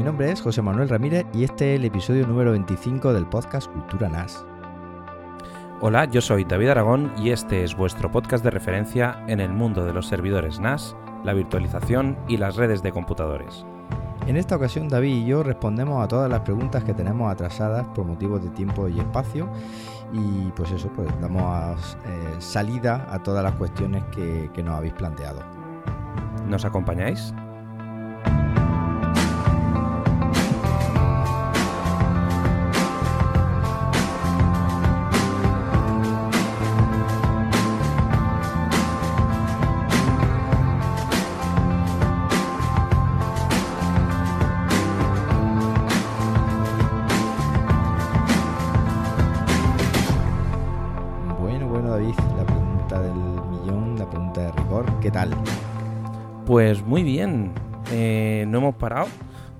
Mi nombre es José Manuel Ramírez y este es el episodio número 25 del podcast Cultura NAS. Hola, yo soy David Aragón y este es vuestro podcast de referencia en el mundo de los servidores NAS, la virtualización y las redes de computadores. En esta ocasión David y yo respondemos a todas las preguntas que tenemos atrasadas por motivos de tiempo y espacio y pues eso, pues damos eh, salida a todas las cuestiones que, que nos habéis planteado. ¿Nos acompañáis? Parado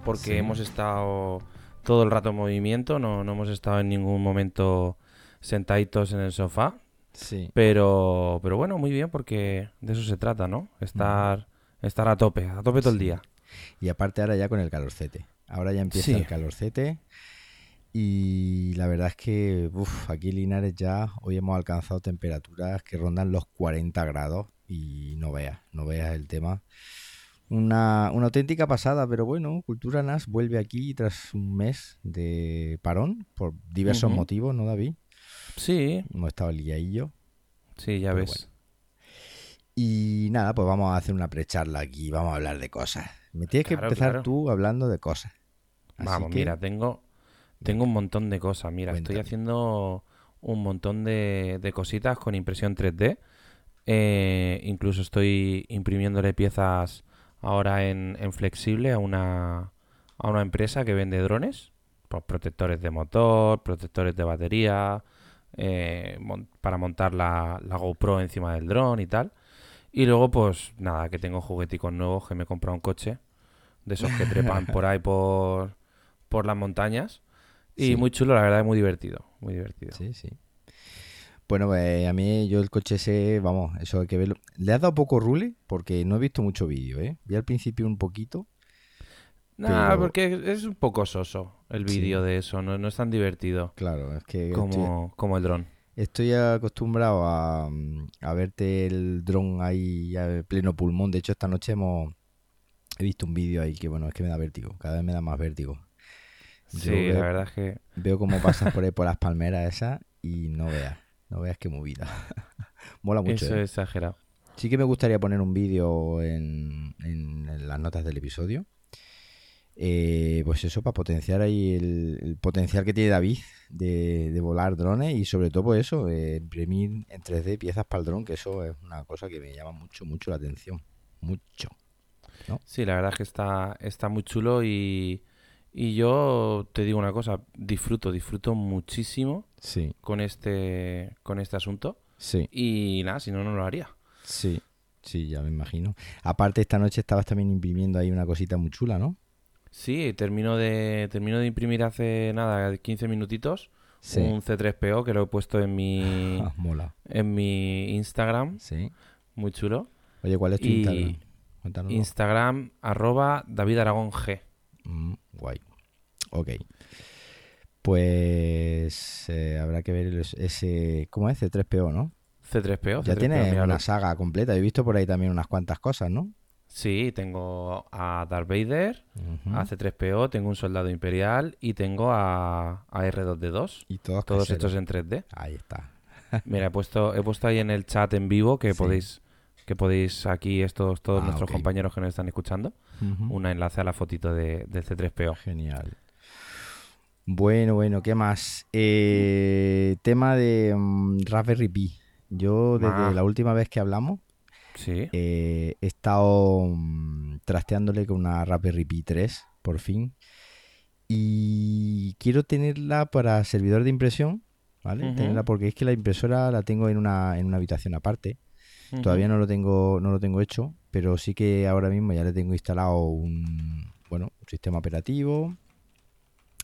porque Sí. hemos estado todo el rato en movimiento, no, no hemos estado en ningún momento sentaditos en el sofá, Sí. pero, pero bueno, muy bien porque de eso se trata, ¿no? Estar, estar a tope, a tope todo el día. Y aparte ahora ya con el calorcete. Ahora ya empieza Sí. el calorcete. Y la verdad es que uf, aquí en Linares ya hoy hemos alcanzado temperaturas que rondan los 40 grados. Y no veas, no veas el tema. Una, una auténtica pasada, pero bueno, Cultura NAS vuelve aquí tras un mes de parón por diversos motivos, ¿no, David? Sí, Hemos estado liadillo. sí, ya ves. Y nada, pues vamos a hacer una precharla aquí, vamos a hablar de cosas. Me tienes que empezar claro. tú hablando de cosas. Así Vamos, que- mira, tengo, tengo un montón de cosas. Mira, estoy haciendo un montón de, de cositas con impresión 3D. Eh, incluso estoy imprimiéndole piezas ahora en, en flexible a una, a una empresa que vende drones. Pues protectores de motor, protectores de batería, eh, mon- para montar la, la GoPro encima del dron y tal. Y luego, pues nada, que tengo jugueticos nuevos, que me he comprado un coche de esos que trepan por ahí por, por las montañas. Y Sí. muy chulo, la verdad, es muy divertido. Muy divertido. Sí, sí. Bueno, pues a mí yo el coche ese, vamos, eso hay que verlo. Le has dado poco rule porque no he visto mucho vídeo, ¿eh? Vi al principio un poquito. Nah, Pero- porque es un poco soso el Sí. vídeo de eso, no, no es tan divertido Claro, es que estoy, como, como el dron. estoy acostumbrado a, a verte el dron ahí a pleno pulmón. De hecho, esta noche hemos he visto un vídeo ahí que, bueno, es que me da vértigo. Cada vez me da más vértigo. Yo Sí, veo- la verdad es que Veo cómo pasas por ahí por las palmeras esas y no veas, no veas qué movida. Mola mucho. eso ¿eh? es exagerado. Sí que me gustaría poner un vídeo en, en- en las notas del episodio. Eh, pues eso, para potenciar ahí el, el potencial que tiene David de, de volar drones y sobre todo pues eso, eh, imprimir en 3D piezas para el dron, que eso es una cosa que me llama mucho, mucho la atención. Mucho. Sí, la verdad es que está, está muy chulo y, y yo te digo una cosa, disfruto, disfruto muchísimo Sí, con este, con este asunto. sí, Y nada, si no, no lo haría. sí, sí, ya me imagino. Aparte esta noche estabas también imprimiendo ahí una cosita muy chula, ¿no? Sí, termino de, termino de imprimir hace nada, 15 minutitos, Sí. un C3PO que lo he puesto en mi, Ah, mola. en mi Instagram, Sí. muy chulo. Oye, ¿cuál es tu Y- Instagram? Cuéntanoslo. Instagram, arroba David Aragón G. Mm, guay. Ok. Pues eh, habrá que ver ese. ¿Cómo es? C3PO, ¿no? C3PO. Ya C3PO, tiene míralo. una saga completa. He visto por ahí también unas cuantas cosas, ¿no? Sí, tengo a Darth Vader, Ujú. a C3PO, tengo un soldado imperial y tengo a, a R2D2. Y todos, Todos hechos en 3D. Ahí está. Mira, he puesto, he puesto ahí en el chat en vivo que Sí. podéis que podéis aquí estos todos Ah, nuestros compañeros que nos están escuchando un enlace a la fotito de, del C3PO. Genial. Bueno, bueno, ¿qué más? Eh, tema de mm, Raspberry Pi. Yo desde Ah. la última vez que hablamos Sí. eh, he estado mm, trasteándole con una Raspberry Pi 3, por fin. Y quiero tenerla para servidor de impresión, ¿vale? Tenerla porque es que la impresora la tengo en una, en una habitación aparte. Todavía no lo tengo, no lo tengo hecho, pero sí que ahora mismo ya le tengo instalado un, bueno, un sistema operativo.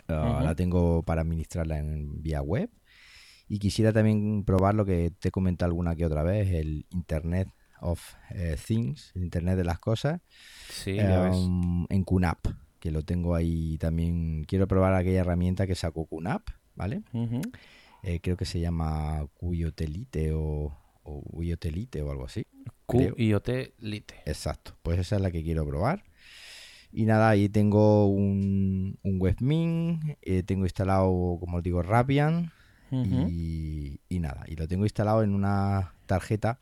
Ah. La tengo para administrarla en vía web. Y quisiera también probar lo que te comenté alguna que otra vez, el Internet of eh, Things, el Internet de las cosas, Sí, en QNAP. que lo tengo ahí también. Quiero probar aquella herramienta que sacó QNAP, ¿vale? Eh, creo que se llama Cuyotelite o, o Uyotelite o algo así. Q Creo. I O T Lite. Exacto, pues esa es la que quiero probar. Y nada, ahí tengo un, un WebMin, eh, tengo instalado, como os digo, Rapian Ujú. y, y nada, y lo tengo instalado en una tarjeta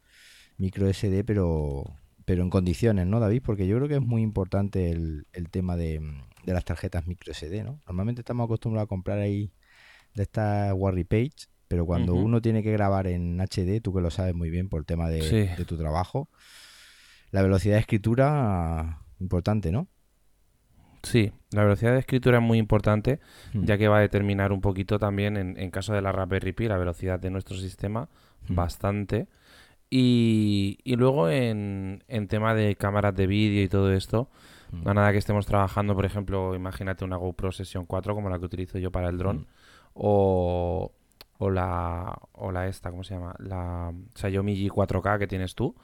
micro SD, pero, pero en condiciones, ¿no, David? Porque yo creo que es muy importante el, el tema de, de las tarjetas micro SD, ¿no? Normalmente estamos acostumbrados a comprar ahí de estas Warry Page, pero cuando uno tiene que grabar en HD, tú que lo sabes muy bien por el tema de, Sí. de tu trabajo, la velocidad de escritura importante, ¿no? Sí, la velocidad de escritura es muy importante, Hmm. ya que va a determinar un poquito también, en, en caso de la Raspberry Pi, la velocidad de nuestro sistema, Hmm. bastante. Y, y luego en, en tema de cámaras de vídeo y todo esto, Mm. a nada que estemos trabajando, por ejemplo, imagínate una GoPro Session 4 como la que utilizo yo para el dron, o, o la o la esta, ¿cómo se llama? La Xiaomi G4K que tienes tú.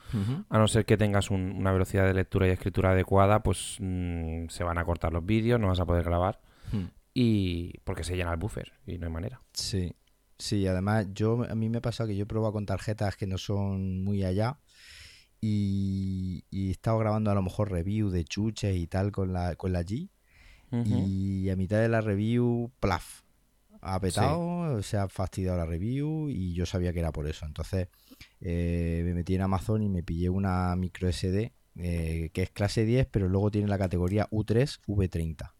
A no ser que tengas un- una velocidad de lectura y escritura adecuada, pues mm, se van a cortar los vídeos, no vas a poder grabar Hmm. y porque se llena el buffer y no hay manera. Sí, sí, además yo a mí me ha pasado que yo he probado con tarjetas que no son muy allá y, y he estado grabando a lo mejor review de chuches y tal con la, con la G y a mitad de la review, plaf, ha petado, se ha fastidiado la review y yo sabía que era por eso. Entonces eh, me metí en Amazon y me pillé una micro SD eh, que es clase 10, pero luego tiene la categoría U3 V30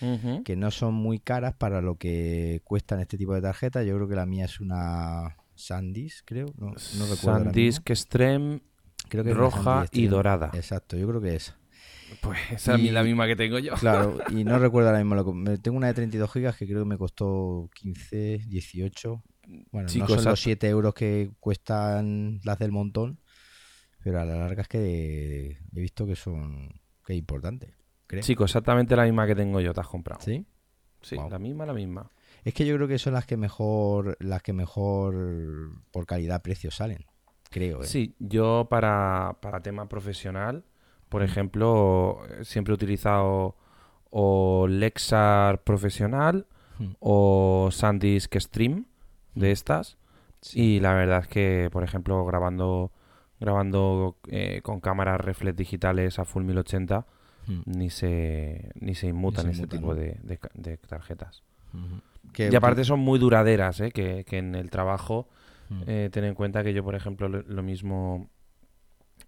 Ujú. que no son muy caras para lo que cuestan este tipo de tarjetas. Yo creo que la mía es una SanDisk, creo. No, no recuerdo. SanDisk Extreme. Creo que roja y dorada. Exacto, yo creo que es. Pues esa es la misma que tengo yo. Claro, y no recuerdo ahora mismo. Lo que, tengo una de 32 gigas que creo que me costó 15, 18. Bueno, no son exacto. los 7 euros que cuestan las del montón, pero a la larga es que he visto que son que es importante. creo. Chico, exactamente la misma que tengo yo, te has comprado. ¿Sí? Sí, Wow. la misma, la misma. Es que yo creo que son las que mejor, las que mejor por calidad-precio salen. Creo, ¿eh? Sí, yo para, para tema profesional, por ejemplo, siempre he utilizado o Lexar profesional Mm. o SanDisk Stream de estas. Sí. Y la verdad es que, por ejemplo, grabando grabando eh, con cámaras reflex digitales a full 1080 Mm. ni se ni se inmutan se este inmutan, tipo ¿no? de, de tarjetas. Que- Y aparte son muy duraderas, ¿eh? que, que en el trabajo Mm. eh, ten en cuenta que yo, por ejemplo, lo, lo mismo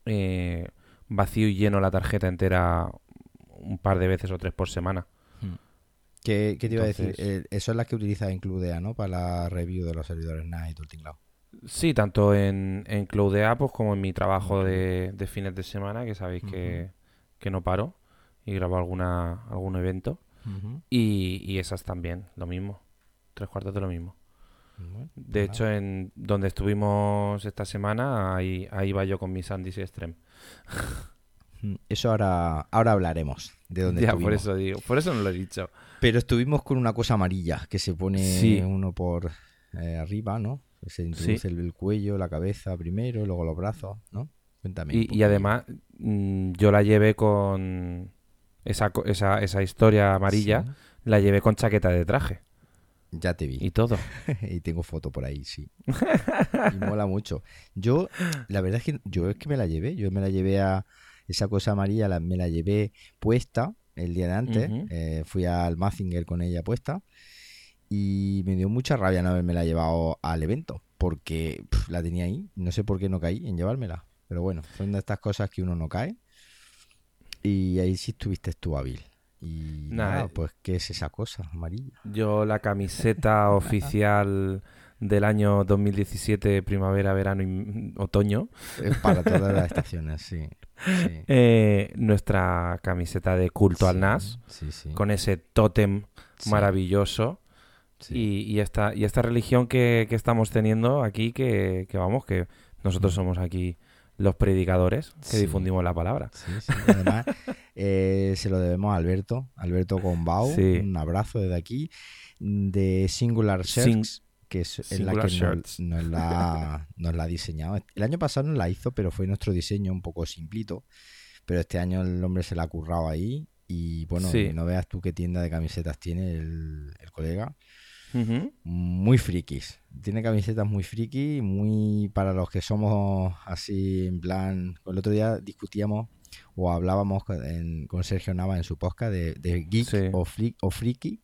eh, vacío y lleno la tarjeta entera un par de veces o tres por semana. ¿Qué, qué te iba a decir? Eh, eso es la que utiliza Includea, ¿no? Para la review de los servidores NAS y todo el tinglado. Sí, tanto en, en Cloudea pues, como en mi trabajo de, de fines de semana, que sabéis que, que no paro y grabo alguna, algún evento. Y, y esas también, lo mismo. Tres cuartos de lo mismo. Bueno, De hecho, en donde estuvimos esta semana, ahí, ahí va yo con mi SanDisk Extreme. Eso ahora, ahora hablaremos de dónde Ya, estuvimos. por eso digo, por eso no lo he dicho. Pero estuvimos con una cosa amarilla que se pone Sí. uno por eh, arriba, ¿no? Se introduce Sí. el, el cuello, la cabeza primero, luego los brazos, ¿no? Cuéntame. Y, además, mm, yo la llevé con esa, esa, esa historia amarilla, Sí, la llevé con chaqueta de traje ya te vi. y todo. y tengo foto por ahí, sí. y mola mucho. Yo, la verdad es que yo es que me la llevé. Yo me la llevé a esa cosa amarilla, la- me la llevé puesta el día de antes. Eh, fui al Mazinger con ella puesta. Y me dio mucha rabia no haberme la llevado al evento. Porque la tenía ahí. No sé por qué no caí en llevármela. Pero bueno, son de estas cosas que uno no cae. Y ahí sí estuviste tú hábil. Y nada, eh. pues, ¿qué es esa cosa amarilla? Yo la camiseta oficial del año 2017, primavera, verano y mm, otoño, Es para todas las estaciones, sí. sí. eh, nuestra camiseta de culto al NAS, Sí, sí. con ese tótem maravilloso. sí. Y, y esta, y esta religión que, que estamos teniendo aquí, que, que vamos, que nosotros somos aquí los predicadores que difundimos la palabra. Sí, sí. Además, eh, se lo debemos a Alberto, Alberto Gombau. Sí. Un abrazo desde aquí. De Singular Sin- Shirts, que es, es la que nos, nos la, nos la ha diseñado. El año pasado nos la hizo, pero fue nuestro diseño un poco simplito. Pero este año el hombre se la ha currado ahí Y bueno, Sí. no veas tú qué tienda de camisetas tiene el, el colega. Muy frikis. Tiene camisetas muy friki, muy para los que somos así en plan... El otro día discutíamos o hablábamos con, en- con Sergio Nava en su podcast de, de geek Sí. o, fli- o friki.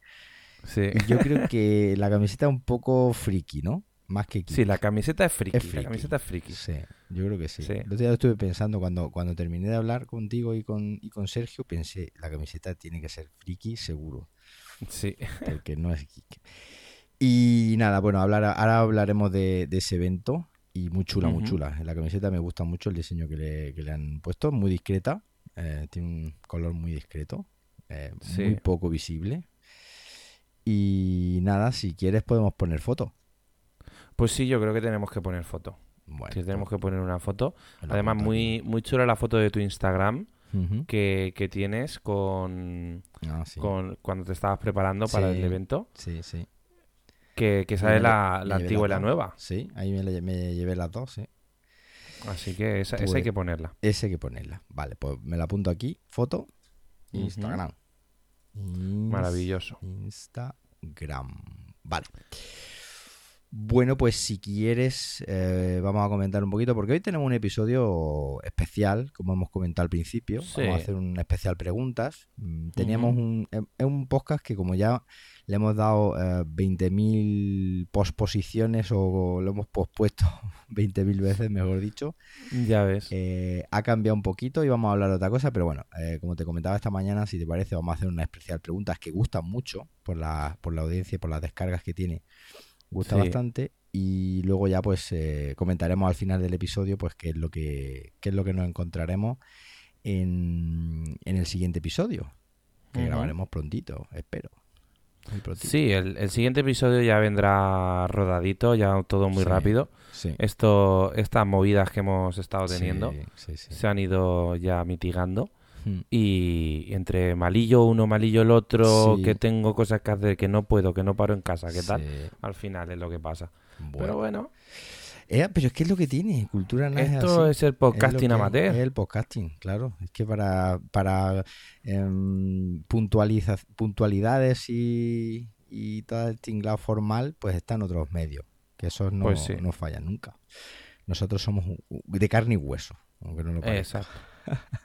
Sí. Y yo creo que la camiseta es un poco friki, ¿no? Más que geek. Sí, la camiseta es friki. Es friki. La camiseta es friki. Sí, yo creo que sí. Sí. El otro día lo estuve pensando cuando, cuando terminé de hablar contigo y con, y con Sergio, pensé, la camiseta tiene que ser friki seguro, Sí. porque no es geek. Y nada, bueno, hablar, ahora hablaremos de, de ese evento y muy chula, muy chula. La camiseta me gusta mucho el diseño que le, que le han puesto, muy discreta, eh, tiene un color muy discreto, eh, Sí. muy poco visible. Y nada, si quieres podemos poner foto. Pues sí, yo creo que tenemos que poner foto. Bueno, Que tenemos que poner una foto. Además, muy, muy chula la foto de tu Instagram que, que tienes con, Ah, sí. con cuando te estabas preparando para Sí. el evento. Sí, sí. Que, que sale la, antigua y la nueva. Sí, ahí me, le- me llevé las dos, sí. Así que esa, esa hay que ponerla. Ese hay que ponerla. Vale, pues me la apunto aquí. Foto. Instagram. Ins- Maravilloso. Instagram. Vale. Bueno, pues si quieres, eh, vamos a comentar un poquito, porque hoy tenemos un episodio especial, como hemos comentado al principio. Sí. Vamos a hacer un especial preguntas. Mm, Teníamos un, es- es un podcast que como ya le hemos dado eh, 20.000 posposiciones o lo hemos pospuesto 20.000 veces, mejor dicho, Ya ves. eh, ha cambiado un poquito y vamos a hablar de otra cosa, pero bueno, eh, como te comentaba esta mañana, si te parece, vamos a hacer una especial preguntas que gustan mucho por la, por la audiencia y por las descargas que tiene. Gusta Sí. bastante. Y luego ya pues eh, comentaremos al final del episodio pues qué es lo que, qué es lo que nos encontraremos en, en el siguiente episodio. Que grabaremos prontito, espero. Sí, el, el siguiente episodio ya vendrá rodadito, ya todo muy Sí. rápido. Sí. Esto, estas movidas que hemos estado teniendo Sí, se han ido ya mitigando. Hmm. Y entre malillo uno, malillo el otro, que tengo cosas que hacer, que no puedo, que no paro en casa, ¿qué tal? Al final es lo que pasa. Bueno. Pero bueno, Eh, pero es que es lo que tiene, cultura no es esto así. es el podcasting amateur. Es el podcasting, claro. Es que para, para puntualiza- puntualidades y, y todo el tinglado formal, pues están otros medios. Que esos no, Pues sí. no fallan nunca. Nosotros somos de carne y hueso, aunque no lo parezca. Exacto.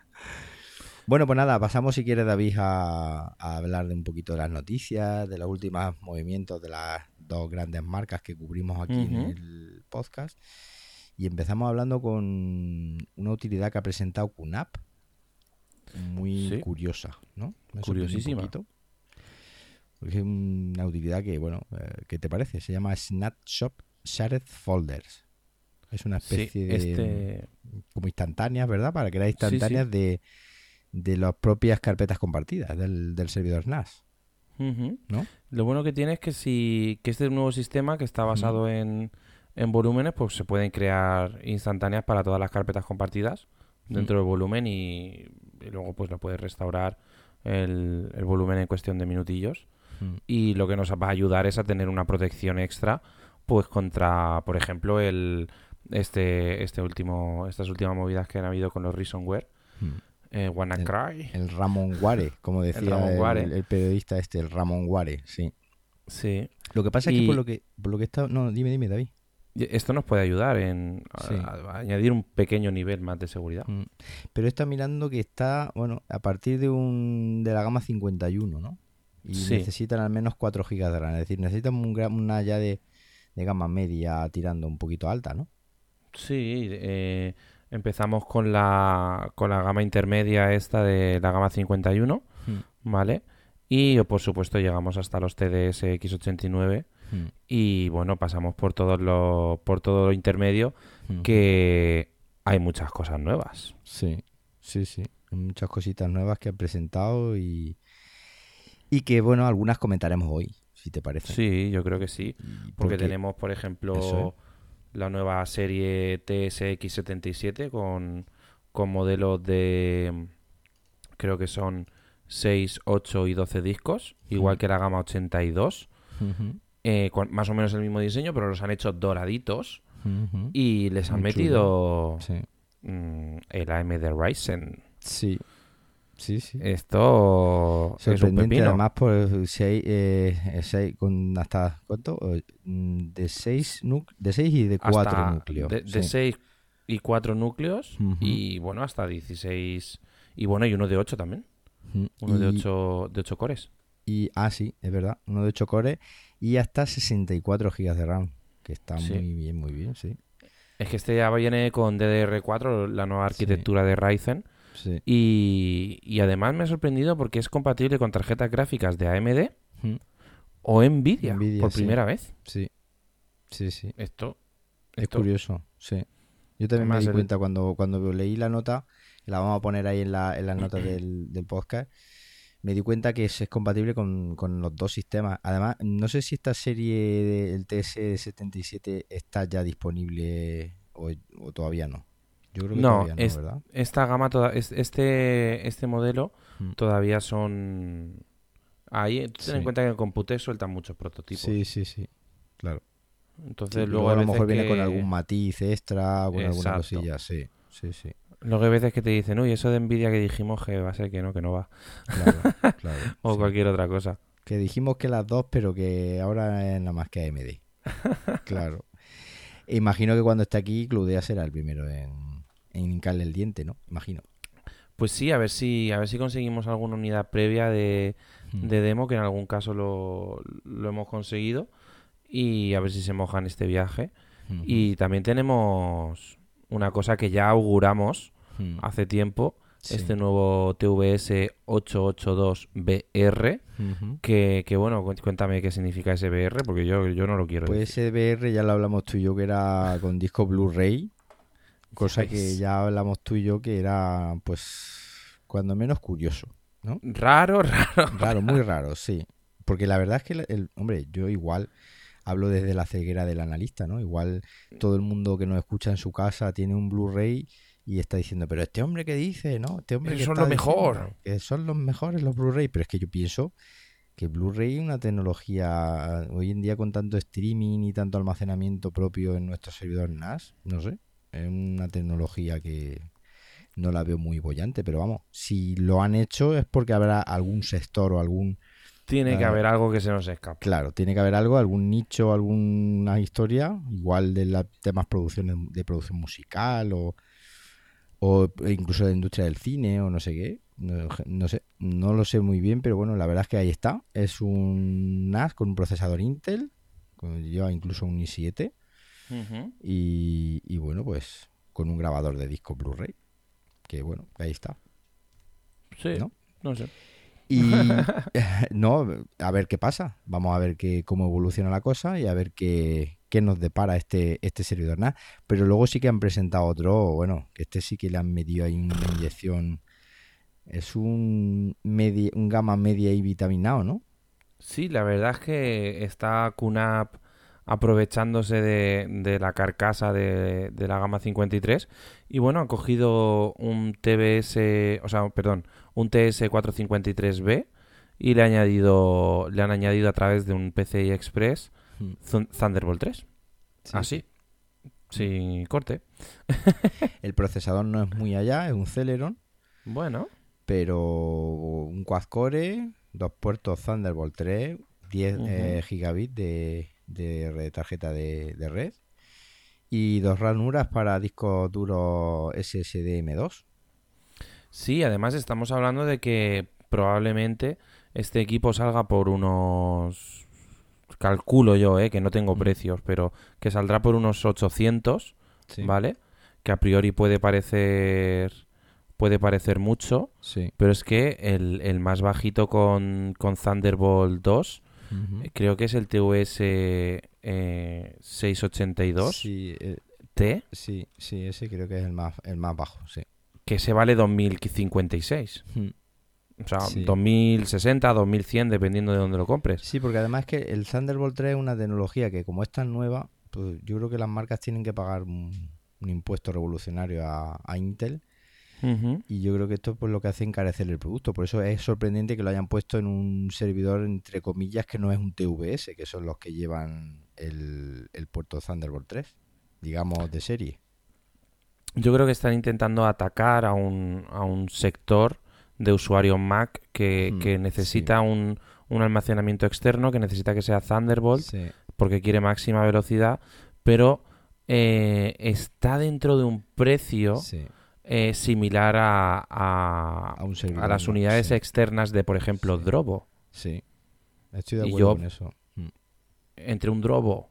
Bueno, pues nada, pasamos si quieres, David, a, a hablar de un poquito de las noticias, de los últimos movimientos de las dos grandes marcas que cubrimos aquí en el podcast. Y empezamos hablando con una utilidad que ha presentado QNAP, muy Sí. curiosa, ¿no? Me un Curiosísima. Porque es una utilidad que, bueno, eh, ¿qué te parece? Se llama Snapshot Shared Folders. Es una Sí, especie de este... como instantáneas, ¿verdad? Para crear sí. instantáneas de, de las propias carpetas compartidas del, del servidor NAS. ¿no? Lo bueno que tiene es que si que este nuevo sistema que está basado en, en volúmenes, pues se pueden crear instantáneas para todas las carpetas compartidas dentro del volumen y, y luego pues lo puedes restaurar el, el volumen en cuestión de minutillos. Mm. Y lo que nos va a ayudar es a tener una protección extra, pues contra, por ejemplo, el este este último estas últimas movidas que han habido con los Reasonware, Mm. eh, WannaCry. El Ramón Guare, como decía el, Guare. el periodista este, el Ramón Guare, sí. Sí. Lo que pasa es que por lo que, por lo que está... No, dime, dime, David. Esto nos puede ayudar en a- Sí. a- a añadir un pequeño nivel más de seguridad. Mm. Pero está mirando que está, bueno, a partir de un de la gama 51, ¿no? Y Sí. necesitan al menos 4 GB de RAM. Es decir, necesitan un una ya de, de gama media tirando un poquito alta, ¿no? Sí, eh, empezamos con la, con la gama intermedia esta de la gama 51, Mm. ¿vale? Y por supuesto llegamos hasta los TDS X89 Mm. y bueno, pasamos por todos los, por todo lo intermedio Mm. que hay muchas cosas nuevas. Sí, sí, sí. Muchas cositas nuevas que han presentado y, y que, bueno, algunas comentaremos hoy, si te parece. Sí, yo creo que sí. Porque tenemos, por ejemplo, Eso la nueva serie TSX77 con, con modelos de, creo que son 6, 8 y 12 discos, igual que la gama 82, Ujú, eh, con más o menos el mismo diseño, pero los han hecho doraditos ujú. y les han Muy metido Sí, mm, el AMD Ryzen. sí, Sí, sí. Esto es un pepino. además por 6 con hasta ¿cuánto? Eh, mm, De 6 de seis y de 4 Hasta núcleos. De, de sí. 6 y 4 núcleos. Ujú. Y bueno, hasta 16. Y bueno, y uno de 8 también. Mm, Uno de y- 8 de ocho cores. Y, ah, sí, es verdad. Uno de 8 cores y hasta 64 GB de RAM. Que está Sí. muy bien, muy bien, sí. Es que este ya viene con DDR4, la nueva arquitectura de Ryzen. Sí. Y, y además me ha sorprendido porque es compatible con tarjetas gráficas de AMD Mm, o Nvidia, Nvidia, por primera vez. Sí, sí, sí. Esto, Es esto- curioso, sí. Yo también me di el- cuenta cuando, cuando leí la nota, la vamos a poner ahí en, la, en las notas del, del podcast, me di cuenta que es, es compatible con, con los dos sistemas. Además, no sé si esta serie del TS77 está ya disponible o, o todavía no. Yo creo que No, todavía no, es- ¿verdad? Esta gama, toda, es- este, este modelo Mm. todavía son... Ahí, ten en cuenta que en Compute sueltan muchos prototipos. Sí, sí, sí. Claro. Entonces Sí, luego, a lo mejor viene con algún matiz extra o con alguna cosilla. Sí, sí, sí. Luego hay veces que te dicen, uy, eso de Nvidia que dijimos que va a ser que no, que no va. Claro, claro. O sí. cualquier otra cosa. Que dijimos que las dos, pero que ahora es nada más que AMD. claro. Imagino que cuando esté aquí, Cludea será el primero en, en hincarle el diente, ¿no? Imagino. Pues sí, a ver si, a ver si conseguimos alguna unidad previa de, Mm. de demo, que en algún caso lo, lo hemos conseguido. Y a ver si se moja en este viaje. Ujú. Y también tenemos una cosa que ya auguramos Mm. hace tiempo, Sí. este nuevo TVS 882BR, Ujú. que, que bueno, cu- cuéntame qué significa ese BR, porque yo, yo no lo quiero Pues decir. ese VR ya lo hablamos tú y yo, que era con disco Blu-ray. Cosa que ya hablamos tú y yo que era, pues, cuando menos curioso. Raro, raro. Raro, muy raro, sí. Porque la verdad es que, el, el- hombre, yo igual hablo desde la ceguera del analista, ¿no? Igual todo el mundo que nos escucha en su casa tiene un Blu-ray y está diciendo, pero este hombre que dice, ¿no? Este hombre que son lo mejor". Que son los mejores los Blu-ray, pero es que yo pienso que Blu-ray es una tecnología hoy en día con tanto streaming y tanto almacenamiento propio en nuestro servidor NAS, no sé, es una tecnología que no la veo muy bollante, pero vamos, si lo han hecho es porque habrá algún sector o algún Tiene que haber algo que se nos escapa. Claro, tiene que haber algo, algún nicho, alguna historia, igual de la, temas producciones de producción musical o, o incluso de la industria del cine o no sé qué. No, no sé, no lo sé muy bien, pero bueno, la verdad es que ahí está. Es un NAS con un procesador Intel, con- lleva incluso un i7 Ujú. y, y bueno, pues con un grabador de disco Blu-ray. Que bueno, ahí está. Sí, ¿No? no sé. Y no, a ver qué pasa. Vamos a ver qué, cómo evoluciona la cosa y a ver qué, qué nos depara este, este servidor NAS. Pero luego sí que han presentado otro, bueno, que este sí que le han metido ahí una inyección. Es un, media, un gama media y vitaminado, ¿no? Sí, la verdad es que está QNAP aprovechándose de, de la carcasa de, de la gama 53 y bueno, han cogido un TBS, o sea, perdón, un TS453B y le, ha añadido, le han añadido a través de un PCI Express Hmm. Thun- Thunderbolt 3. Sí, Así, sin corte. El procesador no es muy allá, es un Celeron, Bueno, pero un quad-core, dos puertos Thunderbolt 3, 10 Ujú. eh, gigabits de, de tarjeta de, de red y dos ranuras para discos duros SSD M2. Sí, además estamos hablando de que probablemente este equipo salga por unos... Calculo yo, eh, que no tengo Mm. precios, pero que saldrá por unos 800, Sí. ¿vale? Que a priori puede parecer puede parecer mucho, Sí. pero es que el, el más bajito con, con Thunderbolt 2 Ujú. eh, creo que es el TUS eh, 682T, Sí, eh, sí, sí, ese creo que es el más, el más bajo, sí. Que se vale 2056. O sea, Sí. 2060, 2100, dependiendo de dónde lo compres. Sí, porque además que el Thunderbolt 3 es una tecnología que como es tan nueva, pues yo creo que las marcas tienen que pagar un, un impuesto revolucionario a, a Intel y yo creo que esto es pues, lo que hace encarecer el producto. Por eso es sorprendente que lo hayan puesto en un servidor, entre comillas, que no es un TVS, que son los que llevan el, el puerto Thunderbolt 3, digamos, de serie. Yo creo que están intentando atacar a un, a un sector de usuario Mac que, Mm, que necesita un, un almacenamiento externo, que necesita que sea Thunderbolt, Sí, porque quiere máxima velocidad, pero eh, está dentro de un precio sí. eh, similar a, a, A un servidor a las unidades externas de, por ejemplo. Drobo. Sí. Estoy de acuerdo yo- con eso. Mm, Entre un Drobo,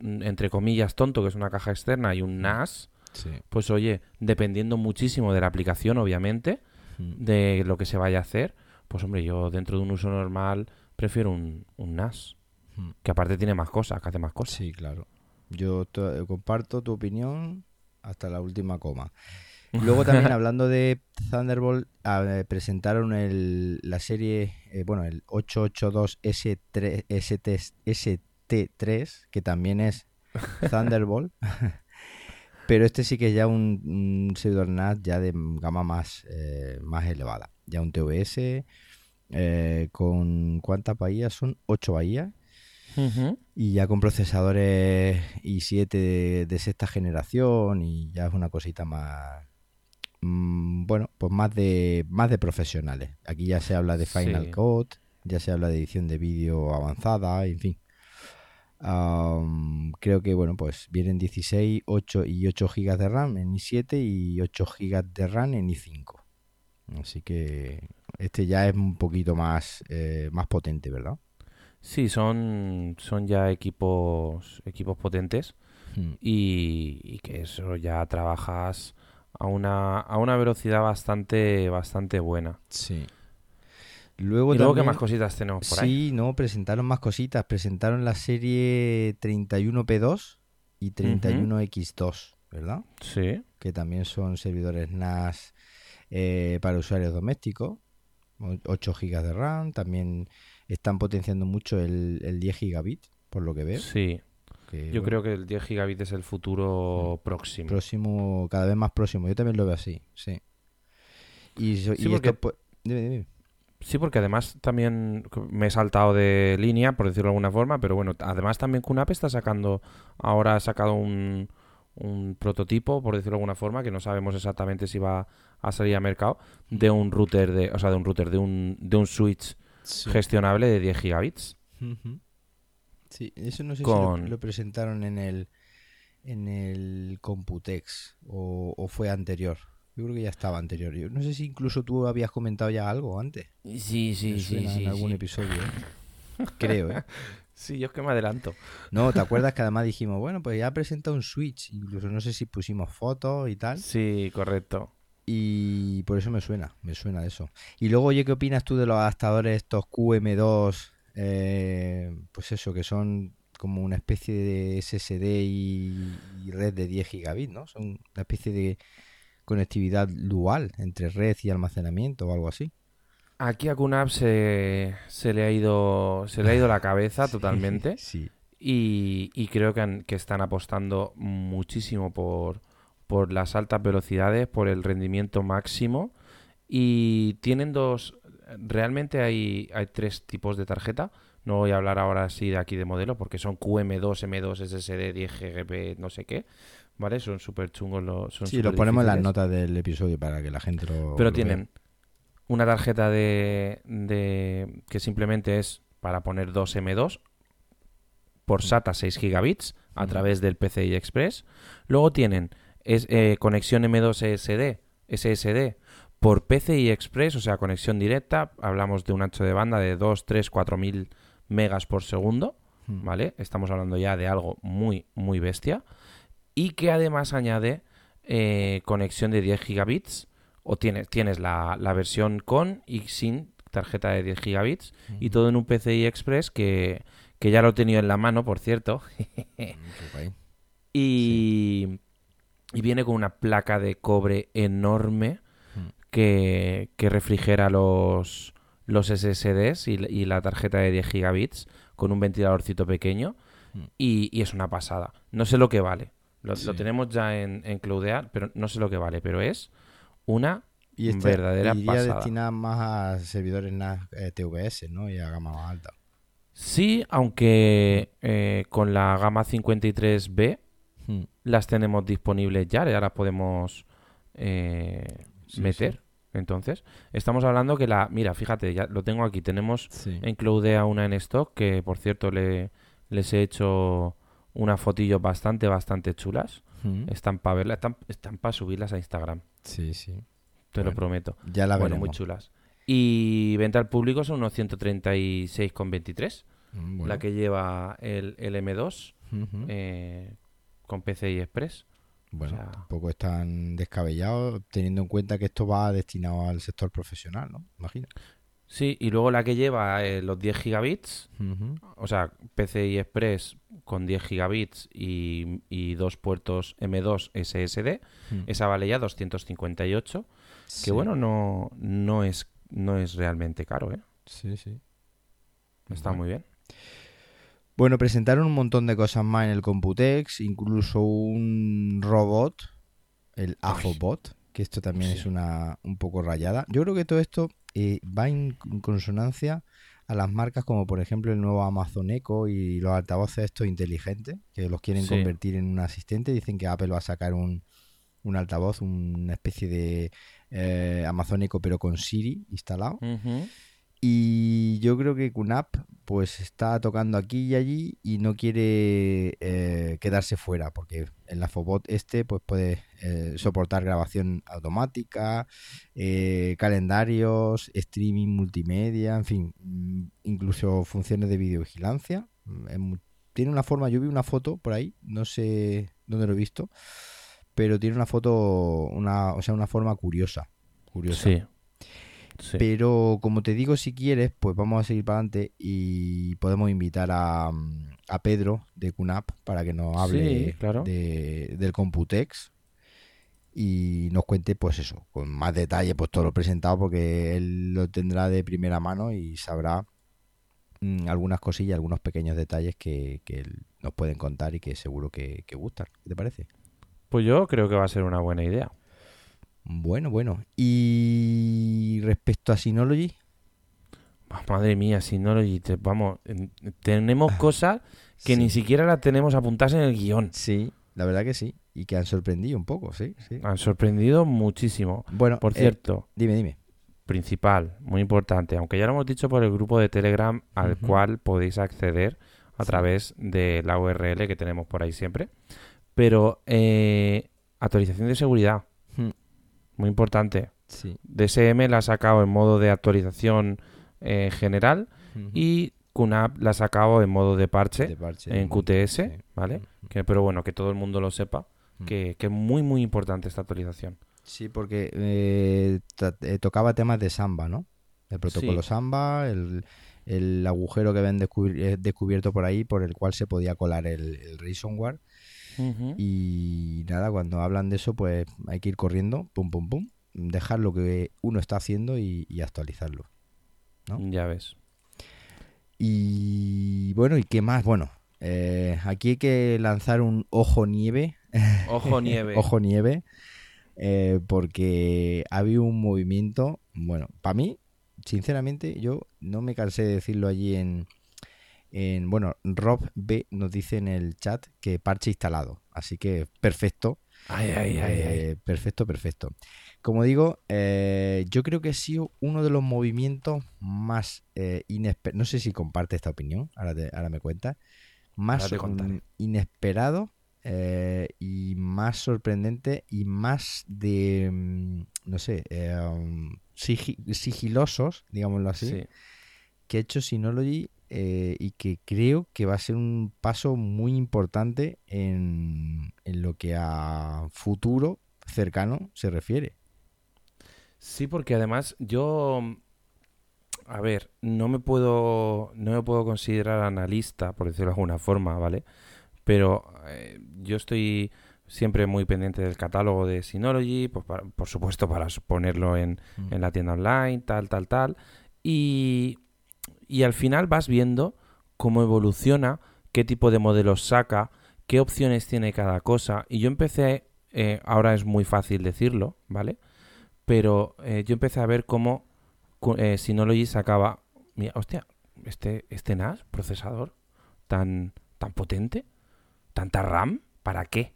mm, entre comillas, tonto, que es una caja externa, y un NAS, Sí. pues oye, dependiendo muchísimo de la aplicación, obviamente, Mm, de lo que se vaya a hacer, pues hombre, yo dentro de un uso normal prefiero un, un NAS, mm. que aparte tiene más cosas, que hace más cosas. Sí, claro. Yo to- comparto tu opinión hasta la última coma. Luego también hablando de Thunderbolt, ah, eh, presentaron el, la serie, eh, bueno, el 882 S3, ST, ST3, que también es Thunderbolt. Pero este sí que es ya un, un servidor NAS ya de gama más, eh, más elevada. Ya un TVS eh, con ¿cuántas bahías son? 8 bahías. Y ya con procesadores i7 de, de sexta generación y ya es una cosita más, mm, bueno, pues más de más de profesionales. Aquí ya se habla de Final Sí. Cut, ya se habla de edición de vídeo avanzada, en fin. Am, creo que bueno, pues vienen 16, 8 y 8 GB de RAM en i7 y 8 GB de RAM en i5. Así que este ya es un poquito más, eh, más potente, ¿verdad? Sí, son, son ya equipos, equipos potentes Hmm. y, y que eso ya trabajas a una, a una velocidad bastante, bastante buena. Sí. Luego y luego, ¿qué también- más cositas tenemos por ahí? Sí, no, presentaron más cositas. Presentaron la serie 31P2 y 31X2, ¿verdad? Sí, Que también son servidores NAS eh, para usuarios domésticos. o- 8 GB de RAM. También están potenciando mucho el, el 10 gigabit, por lo que veo. sí. que, Yo bueno, creo que el 10 gigabit es el futuro próximo. próximo, cada vez más próximo. Yo también lo veo así, sí. Y, so- Sí, y porque- esto, pues, dime, dime. Sí, porque además también me he saltado de línea, por decirlo de alguna forma, pero bueno, además también QNAP está sacando, ahora ha sacado un, un prototipo, por decirlo de alguna forma, que no sabemos exactamente si va a salir a mercado, de un router, de, o sea, de un router, de un, de un switch gestionable de 10 gigabits. Sí, eso no sé si lo presentaron en el en el Computex o, o fue anterior. Yo creo que ya estaba anterior. Yo no sé si incluso tú habías comentado ya algo antes. Sí, Me suena en algún episodio. ¿eh? Creo, ¿eh? Sí, yo es que me adelanto. No, ¿te acuerdas que además dijimos, bueno, pues ya presenta un Switch? Incluso no sé si pusimos fotos y tal. Sí, correcto. Y por eso me suena, me suena eso. Y luego, oye, ¿qué opinas tú de los adaptadores estos QM2? eh, pues eso, que son como una especie de SSD y, y red de 10 gigabits, ¿no? Son una especie de conectividad dual entre red y almacenamiento o algo así. Aquí a QNAP se, se le ha ido se le ha ido la cabeza totalmente. Sí. Y, y creo que, han- que están apostando muchísimo por, por las altas velocidades, por el rendimiento máximo. Y tienen dos. Realmente hay, hay tres tipos de tarjeta. No voy a hablar ahora así de aquí de modelo, porque son QM2, M2, SSD, 10 GB, no sé qué. ¿Vale? Son súper chungos los. Son Sí, lo súper ponemos en las notas del episodio para que la gente lo. Pero lo tienen una tarjeta de, de- que simplemente es para poner dos M2 por SATA 6 gigabits a Mm. través del PCI Express. Luego tienen es, eh, conexión M2 SSD, SSD por PCI Express, o sea, conexión directa. Hablamos de un ancho de banda de 2, 3, 4 mil megas por segundo. vea. ¿vale? Estamos hablando ya de algo muy, muy bestia. Y que además añade eh, conexión de 10 gigabits. O tienes, tienes la, la versión con y sin tarjeta de 10 gigabits. Y todo en un PCI Express que, que ya lo he tenido en la mano, por cierto. Mm, y, y viene con una placa de cobre enorme Mm. que, que refrigera los, los SSDs y, y la tarjeta de 10 gigabits con un ventiladorcito pequeño Mm. y, y es una pasada. No sé lo que vale. Lo, Sí. lo tenemos ya en, en Cloudear, pero no sé lo que vale, pero es una Y esta verdadera iría pasada. destinada más a servidores NAS eh, TVS, ¿no? Y a gama más alta. Sí, aunque eh, con la gama 53B Hmm. las tenemos disponibles ya, ya las podemos eh, Sí, meter sí. Entonces, estamos hablando que la... Mira, fíjate, ya lo tengo aquí. Tenemos Sí. en Cloudea una en stock que, por cierto, le, les he hecho unas fotillos bastante, bastante chulas. Mm. Están para verlas, están, están para subirlas a Instagram. Sí, sí. Te lo prometo. Ya la bueno, veremos. muy chulas. Y venta al público son unos 136,23. Mm, bueno. La que lleva el, el M2 Ujú. eh, con PCI Express. Bueno, o sea- tampoco es tan descabellado teniendo en cuenta que esto va destinado al sector profesional, ¿no? Imagino. Sí, y luego la que lleva eh, los 10 gigabits, o sea, PCI Express con 10 gigabits y, y dos puertos M2 SSD, Mm. esa vale ya 258, Sí, que bueno, no, no, es, no es realmente caro, ¿eh? Sí, sí. Está Bueno. muy bien. Bueno, presentaron un montón de cosas más en el Computex, incluso un robot, el AFOBot, que esto también Sí. es una un poco rayada. Yo creo que todo esto eh, va en consonancia a las marcas como por ejemplo el nuevo Amazon Echo y los altavoces estos inteligentes, que los quieren Sí. convertir en un asistente. Dicen que Apple va a sacar un, un altavoz, una especie de eh, Amazon Echo pero con Siri instalado. Ujú. Y yo creo que QNAP pues está tocando aquí y allí y no quiere eh, quedarse fuera porque el Afobot este pues puede eh, soportar grabación automática, eh, calendarios, streaming multimedia, en fin, mm, incluso funciones de videovigilancia. Mm, Tiene una forma, yo vi una foto por ahí, no sé dónde lo he visto, pero tiene una foto, una, o sea, una forma curiosa. Curiosa. Sí. Sí. Pero como te digo, si quieres, pues vamos a seguir para adelante y podemos invitar a, mm, a Pedro de QNAP para que nos hable Sí, claro. de- del Computex y nos cuente, pues eso, con más detalle, pues todo lo presentado, porque él lo tendrá de primera mano y sabrá mm, algunas cosillas, algunos pequeños detalles que, que él nos pueden contar y que seguro que, que gustan. ¿Qué te parece? Pues yo creo que va a ser una buena idea. Bueno, bueno. Y respecto a Synology, Ah, Madre mía, si no lo y te- vamos, en- tenemos cosas que sí. ni siquiera las tenemos apuntadas en el guion. Sí, la verdad que sí. Y que han sorprendido un poco, sí. sí. Han sorprendido muchísimo. Bueno, Por eh, cierto, dime, dime. principal, muy importante, aunque ya lo hemos dicho por el grupo de Telegram al cual podéis acceder a Sí. través de la URL que tenemos por ahí siempre. Pero eh, actualización de seguridad, muy importante. Sí. DSM la ha sacado en modo de actualización eh, general y QNAP la ha sacado en modo de parche De parche, en QTS, sí. ¿vale? Que, pero bueno, que todo el mundo lo sepa, que, que es muy, muy importante esta actualización. Sí, porque eh, eh, tocaba temas de Samba, ¿no? El protocolo Sí. Samba, el, el agujero que eh, descubierto por ahí por el cual se podía colar el, el ransomware. Y nada, cuando hablan de eso, pues hay que ir corriendo, pum, pum, pum, dejar lo que uno está haciendo y, y actualizarlo. ¿no? Ya ves. Y bueno, ¿y qué más? Bueno, eh, aquí hay que lanzar un ojo nieve. Ojo nieve. Ojo nieve. eh, porque ha habido un movimiento. Bueno, para mí, sinceramente, yo no me cansé de decirlo allí en. En bueno, Rob B nos dice en el chat que parche instalado. Así que perfecto. Ay, ay, ay, ay. Eh, perfecto, perfecto. Como digo, eh, yo creo que ha sido uno de los movimientos más eh, inesperados. No sé si comparte esta opinión, ahora, te- ahora me cuentas. Más mm, inesperado eh, y más sorprendente y más de, mm, no sé, eh, sigi- sigilosos, digámoslo así, Sí. Que ha hecho Synology eh, y que creo que va a ser un paso muy importante en, en lo que a futuro cercano se refiere. Sí, porque además yo, a ver, no me puedo, no me puedo considerar analista, por decirlo de alguna forma, ¿vale? Pero eh, yo estoy siempre muy pendiente del catálogo de Synology, pues para- por supuesto para ponerlo en, en la tienda online, tal, tal, tal. Y, y al final vas viendo cómo evoluciona, qué tipo de modelos saca, qué opciones tiene cada cosa. Y yo empecé, eh, ahora es muy fácil decirlo, ¿vale? Pero eh, yo empecé a ver cómo eh, Synology sacaba, mira, hostia, este, este NAS, procesador, tan, tan potente, tanta RAM, ¿para qué?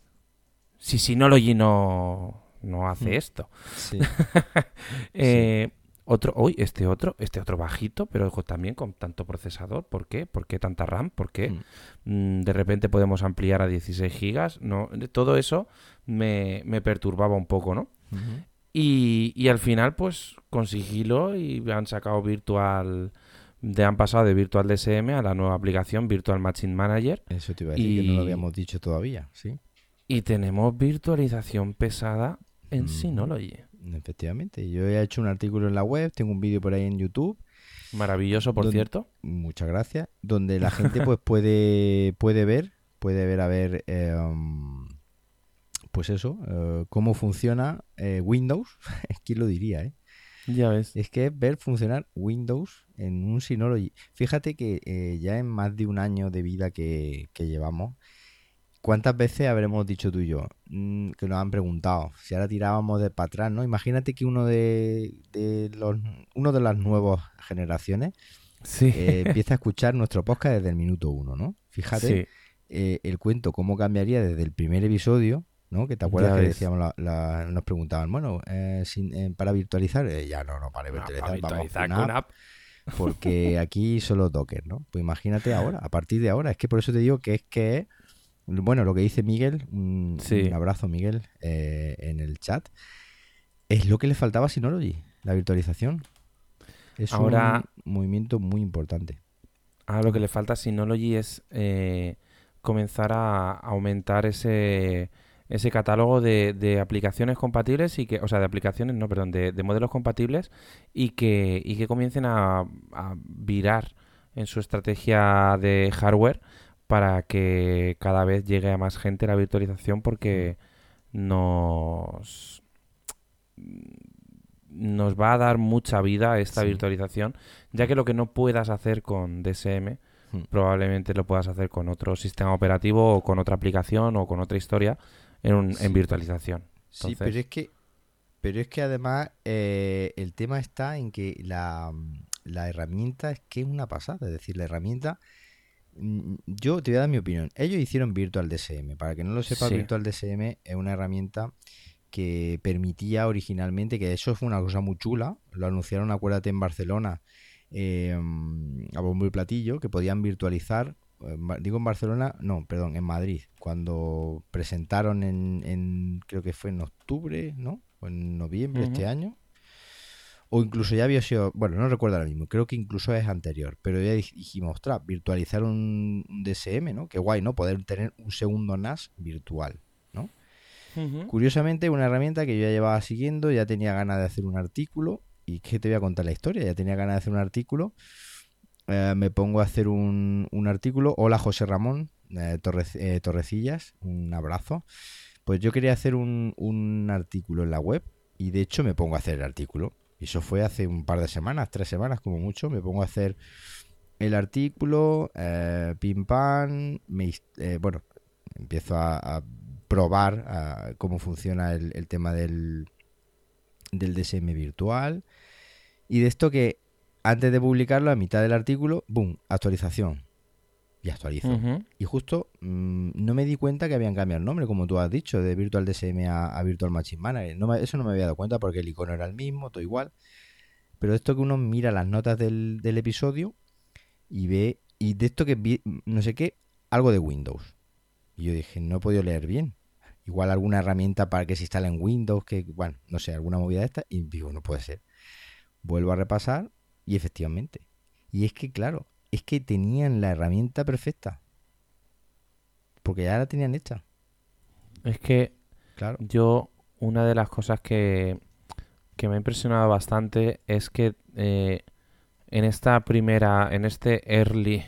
Si Synology no, no hace Mm. esto. Sí. Eh, Otro, hoy este otro, este otro bajito, pero también con tanto procesador. ¿Por qué? ¿Por qué tanta RAM? ¿Por qué? Mm. Mm, de repente podemos ampliar a 16 gigas. No, todo eso me, me perturbaba un poco, ¿no? Y, y al final, pues, con sigilo y han sacado Virtual... De, han pasado de Virtual DSM a la nueva aplicación Virtual Machine Manager Eso te iba a decir que no lo habíamos dicho todavía, sí. y tenemos virtualización pesada en Mm. Synology. Efectivamente. Yo he hecho un artículo en la web, tengo un vídeo por ahí en YouTube, Maravilloso, por cierto. muchas gracias, donde la gente pues puede, puede ver, puede ver a ver, eh, um, pues eso, eh, cómo funciona eh, Windows. ¿Quién lo diría, eh? Ya ves. Es que es ver funcionar Windows en un Synology. Fíjate que eh, ya en más de un año de vida que, que llevamos, ¿cuántas veces habremos dicho tú y yo? Mm, que nos han preguntado si ahora tirábamos de para atrás, ¿no? Imagínate que uno de, de los uno de las nuevas generaciones Sí. eh, empieza a escuchar nuestro podcast desde el minuto uno, ¿no? Fíjate Sí. eh, el cuento cómo cambiaría desde el primer episodio, ¿no? Que te acuerdas Ya que decíamos, la- la- nos preguntaban, bueno, eh, sin- eh, para virtualizar, ya no, no, para virtualizar, para vamos con con app, app. porque aquí solo Docker, ¿no? Pues imagínate ahora, a partir de ahora, es que por eso te digo que es que es, bueno, lo que dice Miguel, un, Sí. un abrazo Miguel eh, en el chat, es lo que le faltaba a Synology, la virtualización. Es Ahora- un movimiento muy importante. Ahora lo que le falta a Synology es eh, comenzar a aumentar ese, ese catálogo de, de aplicaciones compatibles y que, o sea, de aplicaciones, no, perdón, de, de modelos compatibles y que, y que comiencen a, a virar en su estrategia de hardware para que cada vez llegue a más gente la virtualización porque nos nos va a dar mucha vida esta Sí. virtualización, ya que lo que no puedas hacer con DSM Hmm. probablemente lo puedas hacer con otro sistema operativo o con otra aplicación o con otra historia en, un- Sí. en virtualización. Sí, pero es que, pero es que además eh, el tema está en que la, la herramienta es que es una pasada. Es decir, la herramienta. Mm, Yo te voy a dar mi opinión. Ellos hicieron Virtual DSM. Para que no lo sepa, Sí. Virtual DSM es una herramienta que permitía originalmente, que eso fue una cosa muy chula. Lo anunciaron, acuérdate, en Barcelona, eh, a bombo y platillo, que podían virtualizar. eh, Digo en Barcelona, no, perdón, en Madrid, cuando presentaron en, en- creo que fue en octubre, ¿no? O en noviembre de este año. O incluso ya había sido, bueno, no recuerdo ahora mismo, creo que incluso es anterior, pero ya dij- dijimos, ostras, virtualizar un, un DSM, ¿no? Qué guay, ¿no? Poder tener un segundo NAS virtual, ¿no? Curiosamente, una herramienta que yo ya llevaba siguiendo, ya tenía ganas de hacer un artículo. ¿Y que te voy a contar la historia? Ya tenía ganas de hacer un artículo. Eh, me pongo a hacer un, un artículo. Hola, José Ramón eh, Torre- eh, Torrecillas. Un abrazo. Pues yo quería hacer un, un artículo en la web. Y de hecho me pongo a hacer el artículo. Y eso fue hace un par de semanas, tres semanas como mucho. Me pongo a hacer el artículo, eh, pim pam. me eh, bueno, empiezo a, probar cómo funciona el, el tema del, del DSM virtual. Y de esto que antes de publicarlo, a mitad del artículo, ¡boom! Actualización. Y actualizo. Y justo mm, no me di cuenta que habían cambiado el nombre, como tú has dicho, de Virtual DSM a, a Virtual Machine Manager. No me- eso no me había dado cuenta porque el icono era el mismo, todo igual. Pero esto que uno mira las notas del, del episodio y ve, y de esto que vi, no sé qué, algo de Windows. Y yo dije, no he podido leer bien. Igual alguna herramienta para que se instale en Windows, que, bueno, no sé, alguna movida de esta. Y digo, no puede ser. Vuelvo a repasar y efectivamente. Y es que, claro, es que tenían la herramienta perfecta. Porque ya la tenían hecha. Es que Claro. Yo, una de las cosas que, que me ha impresionado bastante es que eh, en esta primera, en este early,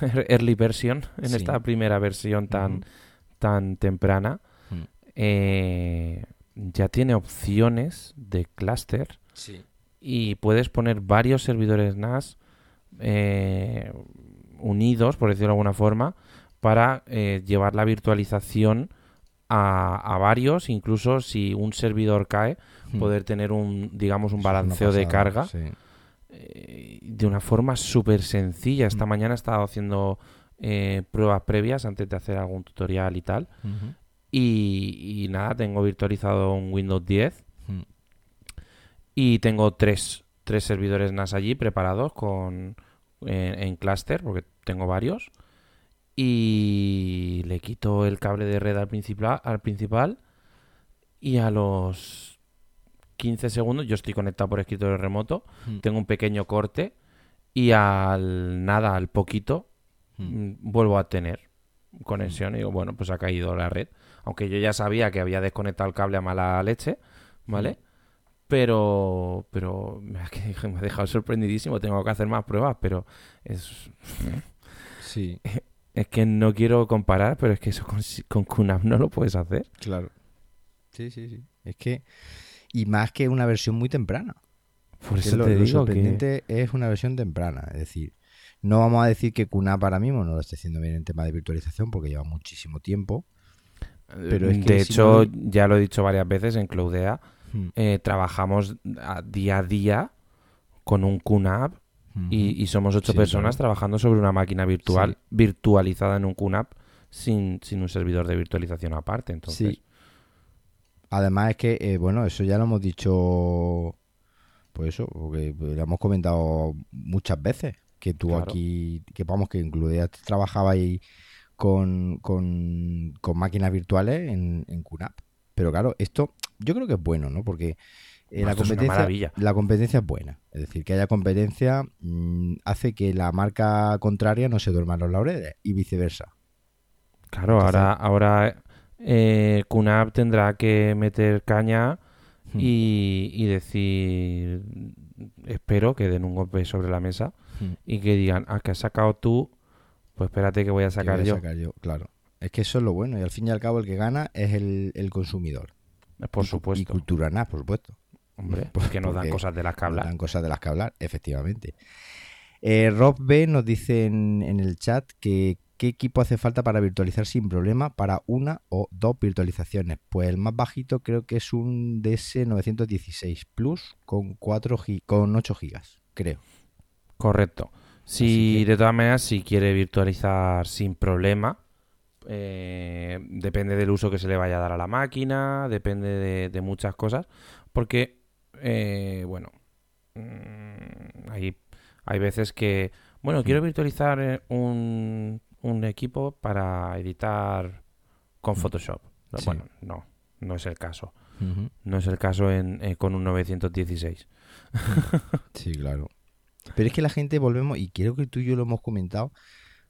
early version, en Sí. esta primera versión tan, tan temprana, Mm. eh, ya tiene opciones de clúster Sí. y puedes poner varios servidores NAS eh, unidos, por decirlo de alguna forma, para eh, llevar la virtualización a, a varios, incluso si un servidor cae, poder tener un, digamos, un Hmm. Balanceo de carga sí. eh, de una forma súper sencilla. Esta Mm. mañana he estado haciendo eh, pruebas previas antes de hacer algún tutorial y tal. Y, y nada, tengo virtualizado un Windows 10 Mm. y tengo tres, tres servidores NAS allí preparados con en, en clúster, porque tengo varios. Y le quito el cable de red al principal, al principal y a los 15 segundos, yo estoy conectado por escritorio remoto, Mm. tengo un pequeño corte y al nada, al poquito, Mm. mm, vuelvo a tener conexión y digo, bueno, pues ha caído la red. Aunque yo ya sabía que había desconectado el cable a mala leche, ¿vale? Pero, pero me ha, que- dejado sorprendidísimo. Tengo que hacer más pruebas, pero es, Sí, es que no quiero comparar, pero es que eso con, con QNAP no lo puedes hacer. claro. Sí, sí, sí. Es que. Y más que una versión muy temprana. Por Que eso lo, te lo digo que... sorprendente es una versión temprana. Es decir, no vamos a decir que QNAP ahora mismo no lo esté haciendo bien en tema de virtualización porque lleva muchísimo tiempo. Pero es que de si hecho, no- ya lo he dicho varias veces en Cloudea, Mm. eh, trabajamos a- día a día con un QNAP y, y somos ocho Sí, personas claro. trabajando sobre una máquina virtual Sí. virtualizada en un QNAP sin, sin un servidor de virtualización aparte. Entonces, Sí. Además es que, eh, bueno, eso ya lo hemos dicho, pues eso, porque lo hemos comentado muchas veces, que tú Claro. aquí, que vamos, que incluía trabajabas ahí con, con, con máquinas virtuales en, en QNAP. Pero claro, esto yo creo que es bueno, ¿no? Porque eh, la, competencia, la competencia es buena. Es decir, que haya competencia mm, hace que la marca contraria no se duerma en los laureles y viceversa. claro, Entonces- ahora, ahora eh, QNAP tendrá que meter caña Hmm. y, y decir, espero que den un golpe sobre la mesa Hmm. y que digan, ah, que has sacado tú, pues espérate que voy a sacar voy a yo. sacar yo, claro. Es que eso es lo bueno. Y al fin y al cabo el que gana es el, el consumidor. Por Y cu- Y supuesto, cultura NAS, por supuesto. hombre, Pues que nos dan cosas de las que Nos hablar. Dan cosas de las que hablar, efectivamente. Eh, Rob B nos dice en, en el chat que qué equipo hace falta para virtualizar sin problema para una o dos virtualizaciones. Pues el más bajito creo que es un DS916 Plus con 4 gi- con 8 gigas, creo. Correcto. Si que- de todas maneras, si quiere virtualizar sin problema, eh, depende del uso que se le vaya a dar a la máquina, depende de, de muchas cosas, porque, eh, bueno, mm, hay, hay veces que, bueno, quiero virtualizar eh, un, un equipo para editar con Mm. Photoshop. Sí. Bueno, no, no es el caso. No es el caso en, eh, con un 916. Sí, claro. Pero es que la gente, volvemos, y creo que tú y yo lo hemos comentado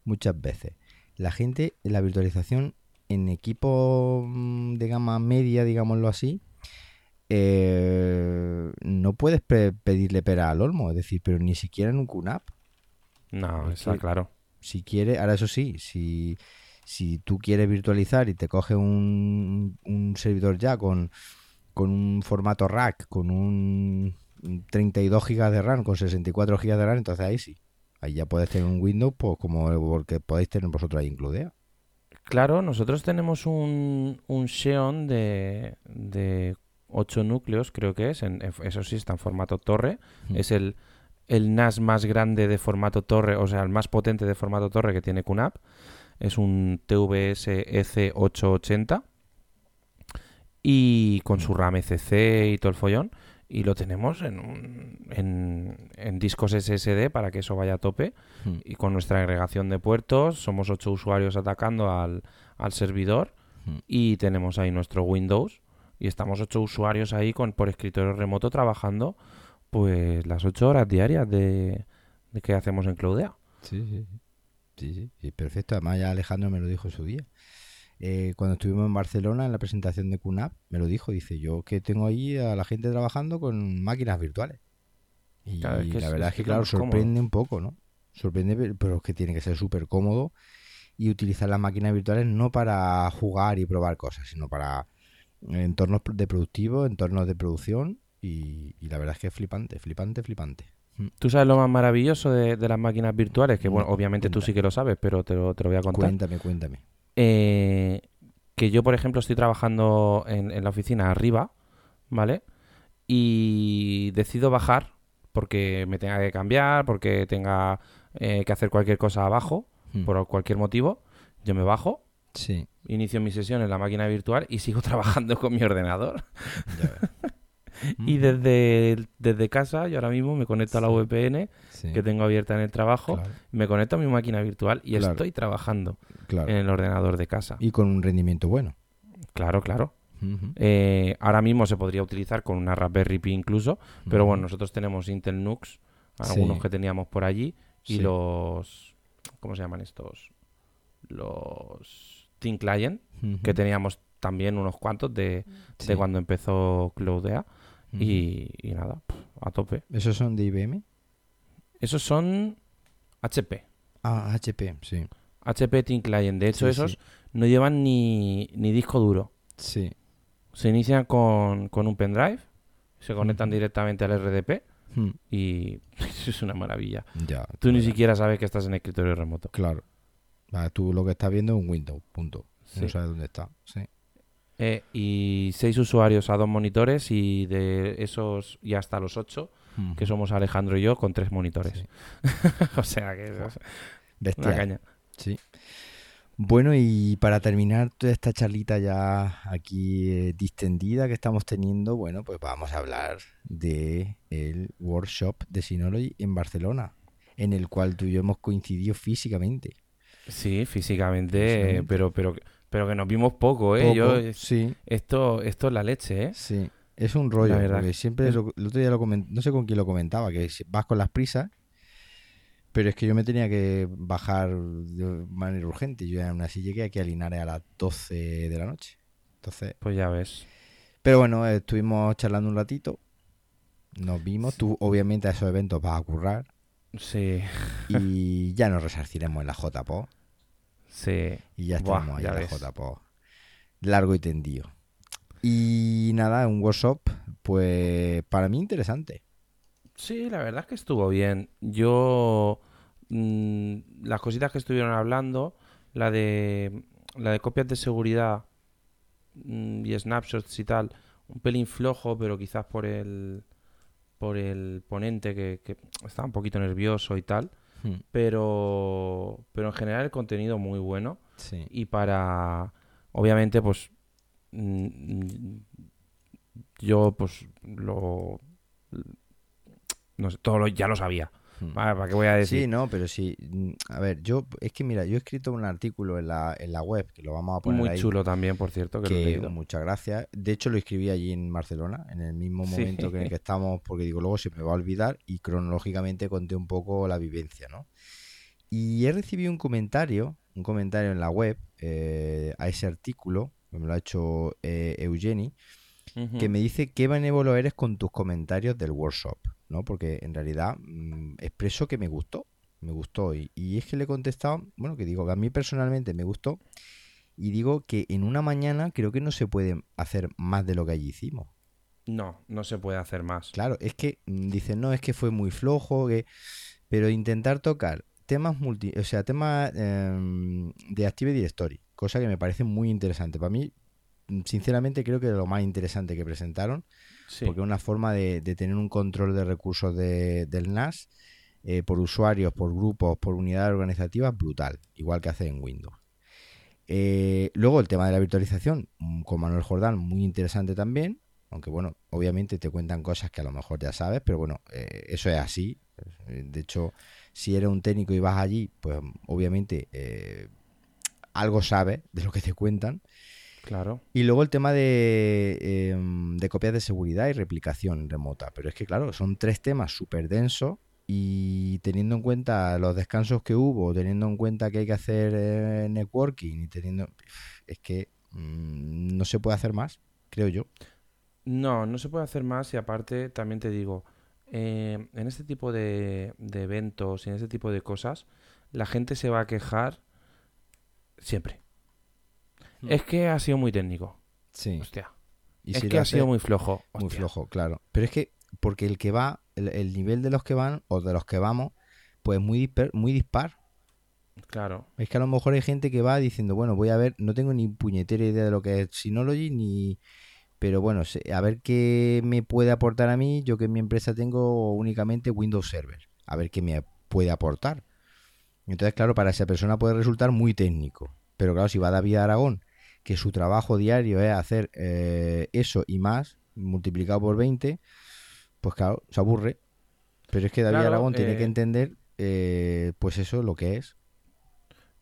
muchas veces. La gente, la virtualización en equipos mm, de gama media, digámoslo así, eh, no puedes pe- pedirle pera al olmo, es decir, pero ni siquiera en un QNAP. No, Es está que- claro. Si quiere, ahora eso sí, si, si tú quieres virtualizar y te coge un, un servidor ya con, con un formato rack, con un 32 GB de RAM, con 64 GB de RAM, entonces ahí sí. Ahí ya puedes tener un Windows pues como el que podéis tener vosotros ahí incluida. Claro, nosotros tenemos un, un Xeon de, de 8 núcleos, creo que es. En, eso sí, está en formato torre. Mm. Es el, el NAS más grande de formato torre, o sea, el más potente de formato torre que tiene QNAP. Es un TVS EC880 y con su RAM ECC y todo el follón. Y lo tenemos en, un- en, en discos SSD para que eso vaya a tope Mm. y con nuestra agregación de puertos somos ocho usuarios atacando al, al servidor Mm. y tenemos ahí nuestro Windows y estamos ocho usuarios ahí con por escritorio remoto trabajando pues las ocho horas diarias de, de que hacemos en Cloudea. Sí, sí, sí. Sí, perfecto. Además ya Alejandro me lo dijo su día. Eh, cuando estuvimos en Barcelona en la presentación de QNAP, me lo dijo. Dice, yo que tengo ahí a la gente trabajando con máquinas virtuales. Y Claro, es que la es- verdad es que, claro, sorprende un poco, ¿no? Sorprende, pero- es que tiene que ser súper cómodo y utilizar las máquinas virtuales no para jugar y probar cosas, sino para entornos de productivos, entornos de producción y, y la verdad es que es flipante, flipante, flipante. ¿Tú sabes lo más maravilloso de, de las máquinas virtuales? Que bueno, No, obviamente tú cuenta. sí que lo sabes, pero te lo, te lo voy a contar. Cuéntame, cuéntame. Eh, que yo, por ejemplo, estoy trabajando en, en la oficina arriba, ¿vale? Y decido bajar porque me tenga que cambiar, porque tenga eh, que hacer cualquier cosa abajo, Mm. por cualquier motivo. Yo me bajo, Sí. inicio mi sesión en la máquina virtual y sigo trabajando con mi ordenador. Ya Y desde, desde casa, yo ahora mismo me conecto a la. VPN Sí, que tengo abierta en el trabajo, claro, me conecto a mi máquina virtual y Claro. estoy trabajando claro. en el ordenador de casa. Y con un rendimiento bueno. Claro, claro. Eh, ahora mismo se podría utilizar con una Raspberry Pi incluso, pero bueno, nosotros tenemos Intel NUCs, algunos Sí. que teníamos por allí, y los... ¿Cómo se llaman estos? Los Thin Client, que teníamos también unos cuantos de, Sí. de cuando empezó Cloudea. Y, y nada, a tope. ¿Esos son de IBM? Esos son HP. Ah, HP, sí. HP Thin Client. De hecho, Sí, esos sí. no llevan ni, ni disco duro. Sí. Se inician con, con un pendrive, se conectan directamente al RDP Mm, y eso es una maravilla. Ya. Tú ni siquiera sabes que estás en escritorio remoto. Claro. Ah, tú lo que estás viendo es un Windows, punto. Sí. No sabes dónde está. Sí. Eh, y seis usuarios a dos monitores y de esos y hasta los ocho, que somos Alejandro y yo, con tres monitores. Sí. o sea que es una Bestial. caña. Sí. Bueno, y para terminar toda esta charlita ya aquí eh, distendida que estamos teniendo, bueno, pues vamos a hablar de el workshop de Synology en Barcelona, en el cual tú y yo hemos coincidido físicamente. Sí, físicamente, Físicamente. eh, pero, pero, pero que nos vimos poco, ¿eh? Yo, Poco, sí, esto, esto es la leche, ¿eh? sí. Es un rollo, La verdad porque que siempre es- lo- el otro día lo comen- no sé con quién lo comentaba, que vas con las prisas, pero es que yo me tenía que bajar de manera urgente. Yo aún así llegué aquí a Linares a las 12 de la noche. Entonces, Pues ya ves. Pero bueno, estuvimos charlando un ratito. Nos vimos. Tú, obviamente, a esos eventos vas a currar. Sí, Y ya nos resarciremos en la JPO. Sí. Y ya Buah, estaremos ahí ya la. JPO. Largo y tendido. Y nada, un workshop, pues para mí interesante. Sí, la verdad es que estuvo bien. Yo, mm, las cositas que estuvieron hablando, la de, la de copias de seguridad mm, y snapshots y tal, un pelín flojo, pero quizás por el, por el ponente que, que estaba un poquito nervioso y tal. Hmm, Pero, pero en general el contenido muy bueno. Sí. y para obviamente pues mm, yo pues lo no sé, todo lo, ya lo sabía. Vale, ¿para qué voy a decir? Sí, no, pero sí. mm, A ver, yo, es que mira, yo he escrito un artículo en la, en la web, que lo vamos a poner muy ahí. chulo también por cierto que, lo he que leído. muchas gracias. De hecho, lo escribí allí en Barcelona, en el mismo Sí. momento que en el que estamos, porque digo, luego se me va a olvidar y cronológicamente conté un poco la vivencia, ¿no? Y he recibido un comentario, un comentario en la web eh, a ese artículo, que me lo ha hecho eh, Eugeni, que me dice qué benévolo eres con tus comentarios del workshop, ¿no? Porque en realidad mm, expreso que me gustó, me gustó. Y, y es que le he contestado, bueno, que digo que a mí personalmente me gustó. Y digo que en una mañana creo que no se puede hacer más de lo que allí hicimos. no no se puede hacer más Claro, es que mm, dicen, no, es que fue muy flojo, que... pero intentar tocar temas multi, o sea, temas em, de Active Directory, cosa que me parece muy interesante. Para mí, mm, sinceramente, creo que es lo más interesante que presentaron, porque es una forma de, tener un control de recursos de- del NAS eh, por usuarios, por grupos, por unidades organizativas, brutal, igual que hace en Windows. Eh, luego el tema de la virtualización, mm, con Manuel Jordán, muy interesante también, aunque bueno, obviamente te cuentan cosas que a lo mejor ya sabes, pero bueno, eh, eso es así. Eh, De hecho, si eres un técnico y vas allí, pues obviamente eh, algo sabes de lo que te cuentan. Claro Y luego el tema de, em, de copias de seguridad y replicación remota. Pero es que, claro, son tres temas súper densos y teniendo en cuenta los descansos que hubo, teniendo en cuenta que hay que hacer eh, networking y teniendo... Es que mm, no se puede hacer más, creo yo. no no se puede hacer más y aparte también te digo eh, en este tipo de, de eventos y en este tipo de cosas la gente se va a quejar siempre. Es que ha sido muy técnico Sí. hostia Y es si que ha sido muy flojo. muy flojo, claro. Pero es que, porque el que va, el, el nivel de los que van o de los que vamos, pues muy, disper- muy dispar. Claro. Es que a lo mejor hay gente que va diciendo, bueno, voy a ver, no tengo ni puñetera idea de lo que es Synology, ni... Pero bueno, a ver qué me puede aportar a mí. Yo que en mi empresa tengo únicamente Windows Server. A ver qué me puede aportar. Entonces, claro, para esa persona puede resultar muy técnico. Pero claro, si va David Aragón, que su trabajo diario es hacer eh, eso y más, multiplicado por 20, pues claro, se aburre. Pero es que David Aragón tiene que eh, entender, eh, pues eso, lo que es.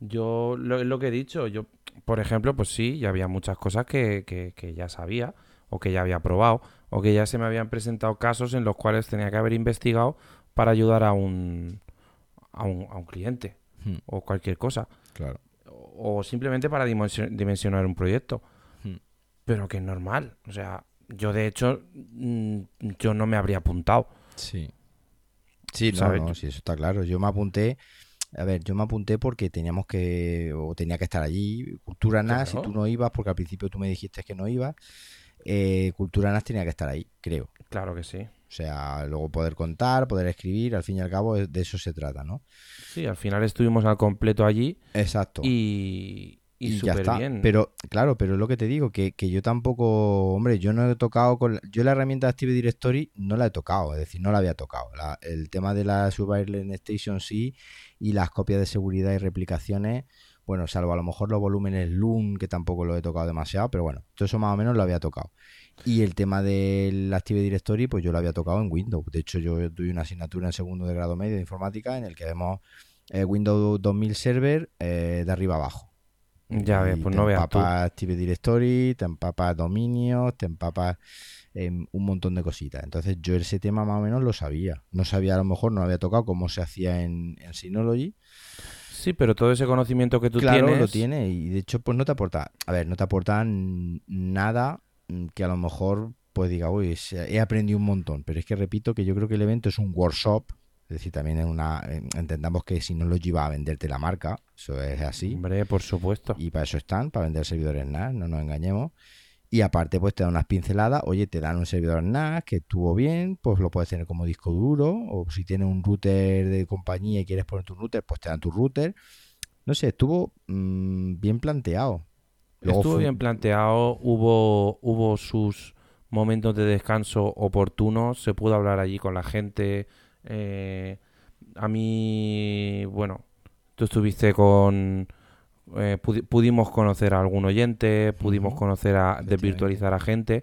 Yo, lo, lo que he dicho, yo, por ejemplo, pues sí, ya había muchas cosas que, que ya sabía o que ya había probado o que ya se me habían presentado casos en los cuales tenía que haber investigado para ayudar a un, a un, a un cliente hmm. o cualquier cosa. Claro. O, simplemente para dimensionar un proyecto. Hmm. Pero que es normal. O sea, yo de hecho, mm, yo no me habría apuntado. Sí. Sí, no, sí, eso está claro. Yo me apunté. A ver, yo me apunté porque teníamos que, o tenía que estar allí. Cultura NAS, si tú no ibas, porque al principio tú me dijiste que no ibas, eh, Cultura NAS tenía que estar ahí, creo. Claro que sí. O sea, luego poder contar, poder escribir, al fin y al cabo de eso se trata, ¿no? Sí, al final estuvimos al completo allí. Exacto. Y, y, ya está. Bien. Pero, claro, pero es lo que te digo, que, yo tampoco, hombre, yo no he tocado con... Yo la herramienta Active Directory no la he tocado, es decir, no la había tocado. el tema de la Surveillance Station sí y las copias de seguridad y replicaciones, bueno, salvo a lo mejor los volúmenes Loom, que tampoco lo he tocado demasiado, pero bueno, todo eso más o menos lo había tocado. Y el tema del Active Directory, pues yo lo había tocado en Windows. De hecho, yo tuve una asignatura en segundo de grado medio de informática en el que vemos eh, Windows 2000 Server eh, de arriba abajo. Ya ves, pues no veas tú. Active Directory, te empapas dominios, te empapas un montón de cositas. Entonces yo ese tema más o menos lo sabía. No sabía, a lo mejor no había tocado cómo se hacía en, Synology. Sí, pero todo ese conocimiento que tú tienes... Claro, lo tiene y de hecho pues no te aporta... A ver, no te aporta nada que a lo mejor pues diga, uy, he aprendido un montón, pero es que repito que yo creo que el evento es un workshop, es decir, también es una, entendamos que si no lo lleva a venderte la marca, eso es así. Hombre, por supuesto. Y para eso están, para vender servidores NAS, no nos engañemos. Y aparte, pues te dan unas pinceladas, oye, te dan un servidor NAS que estuvo bien, pues lo puedes tener como disco duro, o si tienes un router de compañía y quieres poner tu router, pues te dan tu router. No sé, estuvo mm, bien planteado. Estuvo bien planteado, hubo, hubo sus momentos de descanso oportunos, se pudo hablar allí con la gente. Eh, a mí, bueno, tú estuviste con... Eh, pudimos conocer a algún oyente, pudimos conocer a desvirtualizar a gente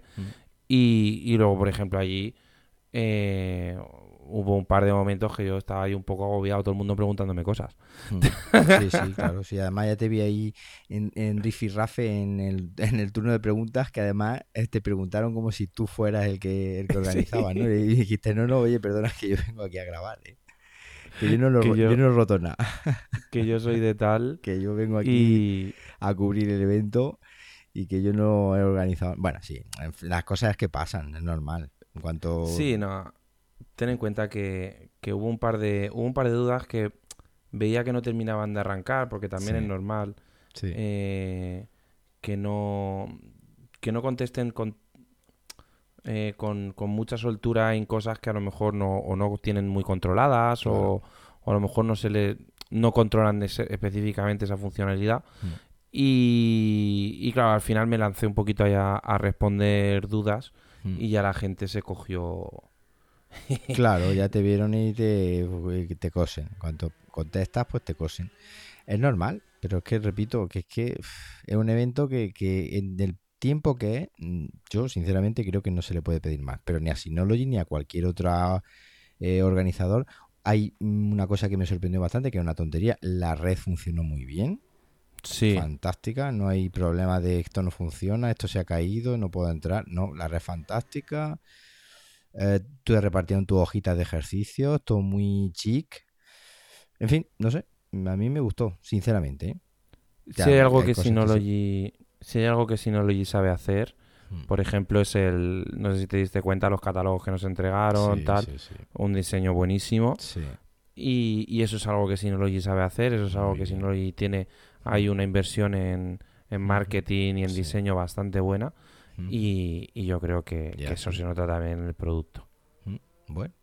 y, y, luego, por ejemplo, allí eh, hubo un par de momentos que yo estaba ahí un poco agobiado, todo el mundo preguntándome cosas. Mm. Sí, sí, claro. Sí, además ya te vi ahí en, en Rafe en el, en el turno de preguntas que además eh, te preguntaron como si tú fueras el que, el que organizaba, ¿no? Y dijiste, no, no, oye, perdona que yo vengo aquí a grabar, ¿eh? Que yo no, lo, yo, no he roto nada. Que yo soy de tal. que yo vengo aquí a cubrir el evento y que yo no he organizado. Bueno, sí, las cosas que pasan, es normal. En cuanto... Sí, no ten en cuenta que, hubo un par de hubo un par de dudas que veía que no terminaban de arrancar porque también es normal eh, que no que no contesten con, eh, con, con mucha soltura en cosas que a lo mejor no o no tienen muy controladas o, a lo mejor no se le no controlan específicamente esa funcionalidad mm. y, y, claro al final me lancé un poquito allá a responder dudas mm. y ya la gente se cogió Claro, ya te vieron y te, te cosen. Cuando contestas, pues te cosen. Es normal, pero es que repito, que es que es un evento que, que en el tiempo que es, mm, yo sinceramente creo que no se le puede pedir más. Pero ni a Synology ni a cualquier otro eh, organizador. Hay una cosa que me sorprendió bastante, que es una tontería. La red funcionó muy bien. Sí. Fantástica, no hay problema de esto no funciona, esto se ha caído, no puedo entrar. No, la red fantástica. Eh, tú repartieron tus hojitas de ejercicio, todo muy chic. En fin, no sé, a mí me gustó, sinceramente. ¿eh? si hay algo que Synology, si hay algo que Synology sabe hacer, hmm. por ejemplo, es el, no sé si te diste cuenta, los catálogos que nos entregaron, tal, un diseño buenísimo. Y, y, eso es algo que Synology sabe hacer, eso es algo que Synology tiene, hay una inversión en, en marketing y en diseño bastante buena y, yo creo que, eso se nota también en el producto. Bueno.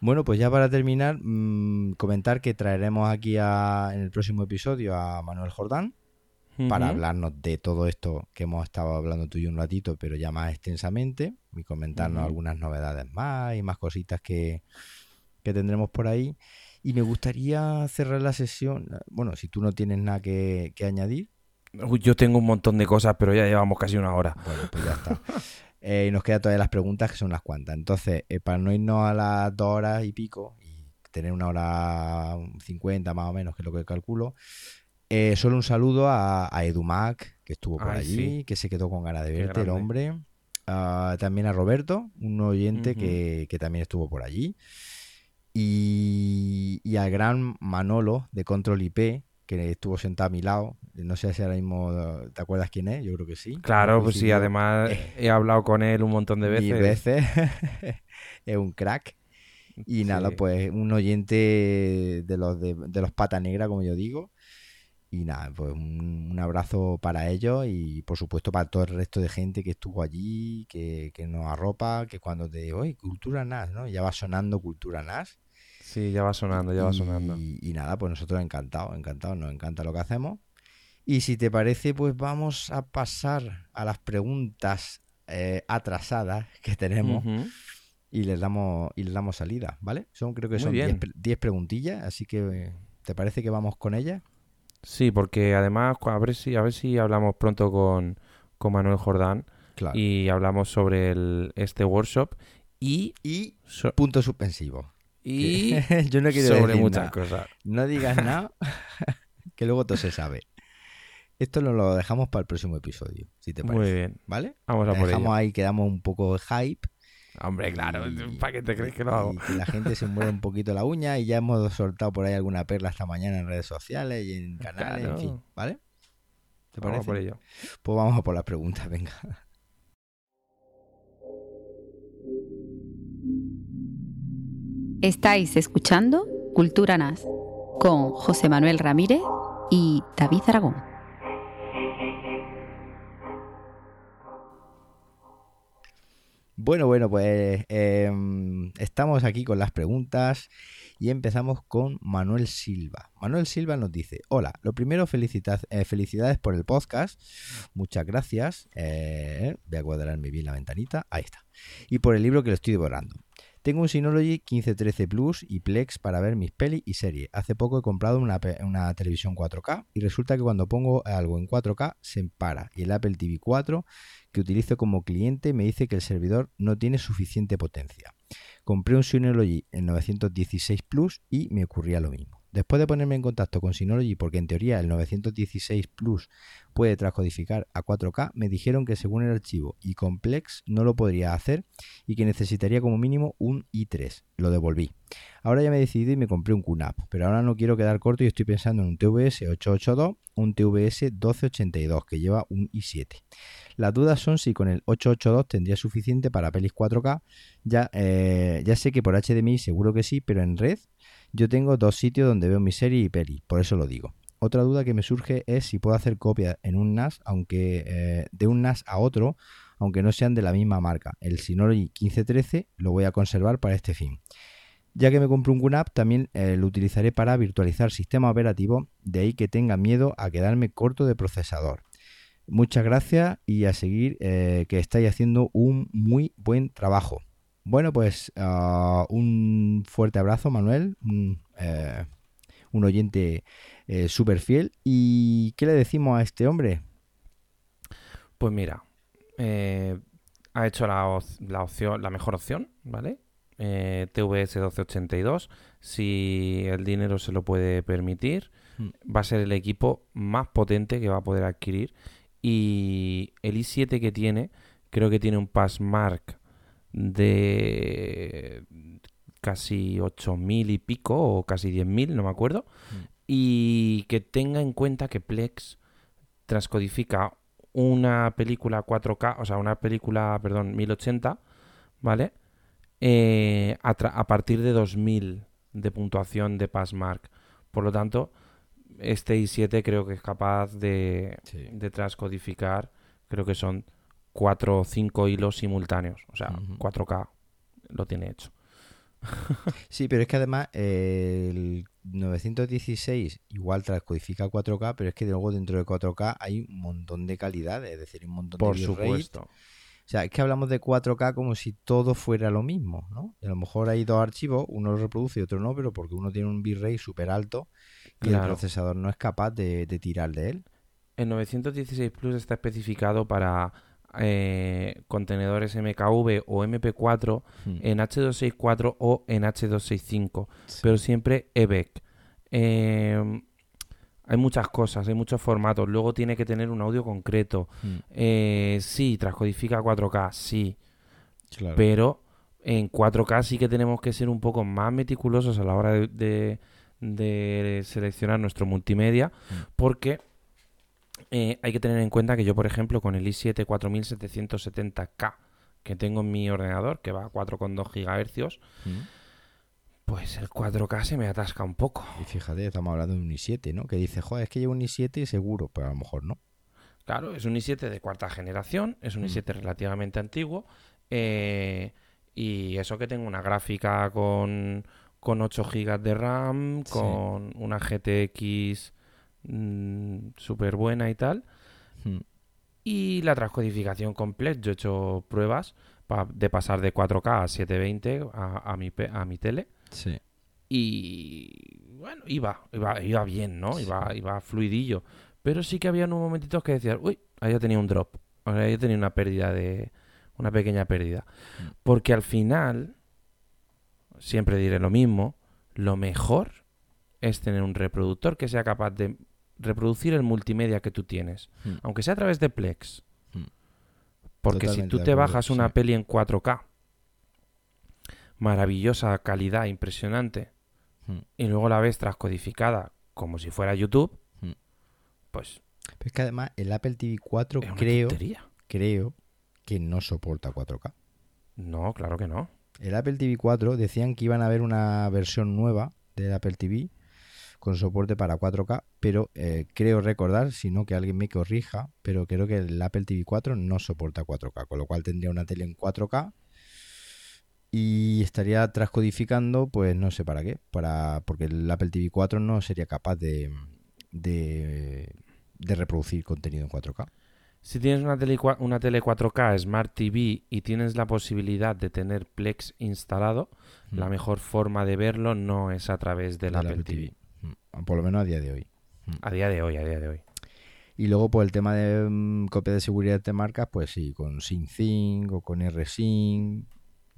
Bueno, pues ya para terminar, mm, comentar que traeremos aquí en el próximo episodio a Manuel Jordán para hablarnos de todo esto que hemos estado hablando tú y un ratito, pero ya más extensamente y comentarnos algunas novedades más y más cositas que, tendremos por ahí. Y me gustaría cerrar la sesión, bueno, si tú no tienes nada que, que añadir, Uy, yo tengo un montón de cosas, pero ya llevamos casi una hora. Bueno, pues ya está. Eh, y nos quedan todavía las preguntas, que son las cuantas. Entonces, eh, para no irnos a las dos horas y pico y tener una hora cincuenta más o menos, que es lo que calculo, eh, solo un saludo a, a Edumac, que estuvo por Ay, allí, sí. que se quedó con ganas de verte, el hombre. Ah, también a Roberto, un oyente que, que también estuvo por allí. Y, y al gran Manolo de Control IP, que estuvo sentado a mi lado. No sé si ahora mismo eh, te acuerdas quién es, yo creo que sí. Claro, pues sí, además he hablado con él un montón de veces. mil veces. es un crack. Y nada, Sí. pues un oyente de los de, de los pata negra, como yo digo. Y nada, pues un, un abrazo para ellos y por supuesto para todo el resto de gente que estuvo allí, que, que nos arropa, que cuando te digo, oye, Cultura NAS, ¿no? Ya va sonando Cultura NAS. Sí, ya va sonando, ya va sonando. y nada, pues nosotros encantados, encantados, nos encanta lo que hacemos. Y si te parece, pues vamos a pasar a las preguntas eh, atrasadas que tenemos y les damos y les damos salida, ¿vale? Son creo que son bien. 10 pre- 10 preguntillas, así que ¿te parece que vamos con ellas? Sí, porque además, a ver si, a ver si hablamos pronto con, con Manuel Jordán Claro. y hablamos sobre el, este workshop y, Y so- punto suspensivo. Y yo no quiero sobre decir muchas nada. cosas. No digas nada, que luego todo se sabe. Esto lo dejamos para el próximo episodio, si te parece. Muy bien, ¿Vale? vamos a por Dejamos ello. ahí, quedamos un poco hype. Hombre, claro, ¿para qué te crees que lo hago? Y que la gente se mueve un poquito la uña y ya hemos soltado por ahí alguna perla esta mañana en redes sociales y en canales, en fin, ¿vale? ¿Te Vamos a parece? por ello. Pues vamos a por las preguntas, venga. Estáis escuchando Cultura NAS con José Manuel Ramírez y David Aragón. Bueno, bueno, pues em, estamos aquí con las preguntas y empezamos con Manuel Silva. Manuel Silva nos dice, hola, lo primero eh, felicidades por el podcast, muchas gracias, eh, voy a cuadrarme bien la ventanita, ahí está, y por el libro que lo estoy devorando. Tengo un Synology 1513 Plus y Plex para ver mis pelis y series. Hace poco he comprado una, una televisión 4K y resulta que cuando pongo algo en 4K se para y el Apple TV 4 que utilizo como cliente me dice que el servidor no tiene suficiente potencia. Compré un Synology en 916 Plus y me ocurría lo mismo. Después de ponerme en contacto con Synology, porque en teoría el 916 Plus puede transcodificar a 4K, me dijeron que según el archivo y complex no lo podría hacer y que necesitaría como mínimo un i3. Lo devolví. Ahora ya me he decidido y me compré un QNAP, pero ahora no quiero quedar corto y estoy pensando en un TVS 882 o un TVS 1282 que lleva un i7. Las dudas son si con el 882 tendría suficiente para pelis 4K. Ya, eh, ya sé que por HDMI seguro que sí, pero en red yo tengo dos sitios donde veo mi serie y peli, por eso lo digo. Otra duda que me surge es si puedo hacer copia en un NAS, aunque eh, de un NAS a otro, aunque no sean de la misma marca. El Synology 1513 lo voy a conservar para este fin. Ya que me compré un QNAP, también eh, lo utilizaré para virtualizar sistema operativo, de ahí que tenga miedo a quedarme corto de procesador. Muchas gracias y a seguir eh, que estáis haciendo un muy buen trabajo. Bueno, pues ah, un fuerte abrazo, Manuel, un, eh, un oyente eh, súper fiel. ¿Y qué le decimos a este hombre? Pues mira, eh, ha hecho la opción, la mejor opción, ¿vale? Eh, TVS 1282, si el dinero se lo puede permitir, Mm. va a ser el equipo más potente que va a poder adquirir. Y el i7 que tiene, creo que tiene un passmark de casi 8.000 y pico, o casi 10.000, no me acuerdo. Mm. Y que tenga en cuenta que Plex transcodifica una película 4K, o sea, una película, perdón, 1080, ¿vale? Eh, a, a partir de 2000 de puntuación de Passmark. Por lo tanto, este i7 creo que es capaz de, de transcodificar, creo que son 4 o 5 hilos simultáneos. O sea, Ujú. 4K lo tiene hecho. Sí, pero es que además eh, el 916 igual transcodifica 4K, pero es que luego dentro de 4K hay un montón de calidad, es decir, un montón Por de bitrate. supuesto. O sea, es que hablamos de 4K como si todo fuera lo mismo, ¿no? Y a lo mejor hay dos archivos, uno lo reproduce y otro no, pero porque uno tiene un bitrate súper alto y el procesador no es capaz de, de tirar de él. el 916 Plus está especificado para eh, contenedores MKV o MP4 Hmm. en H264 o en H265, Sí. pero siempre EVEC. Eh, hay muchas cosas, hay muchos formatos. Luego tiene que tener un audio concreto. Mm, Eh, sí, transcodifica 4K, sí, claro. pero en 4K sí que tenemos que ser un poco más meticulosos a la hora de, de- de seleccionar nuestro multimedia, Mm. porque eh, hay que tener en cuenta que yo, por ejemplo, con el i7 4770K que tengo en mi ordenador, que va a 4,2 GHz, Mm. pues el 4K se me atasca un poco. Y fíjate, estamos hablando de un i7, ¿no? Que dice, joder, es que llevo un i7 y seguro, pero a lo mejor no. Claro, es un i7 de cuarta generación, es un Mm. i7 relativamente antiguo. eh, y eso que tengo una gráfica con, con 8 GB de RAM, Sí. con una GTX súper buena y tal. Mm, Y la transcodificación completa. Yo he hecho pruebas pa- de pasar de 4K a 720 a, a mi, a mi tele. Sí. Y bueno, iba, iba, iba bien, ¿no? Sí. Iba, iba fluidillo. Pero sí que había unos momentitos que decías, uy, ahí ya tenía un drop. Ahí ya tenía una pérdida de. Una pequeña pérdida. Mm. Porque al final, siempre diré lo mismo, lo mejor es tener un reproductor que sea capaz de reproducir el multimedia que tú tienes. Mm. Aunque sea a través de Plex. Mm. Porque si tú te acuerdo, bajas una sí. peli en 4K, maravillosa calidad, impresionante, Mm. y luego la ves transcodificada como si fuera YouTube, Mm. pues Pero es que además el Apple TV 4 es una creo, tontería. creo que no soporta 4K. No, claro que no. El Apple TV 4 decían que iban a haber una versión nueva del Apple TV con soporte para 4K, pero eh, creo recordar, si no que alguien me corrija, pero creo que el Apple TV 4 no soporta 4K, con lo cual tendría una tele en 4K y estaría transcodificando, pues no sé para qué, para porque el Apple TV 4 no sería capaz de, de, de reproducir contenido en 4K. Si tienes una tele, una tele 4K Smart TV y tienes la posibilidad de tener Plex instalado, la Mm. mejor forma de verlo no es a través del Apple TV. Por lo menos a día de hoy. A día de hoy, a día de hoy. Y luego, pues el tema de mm, copia de seguridad de marcas, pues sí, con SyncThing o con RSync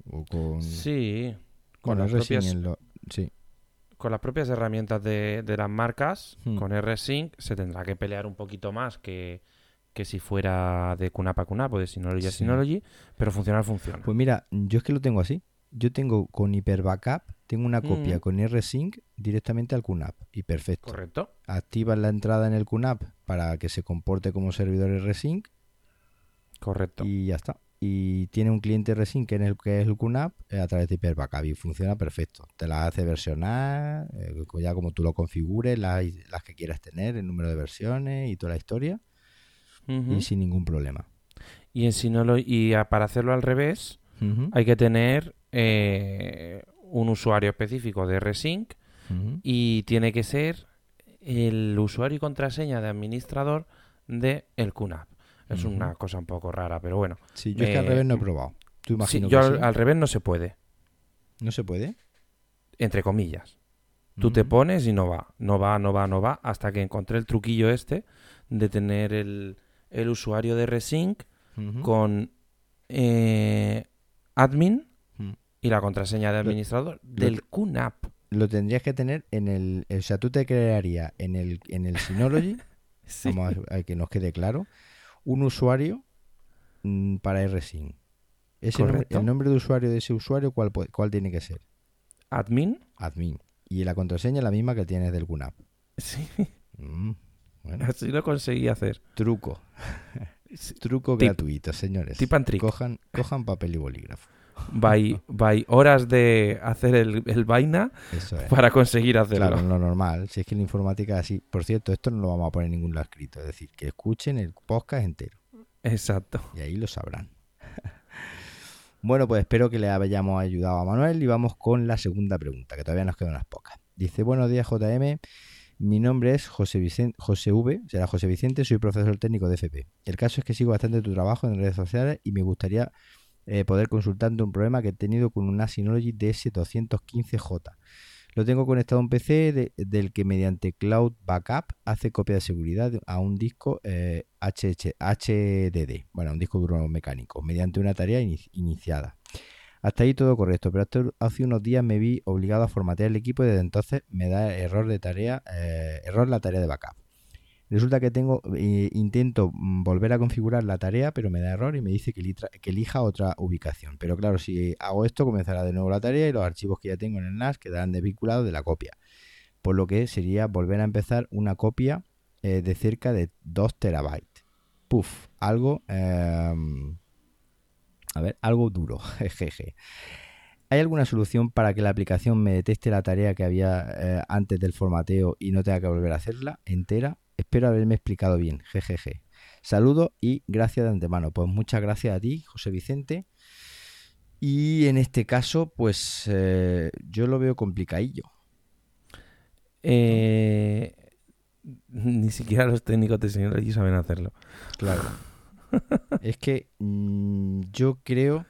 o con... Sí. Con, RSync propias, lo- Sí, con las propias herramientas de, de las marcas, Hmm. con RSync, se tendrá que pelear un poquito más que, que si fuera de QNAP a QNAP o de Synology a Sí. Synology, pero funcionar funciona. pues mira, yo es que lo tengo así. Yo tengo con Hyper Backup, tengo una copia Mm. con RSync directamente al QNAP y perfecto. ¿Correcto? Activas la entrada en el QNAP para que se comporte como servidor RSync Correcto. y ya está. Y tiene un cliente RSync en el que es el QNAP eh, a través de Hyper Backup y funciona perfecto. Te las hace versionar, eh, ya como tú lo configures, las, las que quieras tener, el número de versiones y toda la historia, y sin ningún problema. Y en Synology, y a- para hacerlo al revés, hay que tener eh, un usuario específico de RSync ujú. y tiene que ser el usuario y contraseña de administrador de el QNAP. Es una cosa un poco rara, pero bueno. Sí, yo es que al Eh, revés no he probado. Tú Sí, imagino yo al, revés no se puede, ¿No se puede? entre comillas. Tú te pones y no va, no va, no va, no va, hasta que encontré el truquillo este de tener el, el usuario de RSync Ujú. con eh, admin. Y la contraseña de administrador del QNAP. Lo tendrías que tener en el... O sea, tú te crearías en el, en el Synology, Sí. vamos a, a que nos quede claro, un usuario mm, para RSync. Ese nombre- el nombre de usuario de ese usuario, ¿cuál, ¿cuál tiene que ser? Admin. Admin. Y la contraseña la misma que tienes del QNAP. Sí, Mm, bueno, así lo conseguí hacer. truco. Truco Tip. gratuito, señores. Tip and trick. Cojan, cojan papel y bolígrafo. By, by horas de hacer el, el vaina es. para conseguir hacerlo. Claro, lo normal. Si es que la informática es así. Por cierto, esto no lo vamos a poner en ningún lado escrito. Es decir, que escuchen el podcast entero. Exacto. Y ahí lo sabrán. bueno, pues espero que le hayamos ayudado a Manuel y vamos con la segunda pregunta, que todavía nos quedan unas pocas. Dice, buenos días JM, mi nombre es José, Vicente, José V, será José Vicente, soy profesor técnico de FP. El caso es que sigo bastante tu trabajo en redes sociales y me gustaría eh, poder consultarte un problema que he tenido con una Synology DS215J. Lo tengo conectado a un PC del que mediante Cloud Backup hace copia de seguridad a un disco eh, HDD, bueno, un disco duro mecánico, mediante una tarea iniciada. Hasta ahí todo correcto, pero hace unos días me vi obligado a formatear el equipo y desde entonces me da error de tarea, eh, error la tarea de backup. Resulta que tengo, eh, intento mm, volver a configurar la tarea, pero me da error y me dice que, elija otra ubicación. Pero claro, si hago esto, comenzará de nuevo la tarea y los archivos que ya tengo en el NAS quedarán desvinculados de la copia. Por lo que sería volver a empezar una copia eh, de cerca de 2 terabytes. Puf, algo... Em, a ver, algo duro. Jeje. ¿Hay alguna solución para que la aplicación me detecte la tarea que había eh, antes del formateo y no tenga que volver a hacerla entera? Espero haberme explicado bien. Jejeje. Saludo y gracias de antemano. Pues muchas gracias a ti, José Vicente. Y en este caso, pues eh, yo lo veo complicadillo. Eh, ni siquiera los técnicos de allí saben hacerlo. Claro. es que mm, yo creo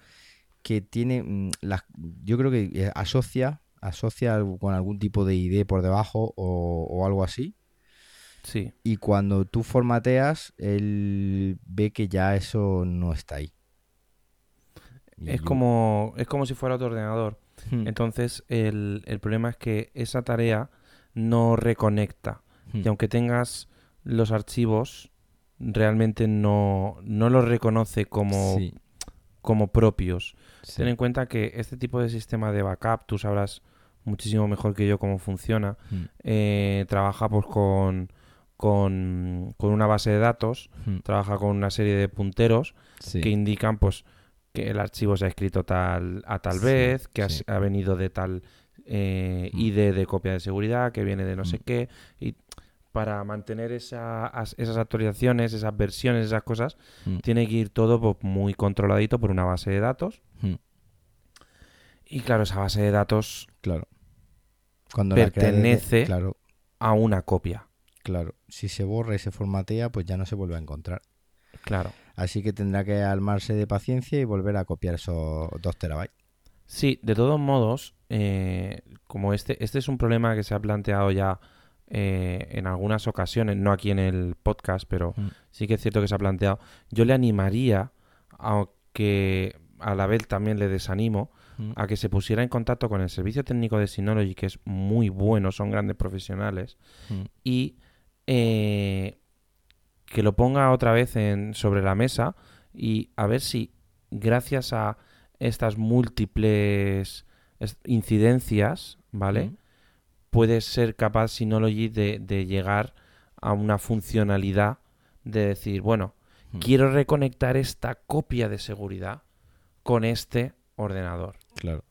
que tiene mm, yo creo que eh, asocia asocia con algún tipo de ID por debajo o algo así Sí. Y cuando tú formateas, él ve que ya eso no está ahí. es, como, es como si fuera tu ordenador. Hmm. Entonces, el, problema es que esa tarea no reconecta. Hmm. Y aunque tengas los archivos, realmente no, no los reconoce como, como propios. Ten en cuenta que este tipo de sistema de backup, tú sabrás muchísimo mejor que yo cómo funciona, hmm. eh, trabaja pues con con, una base de datos, trabaja con una serie de punteros que indican pues que el archivo se ha escrito tal a tal vez, que ha, venido de tal eh, ID de copia de seguridad, que viene de no sé qué, y para mantener esa, esas actualizaciones, esas versiones, esas cosas, tiene que ir todo pues, muy controladito por una base de datos. Y claro, esa base de datos claro. Cuando pertenece a una copia. Claro, si se borra y se formatea, pues ya no se vuelve a encontrar. Claro. Así que tendrá que armarse de paciencia y volver a copiar esos 2 terabytes. Sí, de todos modos, eh, como este, este es un problema que se ha planteado ya eh, en algunas ocasiones, no aquí en el podcast, pero mm. sí que es cierto que se ha planteado, yo le animaría, aunque a la vez también le desanimo, mm. a que se pusiera en contacto con el servicio técnico de Synology, que es muy bueno, son grandes profesionales, mm. y eh, que lo ponga otra vez en, sobre la mesa y a ver si gracias a estas múltiples incidencias, ¿vale? Puede ser capaz Synology de, de, llegar a una funcionalidad de decir, bueno, quiero reconectar esta copia de seguridad con este ordenador. Claro.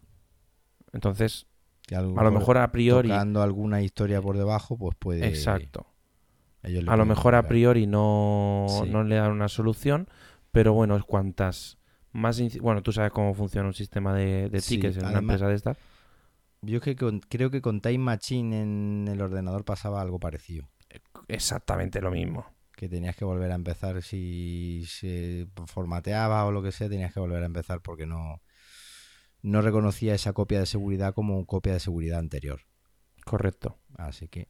Entonces, a lo mejor a priori... Tocando alguna historia por debajo, pues puede... Exacto a lo mejor a priori no, le dan una solución, pero bueno, cuantas más... Bueno, tú sabes cómo funciona un sistema de, tickets en una empresa de estas. Yo creo que con Time Machine en el ordenador pasaba algo parecido. Exactamente lo mismo. Que tenías que volver a empezar si se formateaba o lo que sea, tenías que volver a empezar porque no, no reconocía esa copia de seguridad como copia de seguridad anterior. Correcto. Así que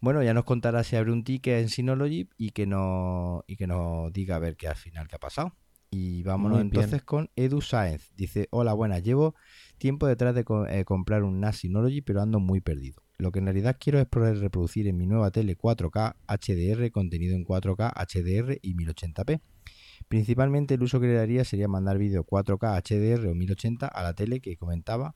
bueno, ya nos contará si abre un ticket en Synology y que, no, y que nos diga a ver qué al final qué ha pasado. Y vámonos entonces con Edu Science. Dice, hola, buenas, llevo tiempo detrás de eh, comprar un NAS Synology, pero ando muy perdido. Lo que en realidad quiero es poder reproducir en mi nueva tele 4K HDR, contenido en 4K HDR y 1080p. Principalmente el uso que le daría sería mandar vídeo 4K HDR o 1080 a la tele que comentaba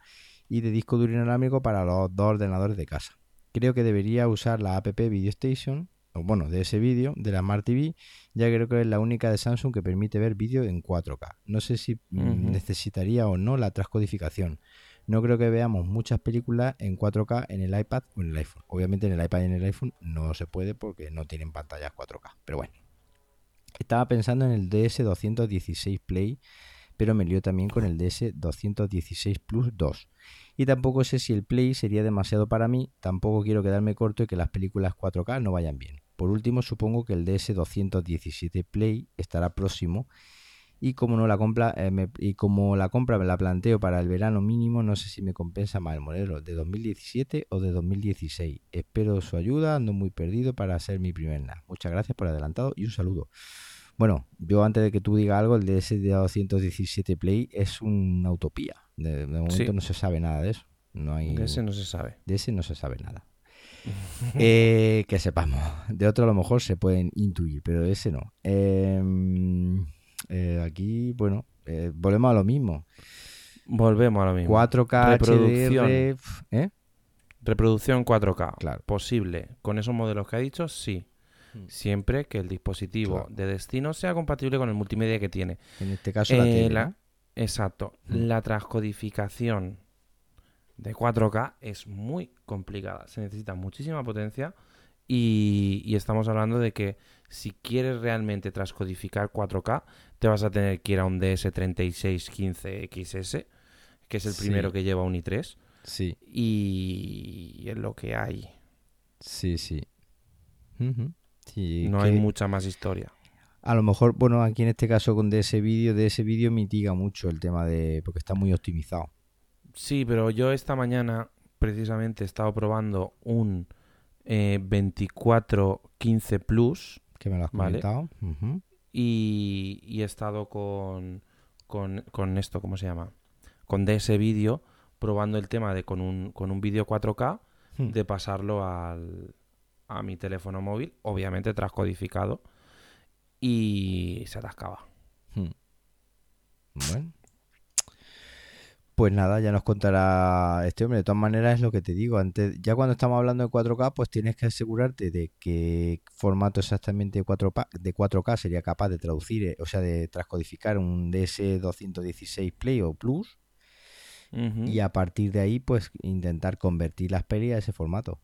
y de disco duro inalámbrico para los dos ordenadores de casa creo que debería usar la app Video Station, o bueno, de ese vídeo, de la Smart TV, ya creo que es la única de Samsung que permite ver vídeo en 4K. No sé si necesitaría o no la transcodificación. No creo que veamos muchas películas en 4K en el iPad o en el iPhone. Obviamente en el iPad y en el iPhone no se puede porque no tienen pantallas 4K. Pero bueno. Estaba pensando en el DS216 Play, pero me lío también con el DS216 Plus 2 y tampoco sé si el Play sería demasiado para mí, tampoco quiero quedarme corto y que las películas 4K no vayan bien. Por último, supongo que el DS217 Play estará próximo y como no la compra eh, me- y como la compra me la planteo para el verano mínimo, no sé si me compensa más el modelo de 2017 o de 2016. Espero su ayuda, ando muy perdido para hacer mi primer NAS. Muchas gracias por adelantado y un saludo. Bueno, yo antes de que tú digas algo, el DS de 217 Play es una utopía. De, de momento Sí. no se sabe nada de eso. No hay, De ese no se sabe. de ese no se sabe nada. Eh, que sepamos. De otro a lo mejor se pueden intuir, pero de ese no. Eh, eh, aquí, bueno, eh, volvemos a lo mismo. Volvemos a lo mismo. 4K Reproducción. HDR, ¿eh? Reproducción 4K. Claro. Posible. Con esos modelos que ha dicho, sí. Hmm. Siempre que el dispositivo Claro. de destino sea compatible con el multimedia que tiene. En este caso la Eh, tele. Exacto. Mm. La transcodificación de 4K es muy complicada. Se necesita muchísima potencia y, y estamos hablando de que si quieres realmente transcodificar 4K, te vas a tener que ir a un DS3615XS, que es el Sí. primero que lleva un i3, Sí, y es lo que hay. sí, sí. Ujú. Sí, no hay mucha más historia. A lo mejor, bueno, aquí en este caso con de ese vídeo, de ese vídeo mitiga mucho el tema de... porque está muy optimizado. Sí, pero yo esta mañana precisamente he estado probando un eh, 2415 Plus Que me lo has Vale. comentado. Y he estado con, con, con esto, ¿cómo se llama? Con de ese vídeo probando el tema de con un, con un vídeo 4K Hmm. de pasarlo al, a mi teléfono móvil, obviamente transcodificado, y se atascaba. Hmm. Bueno. Pues nada, ya nos contará este hombre. De todas maneras, es lo que te digo. Antes, ya cuando estamos hablando de 4K, pues tienes que asegurarte de qué formato exactamente de 4K, de 4K sería capaz de traducir, eh, o sea, de transcodificar un DS216 Play o Plus. Y a partir de ahí, pues intentar convertir las pelis a ese formato.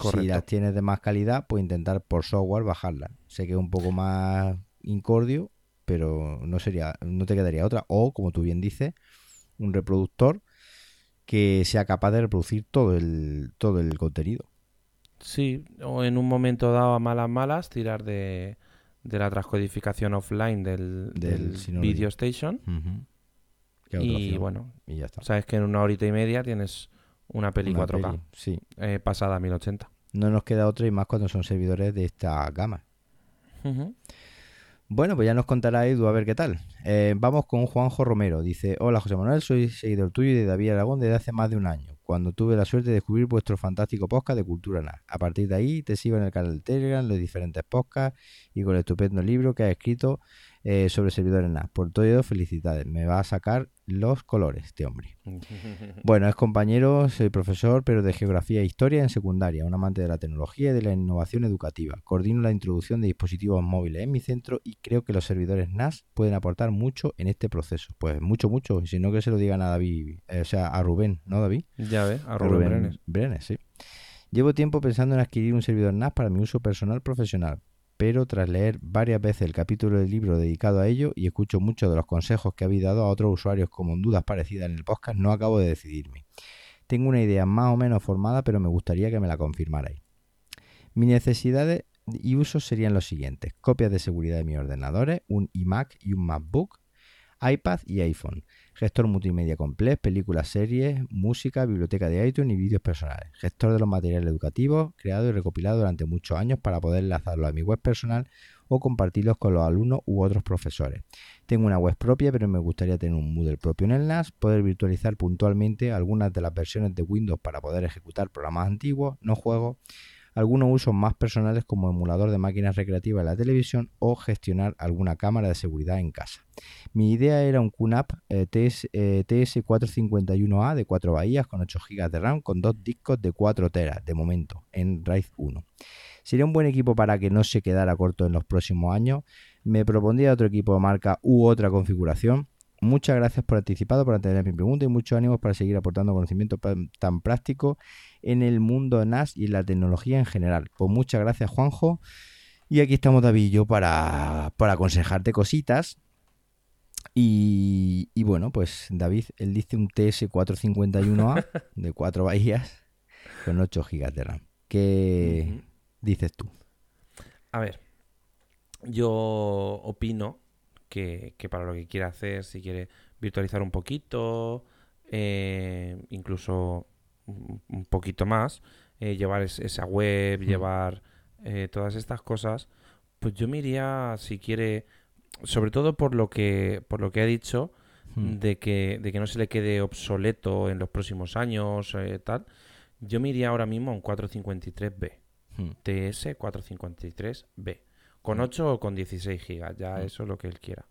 Si las tienes de más calidad, pues intentar por software bajarlas. Sé que es un poco más incordio, pero no sería, no te quedaría otra. O, como tú bien dices, un reproductor que sea capaz de reproducir todo el, todo el contenido. Sí, o en un momento dado a malas malas tirar de, de la transcodificación offline del, Del. Video Station. Y opción. bueno, y ya está. sabes que en una horita y media tienes una peli Una 4K peli, Sí. eh, pasada a 1080. No nos queda otra y más cuando son servidores de esta gama. Bueno, pues ya nos contará Edu a ver qué tal. Eh, vamos con Juanjo Romero. Dice, hola José Manuel, soy seguidor tuyo y de David Aragón desde hace más de un año, cuando tuve la suerte de descubrir vuestro fantástico podcast de Cultura NAS. A partir de ahí te sigo en el canal de Telegram, los diferentes podcasts y con el estupendo libro que has escrito eh, sobre servidores NAS. Por todo ello, felicidades. Me va a sacar los colores este hombre. Bueno, es compañero, soy profesor, pero de geografía e historia en secundaria, un amante de la tecnología y de la innovación educativa. Coordino la introducción de dispositivos móviles en mi centro y creo que los servidores NAS pueden aportar mucho en este proceso. Pues mucho, mucho, y si no que se lo digan a David, eh, o sea, a Rubén, ¿no David? ya ves, a Rubén Brenes. Brenes, sí. Llevo tiempo pensando en adquirir un servidor NAS para mi uso personal profesional, pero tras leer varias veces el capítulo del libro dedicado a ello y escucho muchos de los consejos que habéis dado a otros usuarios como dudas parecidas en el podcast, no acabo de decidirme. Tengo una idea más o menos formada, pero me gustaría que me la confirmarais. Mis necesidades y usos serían los siguientes: copias de seguridad de mis ordenadores, un iMac y un MacBook, iPad y iPhone, gestor multimedia completo, películas, series, música, biblioteca de iTunes y vídeos personales, gestor de los materiales educativos, creado y recopilado durante muchos años para poder enlazarlos a mi web personal o compartirlos con los alumnos u otros profesores. Tengo una web propia, pero me gustaría tener un Moodle propio en el NAS, poder virtualizar puntualmente algunas de las versiones de Windows para poder ejecutar programas antiguos, no juegos, algunos usos más personales como emulador de máquinas recreativas en la televisión o gestionar alguna cámara de seguridad en casa. Mi idea era un QNAP eh, TS, eh, TS451A de 4 bahías con 8 GB de RAM con dos discos de 4 teras de momento en RAID 1. Sería un buen equipo para que no se quedara corto en los próximos años. Me propondría otro equipo de marca u otra configuración. Muchas gracias por anticipado por atender mi pregunta y muchos ánimos para seguir aportando conocimiento tan práctico en el mundo NAS y en la tecnología en general. Pues muchas gracias, Juanjo. Y aquí estamos David y yo para, para aconsejarte cositas. Y, y bueno, pues David, él dice un TS451A de 4 bahías con 8 GB de RAM. ¿Qué dices tú? A ver, yo opino que, para lo que quiere hacer, si quiere virtualizar un poquito, eh, incluso un poquito más, eh, llevar esa web, llevar eh, todas estas cosas, pues yo me iría, si quiere, sobre todo por lo que, por lo que he dicho, de, que, de que no se le quede obsoleto en los próximos años, tal, yo me iría ahora mismo a un 453B. TS 453B. Con 8 o con 16 gigas, ya eso es lo que él quiera.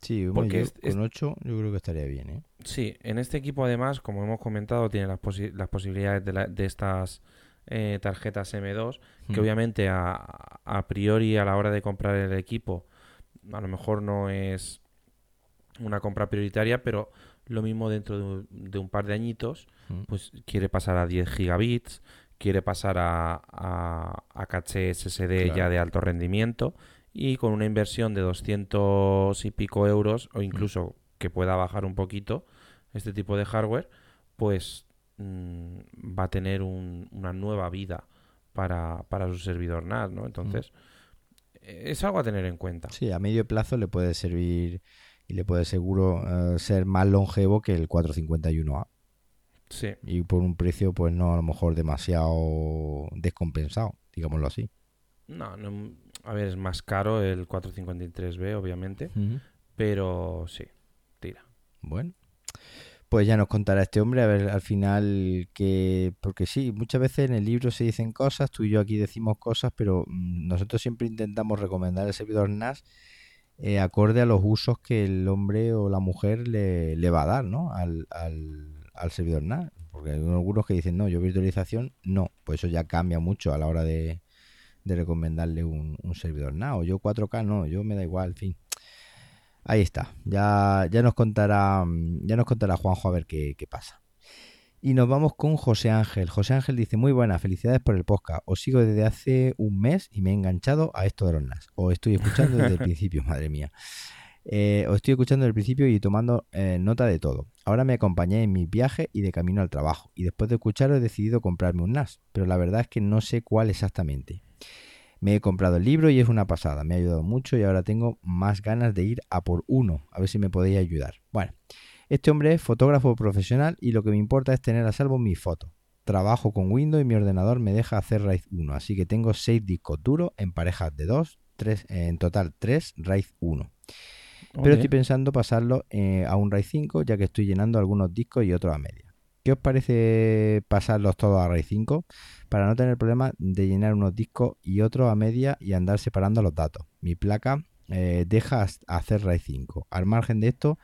Sí, Porque con 8 yo creo que estaría bien, ¿eh? Sí, en este equipo además, como hemos comentado, tiene las, las posibilidades de, de estas eh, tarjetas M2, que obviamente a, a, priori a la hora de comprar el equipo a lo mejor no es una compra prioritaria, pero lo mismo dentro de un, par de añitos, pues quiere pasar a 10 gigabits, quiere pasar a, a, caché SSD ya de alto rendimiento y con una inversión de 200 y pico euros o incluso que pueda bajar un poquito este tipo de hardware, pues mm, va a tener una nueva vida para, para, su servidor NAS, ¿no? Entonces, es algo a tener en cuenta. Sí, a medio plazo le puede servir y le puede seguro eh, ser más longevo que el 451A. Sí. Y por un precio, pues no a lo mejor demasiado descompensado, digámoslo así. No, no a ver, es más caro el 453B, obviamente, pero sí, tira. Bueno, pues ya nos contará este hombre a ver al final que, porque sí, muchas veces en el libro se dicen cosas, tú y yo aquí decimos cosas, pero mm, nosotros siempre intentamos recomendar el servidor NAS eh, acorde a los usos que el hombre o la mujer le, le va a dar, ¿no? Al, al, al servidor NAS. Porque hay algunos que dicen, no, yo virtualización, no. Pues eso ya cambia mucho a la hora de, de recomendarle un, servidor NAS. O yo 4K, no, yo me da igual, en fin. Ahí está. Ya, ya nos contará ya nos contará Juanjo a ver qué, qué pasa. Y nos vamos con José Ángel. José Ángel dice, muy buenas, felicidades por el podcast. Os sigo desde hace un mes y me he enganchado a esto de los NAS. Os estoy escuchando desde el principio, madre mía. Eh, os estoy escuchando desde el principio y tomando eh, nota de todo. Ahora me acompañé en mi viaje y de camino al trabajo. Y después de escucharos he decidido comprarme un NAS. Pero la verdad es que no sé cuál exactamente. Me he comprado el libro y es una pasada. Me ha ayudado mucho y ahora tengo más ganas de ir a por uno. A ver si me podéis ayudar. Bueno, este hombre es fotógrafo profesional y lo que me importa es tener a salvo mi foto. Trabajo con Windows y mi ordenador me deja hacer RAID 1, así que tengo 6 discos duros en parejas de 2, 3, en total 3 RAID 1. Pero estoy pensando pasarlo eh, a un RAID 5 ya que estoy llenando algunos discos y otros a media. ¿Qué os parece pasarlos todos a RAID 5 para no tener problema de llenar unos discos y otros a media y andar separando los datos? Mi placa eh, deja hacer RAID 5. Al margen de esto,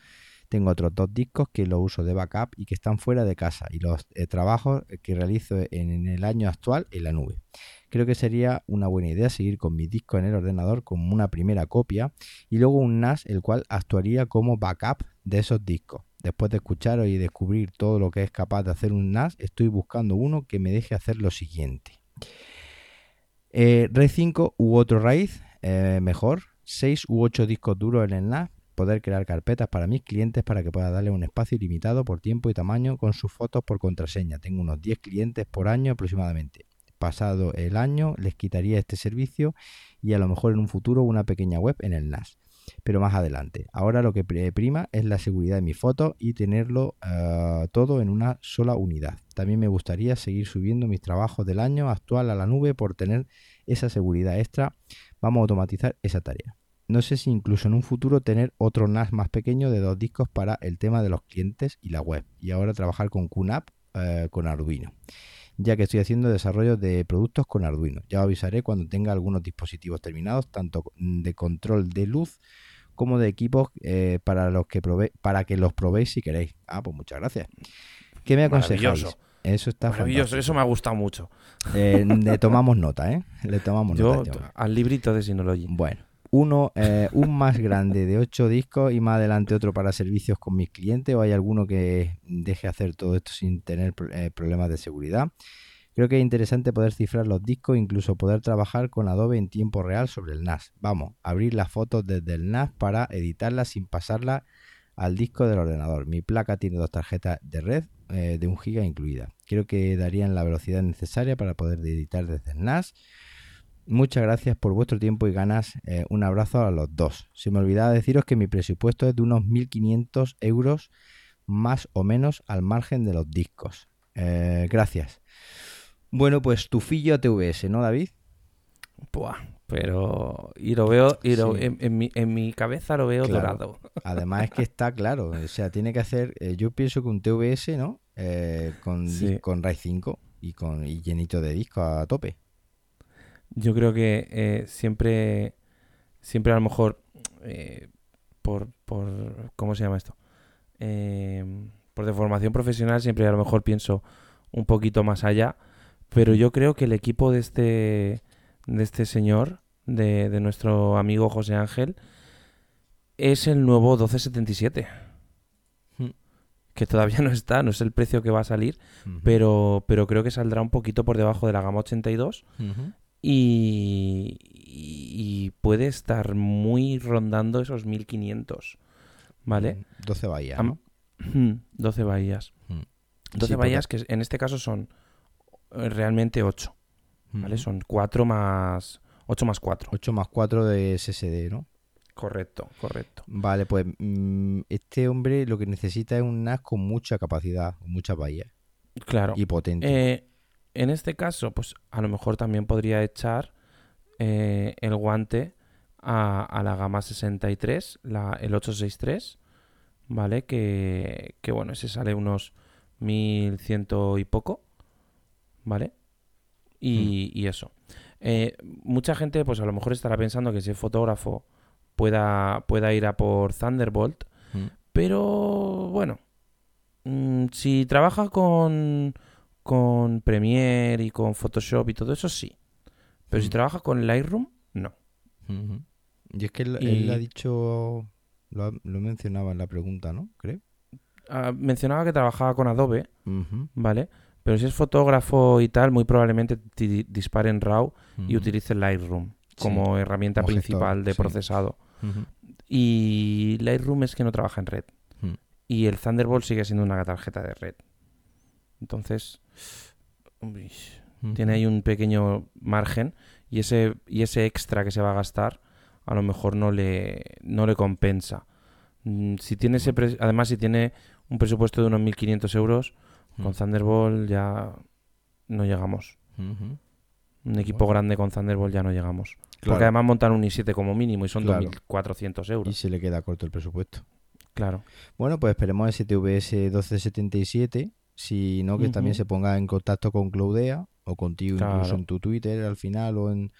tengo otros dos discos que los uso de backup y que están fuera de casa y los eh, trabajos que realizo en el año actual en la nube. Creo que sería una buena idea seguir con mi disco en el ordenador como una primera copia y luego un NAS el cual actuaría como backup de esos discos. Después de escuchar y descubrir todo lo que es capaz de hacer un NAS, estoy buscando uno que me deje hacer lo siguiente. Eh, RAID 5 u otro RAID, eh, mejor, 6 u 8 discos duros en el NAS, poder crear carpetas para mis clientes para que pueda darle un espacio ilimitado por tiempo y tamaño con sus fotos por contraseña. Tengo unos 10 clientes por año aproximadamente pasado el año les quitaría este servicio y a lo mejor en un futuro una pequeña web en el NAS. Pero más adelante. Ahora lo que prima es la seguridad de mi foto y tenerlo eh, todo en una sola unidad. También me gustaría seguir subiendo mis trabajos del año actual a la nube por tener esa seguridad extra. Vamos a automatizar esa tarea. No sé si incluso en un futuro tener otro NAS más pequeño de dos discos para el tema de los clientes y la web. Y ahora trabajar con QNAP eh, con Arduino ya que estoy haciendo desarrollo de productos con Arduino. Ya os avisaré cuando tenga algunos dispositivos terminados, tanto de control de luz como de equipos eh, para los que para que los probéis si queréis. Ah, pues muchas gracias. ¿Qué me aconsejáis? Eso está Maravilloso, eso me ha gustado mucho. Eh, le tomamos nota, ¿eh? Le tomamos nota. al librito de Synology. Bueno, uno, eh, un más grande de 8 discos y más adelante otro para servicios con mis clientes o hay alguno que deje hacer todo esto sin tener eh, problemas de seguridad. Creo que es interesante poder cifrar los discos, incluso poder trabajar con Adobe en tiempo real sobre el NAS. Vamos, abrir las fotos desde el NAS para editarlas sin pasarlas al disco del ordenador. Mi placa tiene dos tarjetas de red eh, de un giga incluida. Creo que darían la velocidad necesaria para poder editar desde el NAS Muchas gracias por vuestro tiempo y ganas. Eh, un abrazo a los dos. Se me olvidaba deciros que mi presupuesto es de unos 1.500 euros más o menos al margen de los discos. Eh, gracias. Bueno, pues tufillo a TVS, ¿no, David? Buah, pero. Y lo veo. Y lo- Sí. en, en mi, en mi cabeza lo veo Claro. dorado. Además es que está claro, o sea, tiene que hacer, eh, yo pienso que un TVS, ¿no? Eh, con, Sí. con RAID 5 y con y llenito de disco a tope. Yo creo que eh, siempre. Siempre a lo mejor. eh, por, por. ¿Cómo se llama esto? Eh, por deformación profesional, siempre a lo mejor pienso un poquito más allá. Pero yo creo que el equipo de este. De este señor. De, de nuestro amigo José Ángel. Es el nuevo 1277. Hmm. Que todavía no está, no es el precio que va a salir. Pero, pero creo que saldrá un poquito por debajo de la gama 82 Ujú. Y, y puede estar muy rondando esos 1500, ¿vale? 12 bahías, Am- ¿no? 12 bahías. Mm. 12 Sí, bahías que en este caso son eh, realmente 8, ¿vale? Ujú. Son 4 más 8 más 4. 8 más 4 de SSD, ¿no? Correcto, correcto. Vale, pues mm, este hombre lo que necesita es un NAS con mucha capacidad, con muchas bahías Claro. y potente. Eh, en este caso, pues a lo mejor también podría echar eh, el guante a, a la gama 63, la, el 863, ¿vale? Que, que bueno, ese sale unos 1100 y poco, ¿vale? Y, y eso. Eh, mucha gente, pues a lo mejor estará pensando que ese fotógrafo pueda, pueda ir a por Thunderbolt, Mm. pero bueno, mm, si trabaja con, con Premiere y con Photoshop y todo eso, sí. Pero si Mm. trabaja con Lightroom, no. Y es que él, Y- él ha dicho, lo, ha- lo mencionaba en la pregunta, ¿no? Creo. Ah, mencionaba que trabajaba con Adobe. ¿vale? Pero si es fotógrafo y tal, muy probablemente ti- dispare en RAW y utilice Lightroom Sí, como herramienta como gestor, principal de sí. procesado. Y Lightroom es que no trabaja en red. Y el Thunderbolt sigue siendo una tarjeta de red. Entonces, tiene ahí un pequeño margen y ese, y ese extra que se va a gastar a lo mejor no le, no le compensa. Mm, Si tiene ese pre- además, si tiene un presupuesto de unos 1.500 euros, con. Thunderbolt ya no llegamos. Un equipo grande con Thunderbolt ya no llegamos. Claro. Porque además montan un i7 como mínimo y son Claro. 2.400 Y euros. se le queda corto el presupuesto. Claro. Bueno, pues esperemos ese TVS 1277. Si no, que también se ponga en contacto con Cloudea o contigo incluso en tu Twitter al final o en,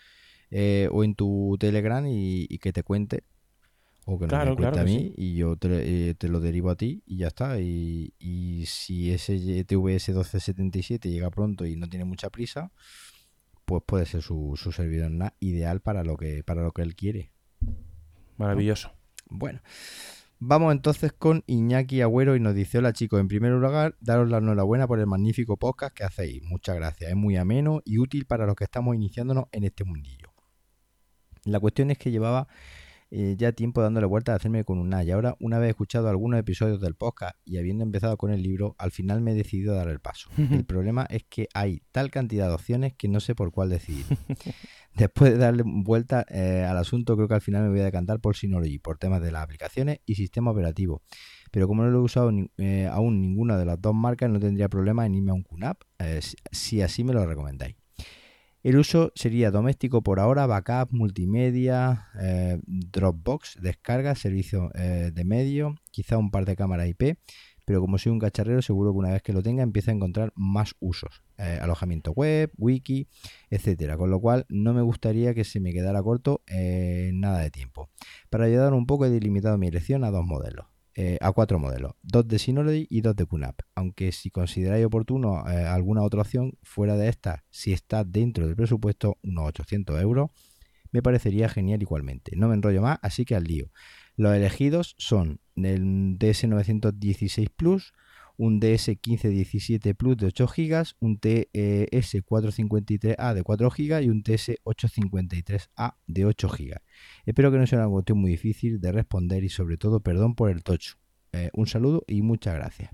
eh, o en tu Telegram y, y que te cuente. O que no Claro, me cuente claro a mí y yo te, eh, te lo derivo a ti y ya está. Y, y si ese TVS 1277 llega pronto y no tiene mucha prisa, pues puede ser su, su servidor ideal para lo que para lo que él quiere. Maravilloso. Bueno, vamos entonces con Iñaki Agüero y nos dice, hola chicos, en primer lugar, daros la enhorabuena por el magnífico podcast que hacéis. Muchas gracias, es muy ameno y útil para los que estamos iniciándonos en este mundillo. La cuestión es que llevaba eh, ya tiempo dándole vueltas a hacerme con un NAS y ahora, una vez escuchado algunos episodios del podcast y habiendo empezado con el libro, al final me he decidido a dar el paso. El problema es que hay tal cantidad de opciones que no sé por cuál decidir. Después de darle vuelta eh, al asunto, creo que al final me voy a decantar por Synology, por temas de las aplicaciones y sistema operativo. Pero como no lo he usado ni- eh, aún ninguna de las dos marcas, no tendría problema en irme a un QNAP, si así me lo recomendáis. El uso sería doméstico por ahora, backup, multimedia, eh, Dropbox, descarga, servicio eh, de medio, quizá un par de cámaras IP, pero como soy un cacharrero, seguro que una vez que lo tenga empieza a encontrar más usos. Eh, alojamiento web, wiki, etcétera. Con lo cual no me gustaría que se me quedara corto eh, nada de tiempo. Para ayudar un poco he delimitado mi elección a dos modelos. Eh, a cuatro modelos, dos de Synology y dos de QNAP. Aunque si consideráis oportuno eh, alguna otra opción fuera de esta, si está dentro del presupuesto, unos 800 euros, me parecería genial igualmente. No me enrollo más, así que al lío. Los elegidos son el DS916 Plus, un DS1517 Plus de 8 GB, un TS453A de 4 GB y un TS853A de 8 GB. Espero que no sea una cuestión muy difícil de responder y sobre todo perdón por el tocho. Eh, un saludo y muchas gracias.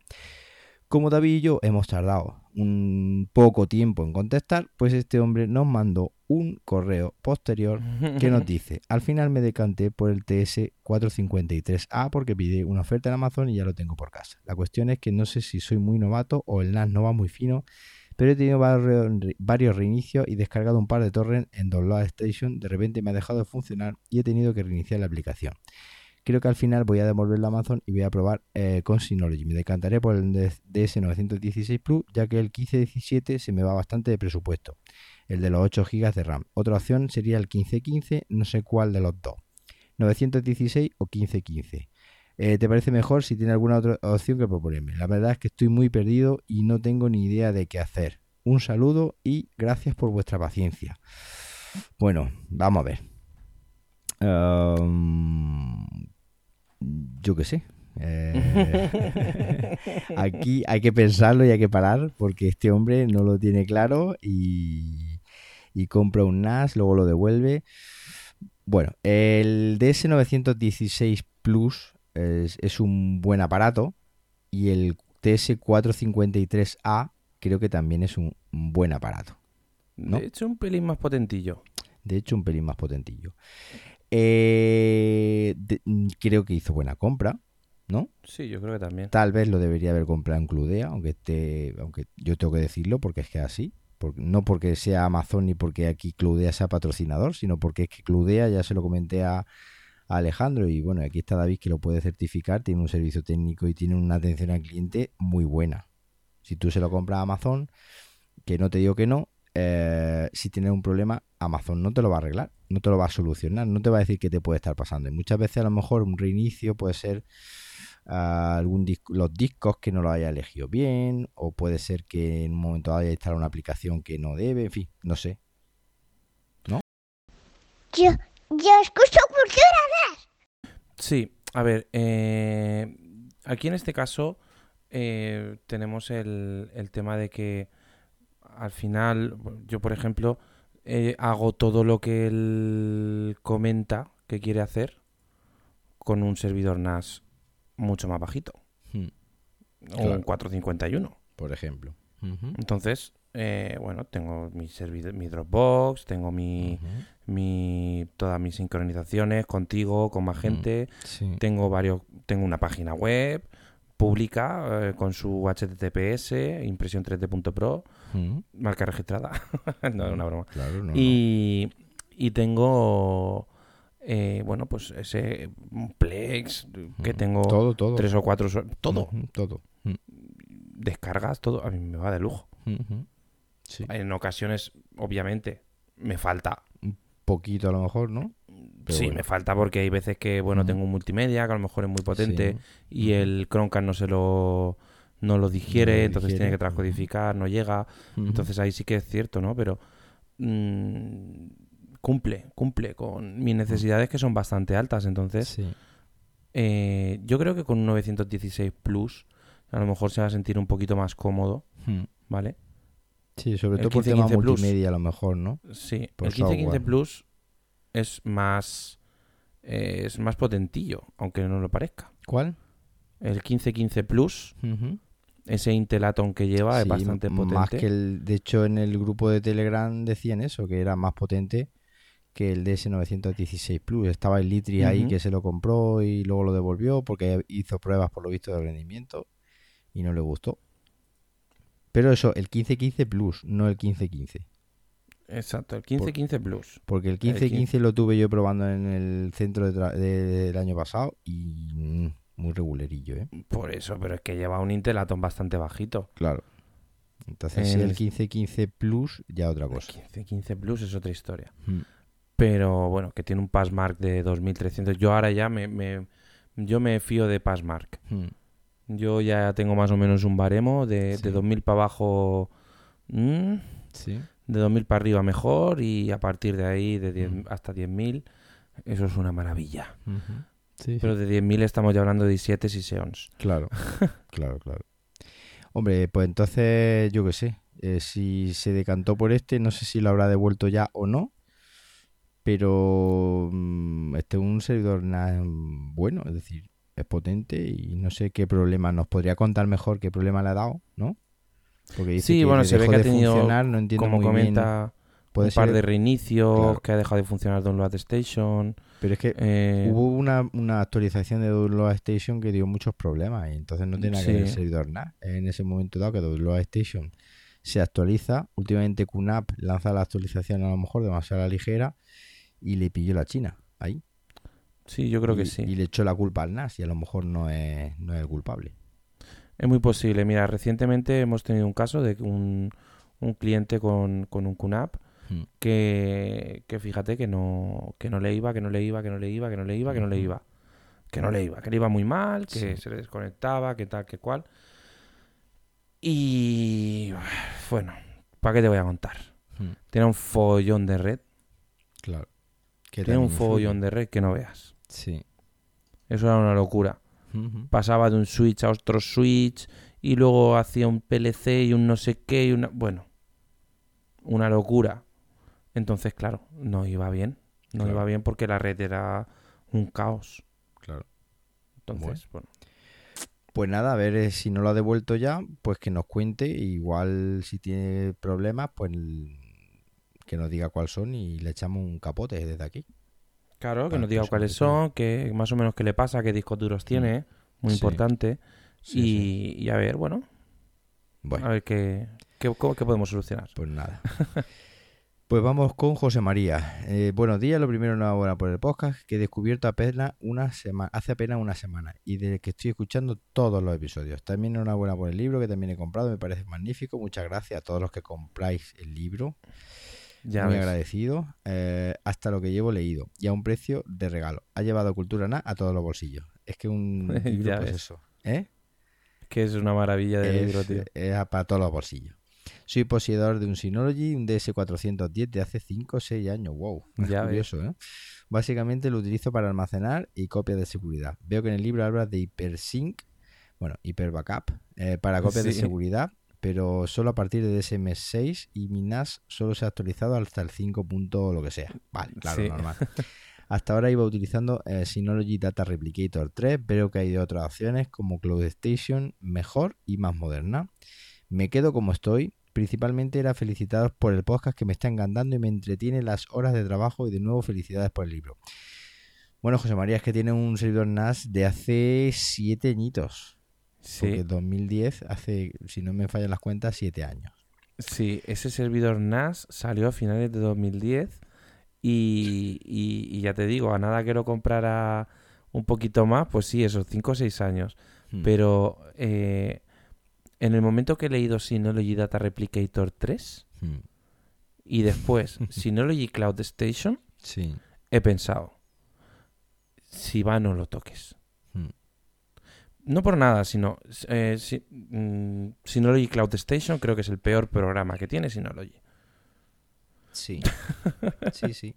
Como David y yo hemos tardado un poco tiempo en contestar, pues este hombre nos mandó un correo posterior que nos dice, al final me decanté por el TS453A porque pide una oferta en Amazon y ya lo tengo por casa. La cuestión es que no sé si soy muy novato o el NAS no va muy fino, pero he tenido varios reinicios y descargado un par de torrents en Download Station, de repente me ha dejado de funcionar y he tenido que reiniciar la aplicación. Creo que al final voy a devolverlo a Amazon y voy a probar eh, con Synology. Me decantaré por el DS916 Plus, ya que el 1517 se me va bastante de presupuesto, el de los 8 GB de RAM. Otra opción sería el 1515, no sé cuál de los dos, 916 o 1515. Eh, ¿Te parece mejor si tiene alguna otra opción que proponerme? La verdad es que estoy muy perdido y no tengo ni idea de qué hacer. Un saludo y gracias por vuestra paciencia. Bueno, vamos a ver yo qué sé. Eh, aquí hay que pensarlo y hay que parar porque este hombre no lo tiene claro y, compra un NAS, luego lo devuelve. Bueno, el DS916 Plus es, un buen aparato y el TS453A creo que también es un, buen aparato. De hecho, un pelín más potentillo. De hecho, un pelín más potentillo. Eh, mm, creo que hizo buena compra, ¿no? Sí, yo creo que también. Tal vez lo debería haber comprado en Cludea, aunque esté, aunque yo tengo que decirlo porque es que así. no porque sea Amazon ni porque aquí Cludea sea patrocinador, sino porque es que Cludea, ya se lo comenté a, Alejandro, y bueno, aquí está David que lo puede certificar, tiene un servicio técnico y tiene una atención al cliente muy buena. Si tú se lo compras a Amazon, que no te digo que no, eh, si tienes un problema, Amazon no te lo va a arreglar, no te lo va a solucionar, no te va a decir qué te puede estar pasando. Y muchas veces a lo mejor un reinicio puede ser ah, algún los discos que no lo haya elegido bien, o puede ser que en un momento haya instalado una aplicación que no debe, en fin, no sé. ¿No? Yo, yo escucho cultura Sí, a ver, eh, aquí en este caso eh, tenemos el, el tema de que al final, yo por ejemplo, eh, hago todo lo que él comenta que quiere hacer con un servidor NAS mucho más bajito. Hmm. O un 451. Por ejemplo. Entonces, eh, bueno, tengo mi, servidor, mi Dropbox, tengo mi, mi, todas mis sincronizaciones contigo, con más mm, gente. Tengo varios, tengo una página web pública eh, con su HTTPS, impresión 3D.pro, marca registrada. no, es una broma. y, y tengo, eh, bueno, pues ese Plex, que tengo todo, todo. tres o cuatro, todo. todo. Descargas, todo. A mí me va de lujo. En ocasiones, obviamente, me falta. Un poquito a lo mejor, ¿no? Sí, me falta porque hay veces que, bueno, tengo un multimedia que a lo mejor es muy potente y el Chromecast no se lo no lo digiere, entonces tiene que transcodificar, no llega. Entonces ahí sí que es cierto, ¿no? Pero mm, cumple, cumple con mis necesidades que son bastante altas. Entonces, eh, yo creo que con un 916 Plus a lo mejor se va a sentir un poquito más cómodo, ¿vale? Sí, sobre todo por tema multimedia a lo mejor, ¿no? Sí, el 1515 Plus es más eh, es más potentillo, aunque no lo parezca. ¿Cuál? El 1515 Plus. Ese Intel Atom que lleva es bastante potente. Más que el, de hecho, en el grupo de Telegram decían eso, que era más potente que el DS916 Plus. Estaba el Litri ahí que se lo compró y luego lo devolvió porque hizo pruebas por lo visto de rendimiento y no le gustó. Pero eso, el 1515 Plus, no el 1515. Exacto, el 1515 Plus. Porque el 1515 lo tuve yo probando en el centro del año pasado y mm, muy regulerillo, ¿eh? Por eso, pero es que lleva un Intel Atom bastante bajito. Claro. Entonces, el... si el 1515 Plus, ya otra cosa. El 1515 Plus es otra historia. Hmm. Pero bueno, que tiene un Passmark de 2300. Yo ahora ya me, yo me fío de Passmark. Hmm. Yo ya tengo más o menos un baremo de, 2000 para abajo. Mm, sí de 2.000 para arriba mejor y a partir de ahí de 10, hasta 10.000 eso es una maravilla. Pero de 10.000 estamos ya hablando de 17 y Xeons. Claro, claro, claro. Hombre, pues entonces yo qué sé, eh, si se decantó por este, no sé si lo habrá devuelto ya o no, pero mm, este es un servidor bueno, es decir, es potente y no sé qué problema, nos podría contar mejor qué problema le ha dado, ¿no? Porque dice Sí, que bueno, se ve que ha tenido, no entiendo como muy comenta, un par ser, de reinicios, claro. que ha dejado de funcionar Download Station. pero es que eh, hubo una, una actualización de Download Station que dio muchos problemas y entonces no tiene nada que ver el servidor nada. En ese momento dado que Download Station se actualiza, últimamente QNAP lanza la actualización a lo mejor demasiado a la ligera y le pilló la China ahí. sí, yo creo y, que sí. y le echó la culpa al NAS y a lo mejor no es, no es el culpable. Es muy posible. Mira, recientemente hemos tenido un caso de un, un cliente con, con un QNAP Hmm. que, que fíjate que no, que no le iba, que no le iba, que no le iba, que no le iba, que no le iba. Que no le iba, que le iba muy mal, que Sí. se le desconectaba, que tal, que cual. Y bueno, ¿para qué te voy a contar? Hmm. Tiene un follón de red. Claro. Tiene un follón de red que no veas. Sí. Eso era una locura. Pasaba de un switch a otro switch y luego hacía un PLC y un no sé qué y una bueno una locura entonces claro no iba bien no Claro. iba bien porque la red era un caos Claro. entonces bueno, Pues nada, a ver eh, si no lo ha devuelto ya, pues que nos cuente. Igual si tiene problemas, pues que nos diga cuáles son y le echamos un capote desde aquí. Claro que nos diga cuáles son que más o menos qué le pasa qué discos duros tiene muy Sí. importante Sí, y, sí. y a ver bueno Bueno, a ver qué, qué, cómo- qué podemos solucionar pues nada. Pues vamos con José María. Eh, buenos días, lo primero enhorabuena por el podcast que he descubierto apenas una semana, hace apenas una semana y desde que estoy escuchando todos los episodios. También enhorabuena por el libro que también he comprado, me parece magnífico. Muchas gracias a todos los que compráis el libro. Ya Muy ves. agradecido. eh, hasta lo que llevo leído. Y a un precio de regalo. Ha llevado Cultura Na a todos los bolsillos. Es que un libro, pues eso. ¿eh? que es una maravilla de Es, libro tío es para todos los bolsillos. Soy poseedor de un Synology, un DS410 de hace 5 o 6 años. Wow, es Ya ves. curioso, ¿eh? Básicamente lo utilizo para almacenar y copias de seguridad. Veo que en el libro habla de HyperSync, bueno, Hyper Backup, eh, para copias de seguridad, pero solo a partir de DSM6 y mi NAS solo se ha actualizado hasta el 5. punto lo que sea. Vale, claro, Sí. normal. Hasta ahora iba utilizando eh, Synology Data Replicator 3, pero que hay otras opciones como Cloud Station mejor y más moderna. Me quedo como estoy. Principalmente era felicitaros por el podcast que me está encantando y me entretiene las horas de trabajo y de nuevo felicidades por el libro. Bueno, José María, es que tiene un servidor NAS de hace 7 añitos. Porque sí 2010, hace, si no me fallan las cuentas, 7 años. Sí, ese servidor NAS salió a finales de 2010 y, y- y ya te digo, a nada que lo comprara un poquito más, pues sí, esos 5 o 6 años. Hmm. Pero eh, en el momento que he leído Synology Data Replicator 3 Hmm. y después Synology Cloud Station, Sí. he pensado, si va no lo toques. No por nada, sino eh, si- mm, Synology Cloud Station creo que es el peor programa que tiene Synology. Sí. Sí, sí.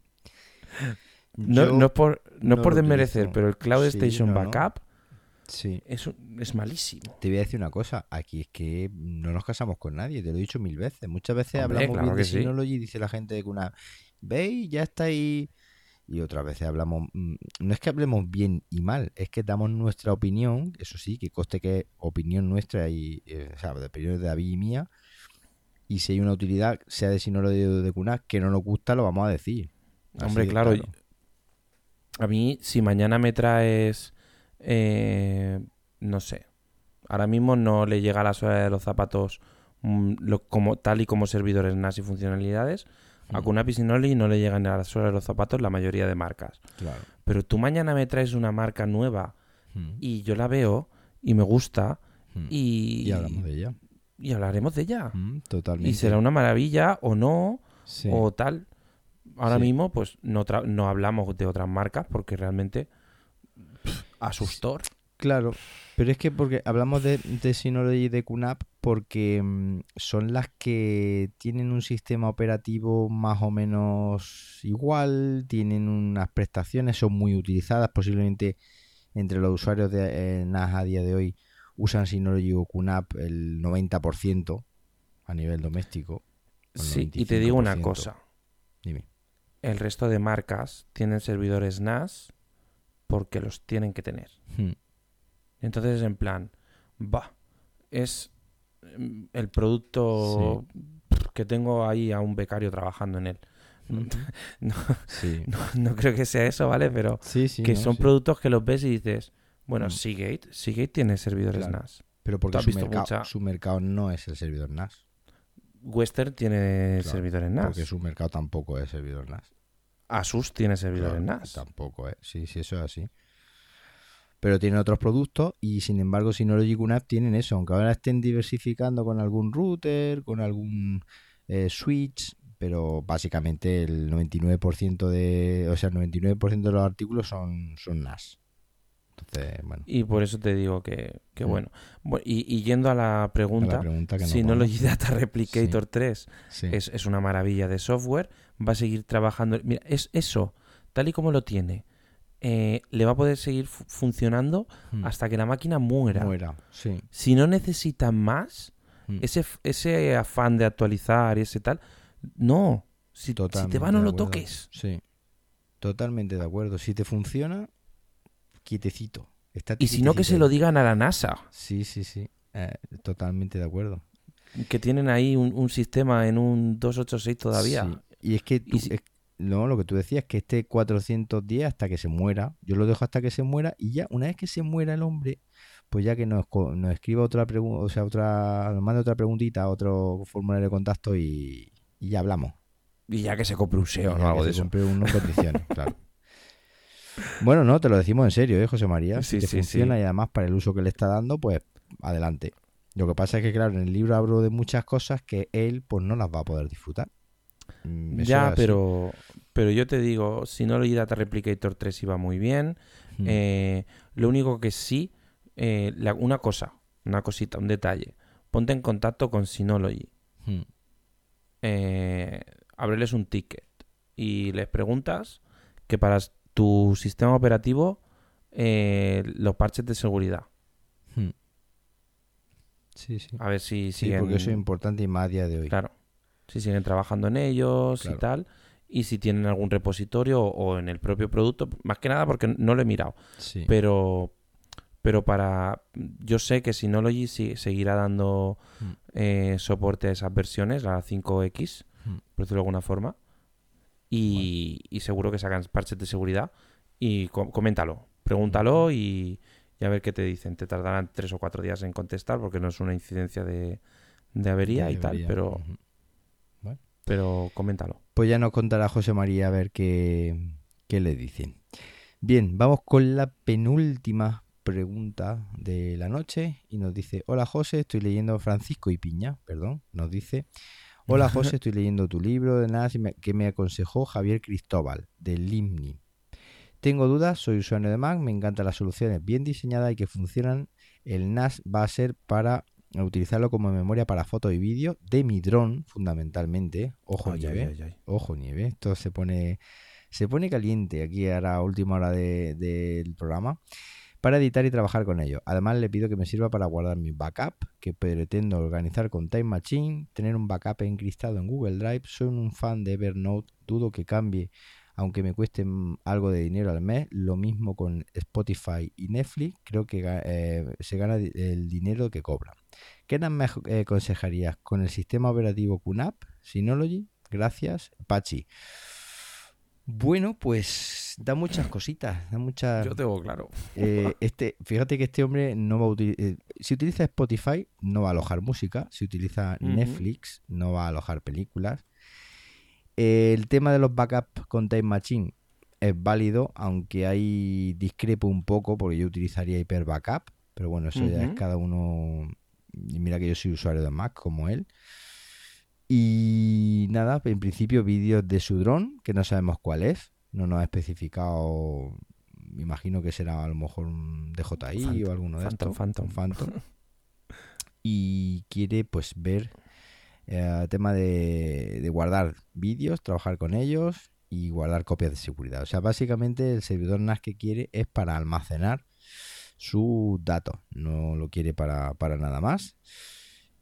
No, no es por, no no por desmerecer, pero el Cloud Sí, Station. Backup Sí. Es, es malísimo. Te voy a decir una cosa, aquí es que no nos casamos con nadie, te lo he dicho mil veces. Muchas veces Hombre, hablamos claro bien que de sí. Synology y dice la gente de una veis, ya está ahí. Y otras veces hablamos, mm, no es que hablemos bien y mal, es que damos nuestra opinión, eso sí, que coste que es opinión nuestra y, eh, o sea, de opinión de David y mía. Y si hay una utilidad, sea de Synology o de Cuna, que no nos gusta, lo vamos a decir. Así Hombre, de claro, A mí, si mañana me traes, eh, no sé, ahora mismo no le llega a la suela de los zapatos mm, lo- como, tal y como servidores NAS y funcionalidades. A. Kunapi Synology no le llegan a la suela de los zapatos la mayoría de marcas. Claro. Pero tú mañana me traes una marca nueva y yo la veo y me gusta y, Y hablamos de ella. y hablaremos de ella. Totalmente. Y será una maravilla o no, Sí. o tal. Ahora Sí. mismo, pues no, tra- no hablamos de otras marcas porque realmente pff, asustor. Claro, pero es que porque hablamos de, de Synology y de QNAP porque mm, son las que tienen un sistema operativo más o menos igual, tienen unas prestaciones, son muy utilizadas, posiblemente entre los usuarios de eh, NAS a día de hoy usan Synology o QNAP el 90% a nivel doméstico. Sí, y te digo una 95%. cosa. Dime. El resto de marcas tienen servidores NAS porque los tienen que tener. Hmm, Entonces, en plan, va, es mm, el producto que tengo ahí a un becario trabajando en él. No, Sí. no- no creo que sea eso, ¿vale? Pero Sí, que no, son productos que los ves y dices, bueno, Mm. Seagate, Seagate tiene servidores Claro. NAS. Pero porque su mercado, mucha- su mercado no es el servidor NAS. Western tiene Claro, servidores NAS. Porque su mercado tampoco es servidor NAS. Asus tiene servidores Claro, NAS. Tampoco es. Sí, sí, eso es así. Pero tienen otros productos y sin embargo Synology QNAP tienen eso. Aunque ahora estén diversificando con algún router, con algún eh, switch, pero básicamente el 99% de, o sea, el 99% de los artículos son, son NAS. Entonces, bueno, Y por eso te digo que, que Mm. bueno. Bu- Y, y yendo a la a pregunta, la pregunta que nos Synology vamos. Data Replicator 3 Sí. es, es una maravilla de software. Va a seguir trabajando. Mira, es eso, tal y como lo tiene. Eh, le va a poder seguir fu- funcionando Mm. hasta que la máquina muera. Muera, sí. Si no necesita más, Mm. ese, ese afán de actualizar y ese tal, no. Si, si te va, no lo toques. Sí. Totalmente de acuerdo. Si te funciona, quietecito. Está Y si no, que se lo digan a la NASA, Sí, sí, sí. Eh, totalmente de acuerdo. que tienen ahí un, un sistema en un 286 todavía. Sí. Y es que tú- Y si- es- no, lo que tú decías que este 410 hasta que se muera, yo lo dejo hasta que se muera y ya una vez que se muera el hombre, pues ya que nos, nos escriba otra pregunta, o sea, otra, nos mande otra preguntita, otro formulario de contacto y, y ya hablamos. Y ya que se compre un SEO o algo que de se eso. compre uno condiciones, claro. Bueno, no, te lo decimos en serio, ¿eh, José María? Si Sí, te sí, funciona sí. y además para el uso que le está dando, pues adelante. Lo que pasa es que, claro, en el libro hablo de muchas cosas que él, pues no las va a poder disfrutar. Mm, Ya, pero, pero yo te digo, Synology Data Replicator 3 iba muy bien. Mm. Eh, lo único que sí, eh, la- una cosa, una cosita, un detalle. Ponte en contacto con Synology. Mm. Eh, ábreles un ticket y les preguntas que para tu sistema operativo los parches de seguridad. Mm. Sí, sí. A ver si Sí, siguen. porque eso es importante y más a día de hoy. Claro. Si siguen trabajando en ellos Claro. y tal. Y si tienen algún repositorio o en el propio producto. Más que nada porque no lo he mirado. Sí. Pero. Pero para. Yo sé que Synology sí- seguirá dando Mm. eh, soporte a esas versiones, a la 5X, Mm. por decirlo de alguna forma. Y, y seguro que sacan parches de seguridad. Y co- coméntalo. Pregúntalo y, y a ver qué te dicen. Te tardarán tres o cuatro días en contestar porque no es una incidencia de, de avería y tal. Pero. Pero coméntalo. Pues ya nos contará José María a ver qué, qué le dicen. Bien, vamos con la penúltima pregunta de la noche y nos dice, hola José, estoy leyendo Francisco y Piña, perdón, nos dice, hola José, estoy leyendo tu libro de me- que me aconsejó Javier Cristóbal, del Limni. Tengo dudas, soy usuario de Mac, me encantan las soluciones bien diseñadas y que funcionan. El NAS va a ser para utilizarlo como memoria para fotos y vídeo de mi dron, fundamentalmente. Ojo, Ay, nieve. ay, ay, ay. Ojo, nieve. Esto se pone, se pone caliente aquí a última hora de- del programa. Para editar y trabajar con ello. Además, le pido que me sirva para guardar mi backup, que pretendo organizar con Time Machine, tener un backup encristado en Google Drive. Soy un fan de Evernote, dudo que cambie, aunque me cueste mm, algo de dinero al mes. Lo mismo con Spotify y Netflix, creo que eh, se gana el dinero que cobran. ¿Qué nos me eh, aconsejarías con el sistema operativo QNAP, Synology? Gracias, Pachi. Bueno, pues da muchas cositas, da muchas... Yo tengo claro. Eh, este, fíjate que este hombre no va a utilizar. si utiliza Spotify, no va a alojar música. Si utiliza. Netflix, no va a alojar películas. El tema de los backups con Time Machine es válido, aunque ahí discrepo un poco porque yo utilizaría Hyper Backup. Pero bueno, eso ya es cada uno. Y mira que yo soy usuario de Mac como él. Y nada, en principio vídeos de su dron, que no sabemos cuál es. No nos ha especificado. Me imagino que será a lo mejor un DJI Phantom, o alguno de Phantom, estos. Phantom. Phantom. y quiere pues ver el tema de, de guardar vídeos, trabajar con ellos y guardar copias de seguridad. O sea, básicamente el servidor NAS que quiere es para almacenar sus datos, no lo quiere para, para nada más.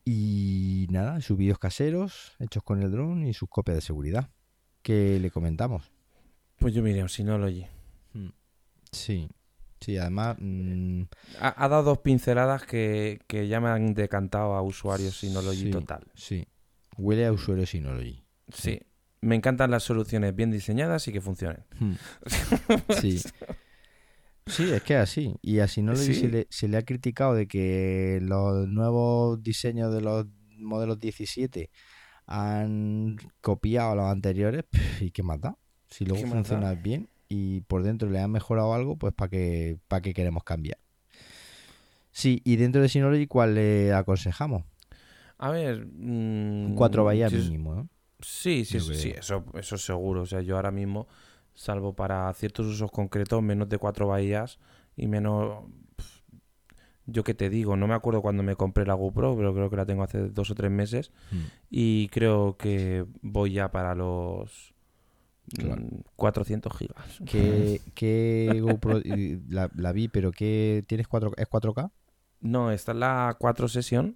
Y nada, sus vídeos caseros hechos con el dron y sus copias de seguridad. que le comentamos? Pues yo miré un Synology. Sí. Sí, además, mm, Ha, ha dado dos pinceladas que, que ya me han decantado a usuarios Synology sí, total. Sí. Huele a usuario Synology. Sí. Me encantan las soluciones bien diseñadas y que funcionen. Hmm. Sí. Sí, es que es así. Y a Synology Sí. se, le, se le ha criticado de que los nuevos diseños de los modelos 17 han copiado a los anteriores. ¿Y qué más da? Si luego ¿Qué más funciona bien y por dentro le han mejorado algo, pues ¿para qué, para qué queremos cambiar? Sí, y dentro de Synology, ¿cuál le aconsejamos? A ver. mm, Cuatro si es- mínimo, ¿no? Sí, sí, sí, eso, eso seguro. O sea, yo ahora mismo, salvo para ciertos usos concretos, menos de cuatro bahías y menos. Yo qué te digo, no me acuerdo cuando me compré la GoPro, pero creo que la tengo hace dos o tres meses. Hmm. Y creo que voy ya para los Claro. mm, 400 gigas. ¿Qué, qué GoPro? la vi, pero ¿qué tienes? 4, ¿Es 4K? No, esta es la 4 sesión,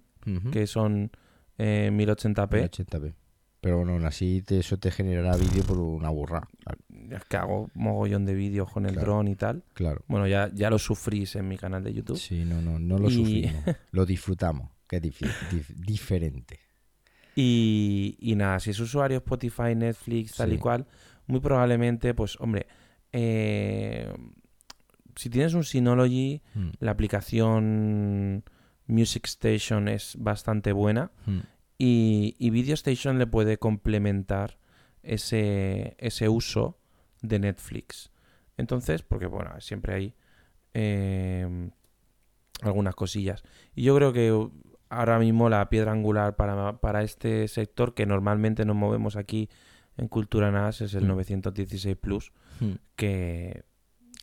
Que son eh, 1080p. 1080p. Pero bueno, aún así te- eso te generará vídeo por una burra. Claro. Es que hago mogollón de vídeos con el Claro. dron y tal. claro. Bueno, ya, ya lo sufrís en mi canal de YouTube. Sí, no, no, no lo Y- sufrimos. Lo disfrutamos, que es dif- diferente. Y, y nada, si es usuario Spotify, Netflix, tal y cual, muy probablemente, pues hombre, eh, si tienes un Synology, Mm, la aplicación Music Station es bastante buena mm. y, y Video Station le puede complementar ese, ese uso de Netflix. Entonces, porque bueno, siempre hay eh, algunas cosillas. Y yo creo que ahora mismo la piedra angular para, para este sector, que normalmente nos movemos aquí en Cultura NAS, es el Mm. 916 Plus, Mm. que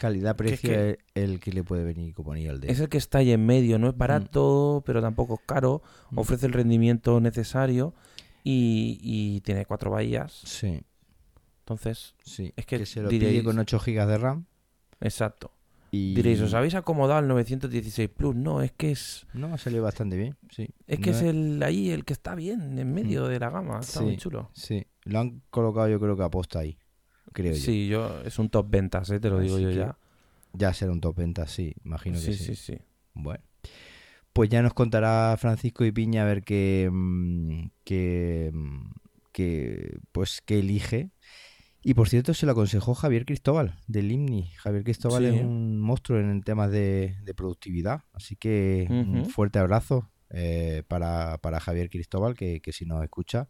Calidad-precio que- es el que le puede venir como anillo al dedo. es el que está ahí en medio. No es barato, pero tampoco es caro. Mm. Ofrece el rendimiento necesario y, y tiene cuatro bahías. Sí, Entonces, sí. Es que se lo diréis- pide con 8 GB de RAM. exacto. Y... Diréis, ¿os habéis acomodado al 916 Plus? No, es que es, No, ha salido bastante bien, sí. es que No es el ahí el que está bien, en medio de la gama. Está Sí. muy chulo. Sí, lo han colocado yo creo que aposta ahí, creo yo. Sí, yo, es un top ventas, ¿eh? te lo digo Así yo ya. Ya será un top venta, sí, imagino que Sí, sí. sí, sí. Bueno, pues ya nos contará Francisco y Piña a ver qué, mm, qué, mm, qué, pues, qué elige. Y por cierto, se lo aconsejó Javier Cristóbal del IMNI. Javier Cristóbal Sí. es un monstruo en temas de, de productividad. Así que un Ujú. fuerte abrazo eh, para, para Javier Cristóbal, que, que si nos escucha,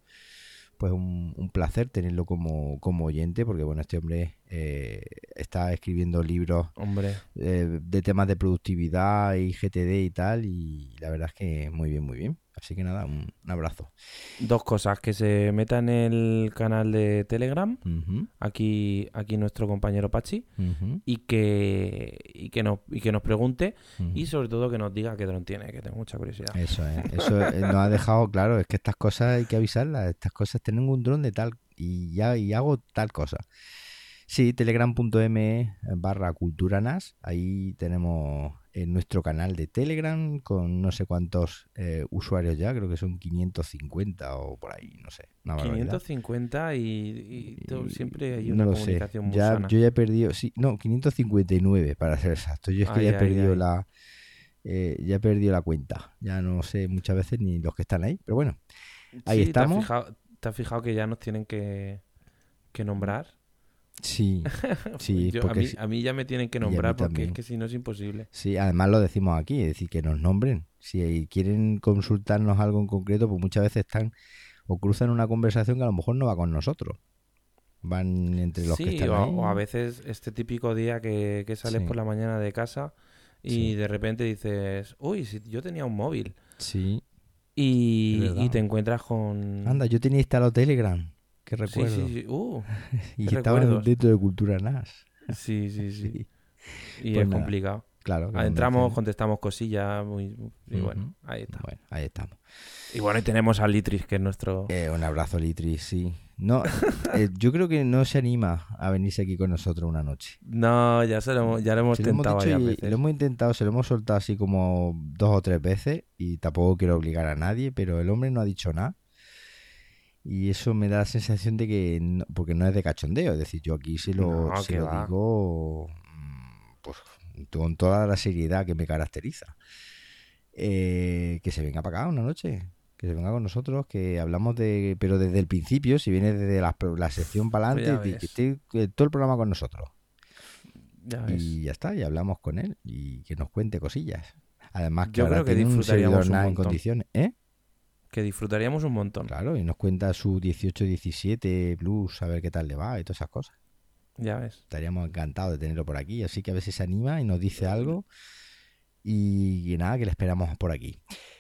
pues un, un placer tenerlo como, como oyente, porque bueno, este hombre eh, está escribiendo libros Hombre, eh, de temas de productividad y GTD y tal, y la verdad es que muy bien, muy bien. Así que nada, un, un abrazo. dos cosas. Que se meta en el canal de Telegram, aquí, aquí nuestro compañero Pachi, y que, y que, nos, y que nos pregunte y sobre todo que nos diga qué dron tiene, que tengo mucha curiosidad. Eso es, eso eh, nos ha dejado claro, es que estas cosas hay que avisarlas, estas cosas tienen un dron de tal y ya y hago tal cosa. Sí, telegram.me barra culturanas, ahí tenemos en nuestro canal de Telegram con no sé cuántos eh, usuarios ya, creo que son 550 o por ahí, no sé, una barbaridad. 550 y, y siempre hay una comunicación muy Ya, sana. yo ya he perdido, sí, no, 559 para ser exacto. Yo es que Ay, ya he ay, perdido ay. la eh, ya he perdido la cuenta. Ya no sé muchas veces ni los que están ahí, pero bueno, ahí Sí, ¿te has estamos. fijado- ¿Te has fijado que ya nos tienen que, que nombrar? Sí, sí, Yo- a, mí, a mí ya me tienen que nombrar porque es que si no es imposible. sí, además lo decimos aquí, es decir, que nos nombren. Si quieren consultarnos algo en concreto, pues muchas veces están o cruzan una conversación que a lo mejor no va con nosotros. Van entre los sí, que están o, ahí. o a veces este típico día que, que sales Sí. por la mañana de casa y Sí. de repente dices, uy, si yo tenía un móvil. Sí, Y, y te encuentras con... anda, yo tenía instalado Telegram, Sí, recuerdo. sí, sí. Uh, y qué dentro de Cultura NAS. sí, sí, sí. Sí. Y Pues es nada, complicado. Claro. que Entramos, convencen. contestamos cosillas muy... Y bueno, ahí está. Bueno, ahí estamos. Y bueno, y tenemos a Litris, que es nuestro... Eh, un abrazo, Litri, sí. No, eh, yo creo que no se anima a venirse aquí con nosotros una noche. No, ya, se lo, hemos- ya lo hemos Se lo hemos dicho veces. lo hemos intentado, se lo hemos soltado así como dos o tres veces y tampoco quiero obligar a nadie, pero el hombre no ha dicho nada. Y eso me da la sensación de que, no- porque no es de cachondeo, es decir, yo aquí se lo, No, se que lo va. digo mm, pues, con toda la seriedad que me caracteriza. Eh, que se venga para acá una noche, que se venga con nosotros, que hablamos de, pero desde el principio, si viene desde la, la sección para Pues ya adelante, que esté eh, todo el programa con nosotros. Ya. Y ya está, y hablamos con él y que nos cuente cosillas. Además que Yo ahora creo que tiene un servidor un nada en condiciones, ¿eh? Que disfrutaríamos un montón. Claro, y nos cuenta su 18-17 Plus, a ver qué tal le va y todas esas cosas. Ya ves. Estaríamos encantados de tenerlo por aquí, así que a veces se anima y nos dice algo. Y, y nada, que le esperamos por aquí.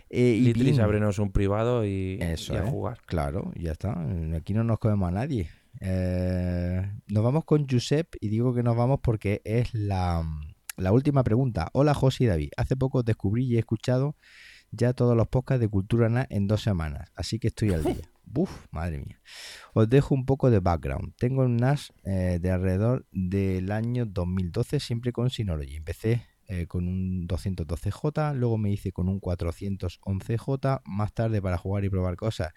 Eh, y Litris, ábrenos un privado y, Eso, y a ¿eh? jugar. Claro, ya está. Aquí no nos comemos a nadie. Eh, nos vamos con Josep y digo que nos vamos porque es la, la última pregunta. Hola José y David. Hace poco descubrí y he escuchado ya todos los podcasts de Cultura NAS en dos semanas, así que estoy al día. Buf, madre mía. Os dejo un poco de background. Tengo un NAS eh, de alrededor del año 2012, siempre con Synology. Empecé eh, con un 212J, luego me hice con un 411J, más tarde para jugar y probar cosas,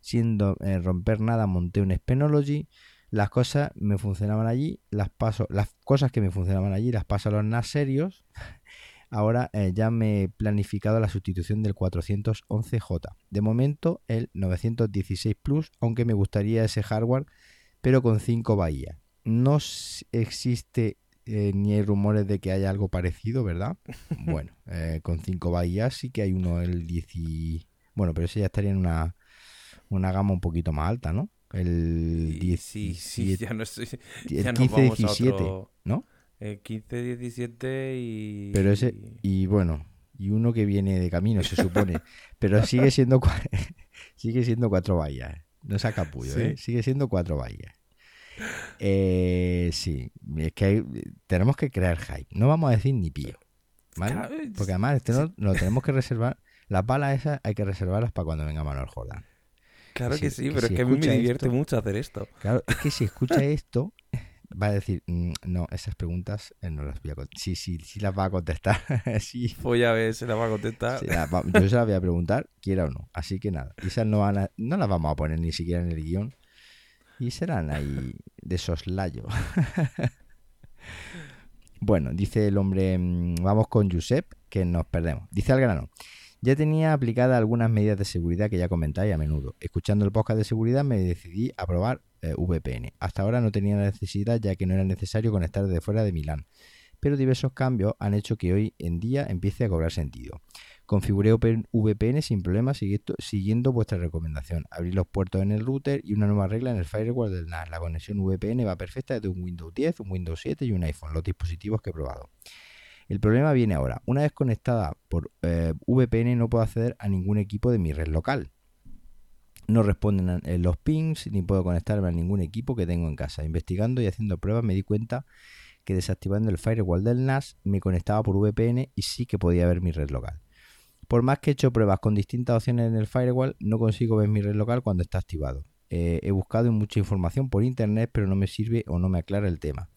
siendo eh, romper nada, monté un Spenology. Las cosas me funcionaban allí, las paso, las cosas que me funcionaban allí las paso a los NAS serios. Ahora eh, ya me he planificado la sustitución del 411J. De momento el 916 Plus, aunque me gustaría ese hardware, pero con 5 bahías. No existe eh, ni hay rumores de que haya algo parecido, ¿verdad? Bueno, eh, con 5 bahías sí que hay uno, el 10... y- Bueno, pero ese ya estaría en una, una gama un poquito más alta, ¿no? El Y 10, sí, sí, ya no estoy. el ya nos vamos a 15-17, otro- ¿no? El 15, 17 y. Pero ese, y bueno, y uno que viene de camino, se supone. Pero sigue siendo sigue siendo cuatro vallas. No saca capullo, Sí. ¿eh? Sigue siendo cuatro vallas. Eh, sí, es que hay- tenemos que crear hype. No vamos a decir ni pío. ¿Vale? Porque además este no, lo tenemos que reservar. Las balas esas hay que reservarlas para cuando venga Manuel Jordan. Claro que sí, que pero si es que a mí me divierte esto- mucho hacer esto. Claro, es que si escucha esto, va a decir, "Mm, no, esas preguntas eh, no las voy a contestar. Sí, sí, sí las va a contestar. sí. Pues ya ves, se la va a contestar. Sí, la va- yo se las voy a preguntar, quiera o no. Así que nada, esas no, van a- no las vamos a poner ni siquiera en el guion. Y serán ahí de soslayo. bueno, dice el hombre, mm, vamos con Josep, que nos perdemos. Dice al grano. Ya tenía aplicadas algunas medidas de seguridad que ya comentáis a menudo. Escuchando el podcast de seguridad me decidí a probar eh, VPN. Hasta ahora no tenía necesidad ya que no era necesario conectar desde fuera de Milán. Pero diversos cambios han hecho que hoy en día empiece a cobrar sentido. Configuré VPN sin problemas siguiendo vuestra recomendación. Abrí los puertos en el router y una nueva regla en el firewall del NAS. La conexión VPN va perfecta desde un Windows 10, un Windows 7 y un iPhone, los dispositivos que he probado. El problema viene ahora. Una vez conectada por eh, VPN no puedo acceder a ningún equipo de mi red local. No responden eh, los pings ni puedo conectarme a ningún equipo que tengo en casa. Investigando y haciendo pruebas me di cuenta que desactivando el firewall del NAS me conectaba por VPN y sí que podía ver mi red local. Por más que he hecho pruebas con distintas opciones en el firewall, no consigo ver mi red local cuando está activado. Eh, he buscado mucha información por internet, pero no me sirve o no me aclara el tema.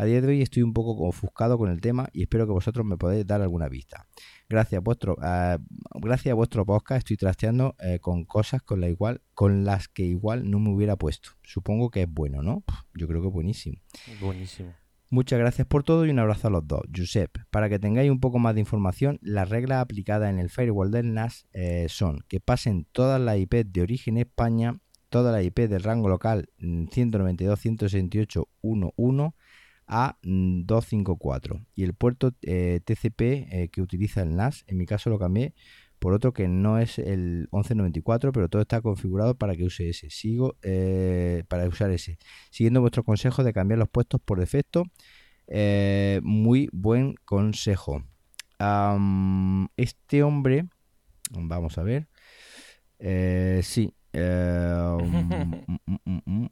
A día de hoy estoy un poco ofuscado con el tema y espero que vosotros me podáis dar alguna pista. Gracias a vuestro, gracias a vuestro podcast estoy trasteando eh, con cosas con, la igual, con las que igual no me hubiera puesto. Supongo que es bueno, ¿no? Yo creo que es buenísimo. Buenísimo. Muchas gracias por todo y un abrazo a los dos. Josep, para que tengáis un poco más de información, las reglas aplicadas en el firewall del NAS eh, son que pasen todas las IP de origen España, todas las IP del rango local mm, 192.168.1.1 a mm, 254 y el puerto eh, TCP eh, que utiliza el NAS, en mi caso lo cambié por otro que no es el 1194, pero todo está configurado para que use ese. Sigo eh, para usar ese siguiendo vuestros consejos de cambiar los puestos por defecto. Muy buen consejo. Este hombre, vamos a ver. Sí. mm, mm, mm, mm.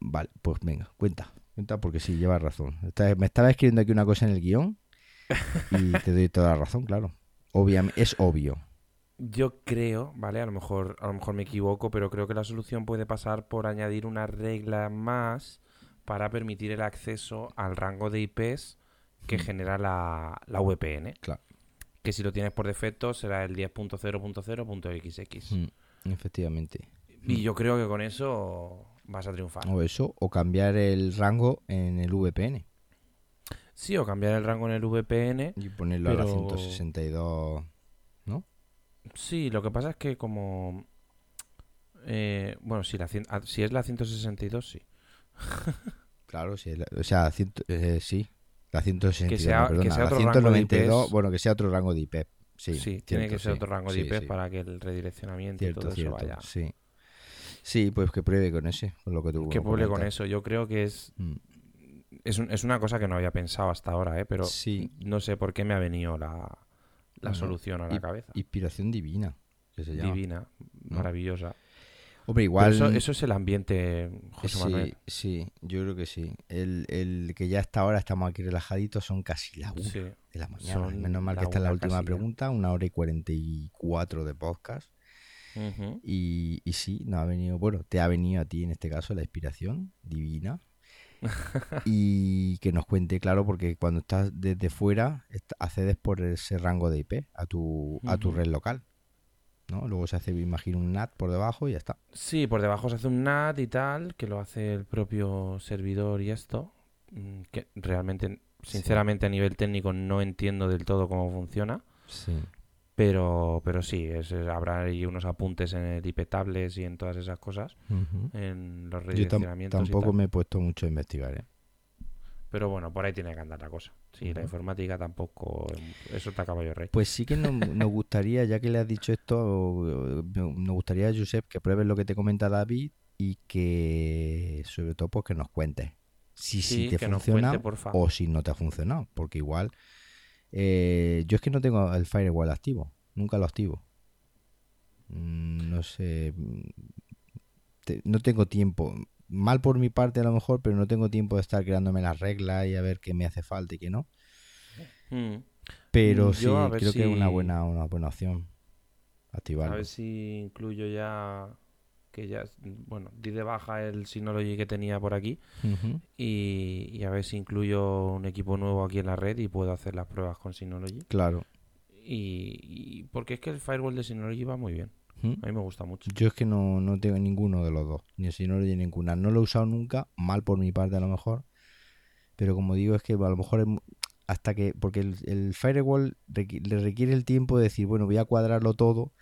Vale, pues venga, cuenta. Porque sí, lleva razón. Me estaba escribiendo aquí una cosa en el guion y te doy toda la razón, claro. Obviamente, es obvio. Yo creo, ¿vale? A lo mejor, a lo mejor me equivoco, pero creo que la solución puede pasar por añadir una regla más para permitir el acceso al rango de IPs que genera la, la VPN. Claro. Que si lo tienes por defecto será el 10.0.0.xx. Mm, efectivamente. Y yo creo que con eso vas a triunfar. O eso, o cambiar el rango en el VPN. Sí, o cambiar el rango en el VPN. Y ponerlo a la Pero- 162. ¿No? Sí, lo que pasa es que como... eh, bueno, si, la, ah, si es la 162, sí. Claro, sí. la- o sea, ciento- eh, sí. La 162, Que sea- perdona, que sea la otro rango de 192, IPs. bueno, que sea otro rango de IP. Sí, Sí, tiene que ser sí. otro rango de Sí, IP para que el redireccionamiento y todo cierto, eso vaya. sí. Sí, pues que pruebe con ese, con lo que tú Que pueble con eso. Yo creo que es, Mm. es, un- es una cosa que no había pensado hasta ahora, ¿eh? pero Sí, no sé por qué me ha venido la, la solución a la cabeza. inspiración divina, que se llama. Divina, maravillosa. Hombre, igual... eso, eso es el ambiente, José sí, Manuel. sí, yo creo que sí. El, el que ya hasta ahora estamos aquí relajaditos son casi las 1 Sí. de la mañana. Menos mal que esta es la última casi ya. pregunta, una hora y 44 de podcast. Y, y sí, nos ha venido, bueno, te ha venido a ti en este caso la inspiración divina. y que nos cuente, claro, porque cuando estás desde fuera, accedes por ese rango de IP a tu, a tu red local. ¿no? Luego se hace, imagino, un NAT por debajo y ya está. Sí, por debajo se hace un NAT y tal, que lo hace el propio servidor y esto. mm, Que realmente, sinceramente, a nivel técnico no entiendo del todo cómo funciona. Sí. Pero, pero sí, es, es- habrá ahí unos apuntes en el IP tablets y en todas esas cosas, en los Yo tam- redireccionamientos y tampoco me he puesto mucho a investigar, ¿eh? Pero bueno, por ahí tiene que andar la cosa. Sí, la informática tampoco, eso está caballo rey. Pues sí que nos, nos gustaría, ya que le has dicho esto, nos gustaría, Josep, que pruebes lo que te comenta David y que, sobre todo, pues que nos cuentes si, si Sí, te que nos funciona cuente, o si no te ha funcionado. Porque igual, eh, yo es que no tengo el Firewall activo, nunca lo activo. Mm, No sé, mm, te- no tengo tiempo. Mal por mi parte a lo mejor, pero no tengo tiempo de estar creándome las reglas y a ver qué me hace falta y qué no. Mm. Pero Mm, sí, a creo que es una buena, una buena opción. A Activarlo. ver si incluyo ya, que ya, bueno, di de baja el Synology que tenía por aquí y, y a ver si incluyo un equipo nuevo aquí en la red y puedo hacer las pruebas con Synology. Claro. Y, y porque es que el firewall de Synology va muy bien. Ujú. A mí me gusta mucho. Yo es que no, no tengo ninguno de los dos, ni el Synology ni ninguna. No lo he usado nunca, mal por mi parte a lo mejor. Pero como digo, es que a lo mejor hasta que, porque el, el firewall le requiere el tiempo de decir, bueno, voy a cuadrarlo todo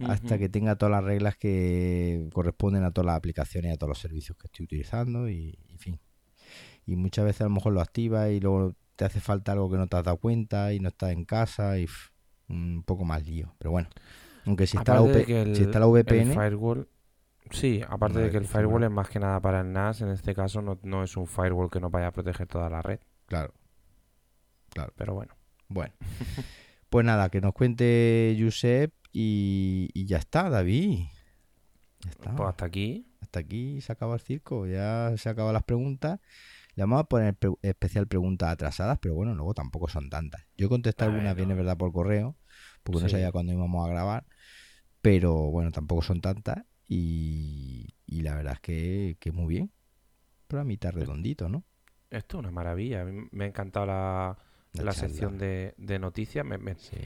hasta que tenga todas las reglas que corresponden a todas las aplicaciones y a todos los servicios que estoy utilizando y, en fin. Y muchas veces a lo mejor lo activas y luego te hace falta algo que no te has dado cuenta y no estás en casa y pff, un poco más lío. Pero bueno, aunque si está, la, el- si está la el VPN, firewall, sí, aparte de que el firewall configurado. es más que nada para el NAS, en este caso no, no es un firewall que no vaya a proteger toda la red. claro. Pero bueno, Bueno, pues nada, que nos cuente Josep y, y ya está, David. Ya está. pues hasta aquí. Hasta aquí se acaba el circo, ya se acaban las preguntas. Le vamos a poner pre- especial preguntas atrasadas, pero bueno, luego tampoco son tantas. Yo contesté algunas bien, Bueno. es verdad, por correo, porque no sabía cuándo íbamos a grabar, pero bueno, tampoco son tantas y, y la verdad es que, que muy bien. Pero a mitad redondito, ¿no? Esto es una maravilla. Me ha encantado la, La sección de, de noticias. Me, me, Sí.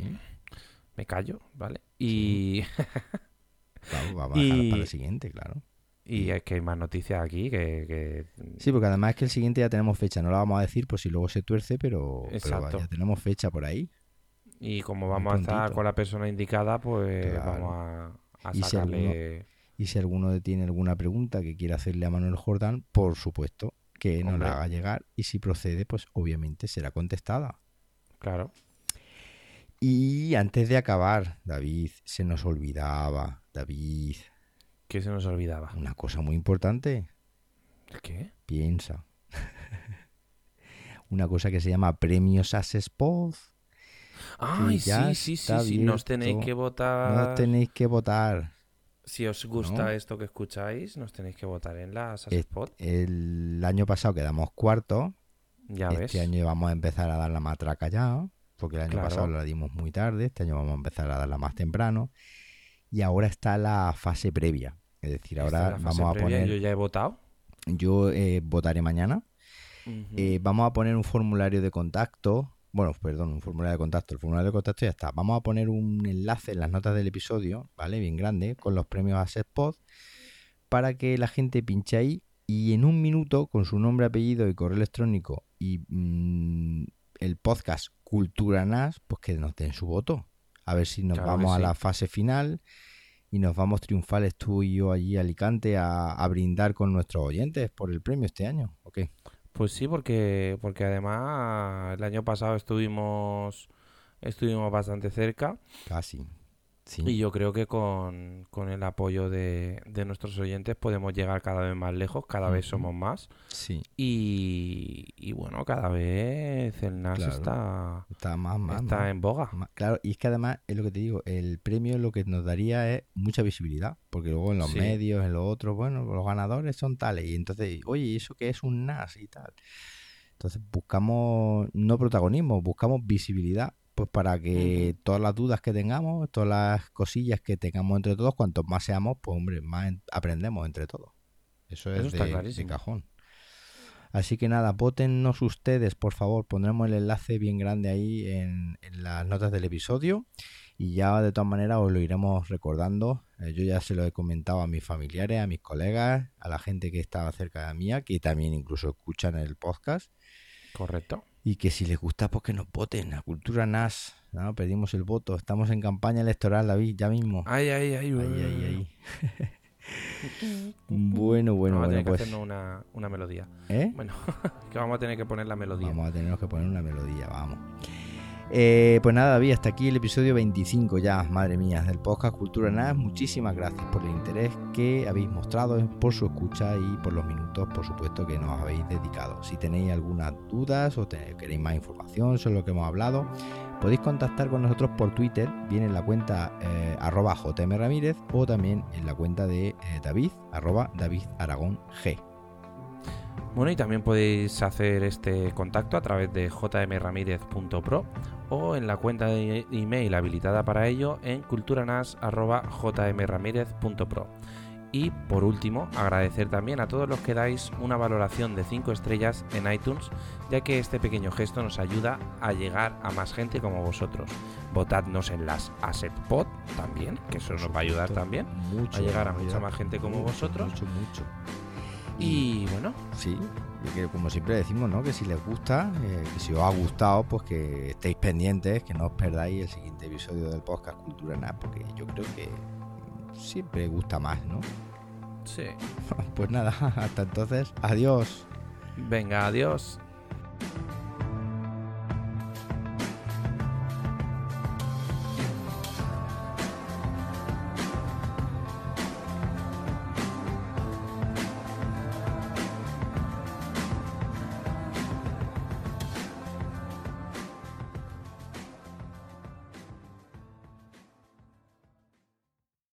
me callo, ¿vale? Y, Vamos, vamos a dejarlo Y- para el siguiente, claro. y es que hay más noticias aquí que... que- Sí, porque además es que el siguiente ya tenemos fecha, no la vamos a decir por si luego se tuerce, pero, pero Exacto. ya tenemos fecha por ahí. Y como vamos a estar con la persona indicada, pues Claro. vamos a, a Y si sacarle... Y si alguno tiene alguna pregunta que quiera hacerle a Manuel Jordán, por supuesto que nos la haga llegar y si procede, pues obviamente será contestada. Claro. Y antes de acabar, David, se nos olvidaba, David, ¿Qué se nos olvidaba? una cosa muy importante. ¿Qué? Piensa. una cosa que se llama Premios Asespod. Ay, ya sí, sí, sí, sí. Nos tenéis que votar. No tenéis que votar. Si os gusta ¿No? esto que escucháis, nos tenéis que votar en las Spot. El año pasado quedamos cuartos. Ya este ves. año vamos a empezar a dar la matraca ya, porque el año Claro. pasado la dimos muy tarde, este año vamos a empezar a darla más temprano. Y ahora está la fase previa. Es decir, ahora vamos a previa, poner, Yo ya he votado. yo eh, votaré mañana. Eh, vamos a poner un formulario de contacto, bueno, perdón, un formulario de contacto, el formulario de contacto ya está. Vamos a poner un enlace en las notas del episodio, ¿vale? Bien grande, con los premios a Pod para que la gente pinche ahí y en un minuto, con su nombre, apellido y correo electrónico y mm, el podcast Cultura NAS, pues que nos den su voto. A ver si nos Claro vamos a la fase final y nos vamos triunfales tú y yo allí a Alicante a, a brindar con nuestros oyentes por el premio este año. ¿Ok? Pues sí, porque, porque además el año pasado estuvimos, estuvimos bastante cerca Casi. Sí. y yo creo que con, con el apoyo de, de nuestros oyentes podemos llegar cada vez más lejos, cada vez somos más Sí. y, y bueno, cada vez el NAS Claro. está, Está más, más, está más. en boga. Claro, y es que además es lo que te digo, el premio lo que nos daría es mucha visibilidad, porque luego en los Sí. medios, en los otros, bueno, los ganadores son tales, y entonces, oye, ¿y ¿eso qué es un NAS y tal? Entonces buscamos no protagonismo, buscamos visibilidad, pues para que todas las dudas que tengamos, todas las cosillas que tengamos entre todos, cuantos más seamos, pues hombre, más en- aprendemos entre todos. Eso es Eso está de- de clarísimo. cajón. Así que nada, votennos ustedes, por favor. Pondremos el enlace bien grande ahí en, en las notas del episodio. Y ya de todas maneras os lo iremos recordando. Eh, yo ya se lo he comentado a mis familiares, a mis colegas, a la gente que estaba cerca de mía, que también incluso escuchan el podcast. Correcto. Y que si les gusta, pues que nos voten. A Cultura NAS. ¿no? Pedimos el voto. Estamos en campaña electoral, David, ya mismo. Ay, ay, ay. Ahí, ahí, ahí. bueno, bueno, vamos a bueno, tener que pues. hacernos una, una melodía. ¿Eh? Bueno, que vamos a tener que poner la melodía. Vamos a tener que poner una melodía, vamos. Eh, pues nada, David, hasta aquí el episodio 25 ya, madre mía, del podcast Cultura NAS. Muchísimas gracias por el interés que habéis mostrado, por su escucha y por los minutos, por supuesto, que nos habéis dedicado. Si tenéis algunas dudas o queréis más información sobre lo que hemos hablado, podéis contactar con nosotros por Twitter, bien en la cuenta eh, arroba JM Ramírez o también en la cuenta de eh, David, arroba David Aragón G. Bueno, y también podéis hacer este contacto a través de jmramírez.pro o en la cuenta de email habilitada para ello en culturanas.jmramírez.pro. Y por último, agradecer también a todos los que dais una valoración de 5 estrellas en iTunes, ya que este pequeño gesto nos ayuda a llegar a más gente como vosotros. Votadnos en las Asset Pod también, que eso nos va a ayudar también. Mucho, a llegar a mucha más gente como mucho, vosotros. Mucho, mucho. Y bueno, Sí, que como siempre decimos, ¿no? Que si les gusta, eh, que si os ha gustado, pues que estéis pendientes, que no os perdáis el siguiente episodio del podcast Cultura NAS, porque yo creo que siempre gusta más, ¿no? sí. Pues nada, hasta entonces, adiós. Venga, adiós.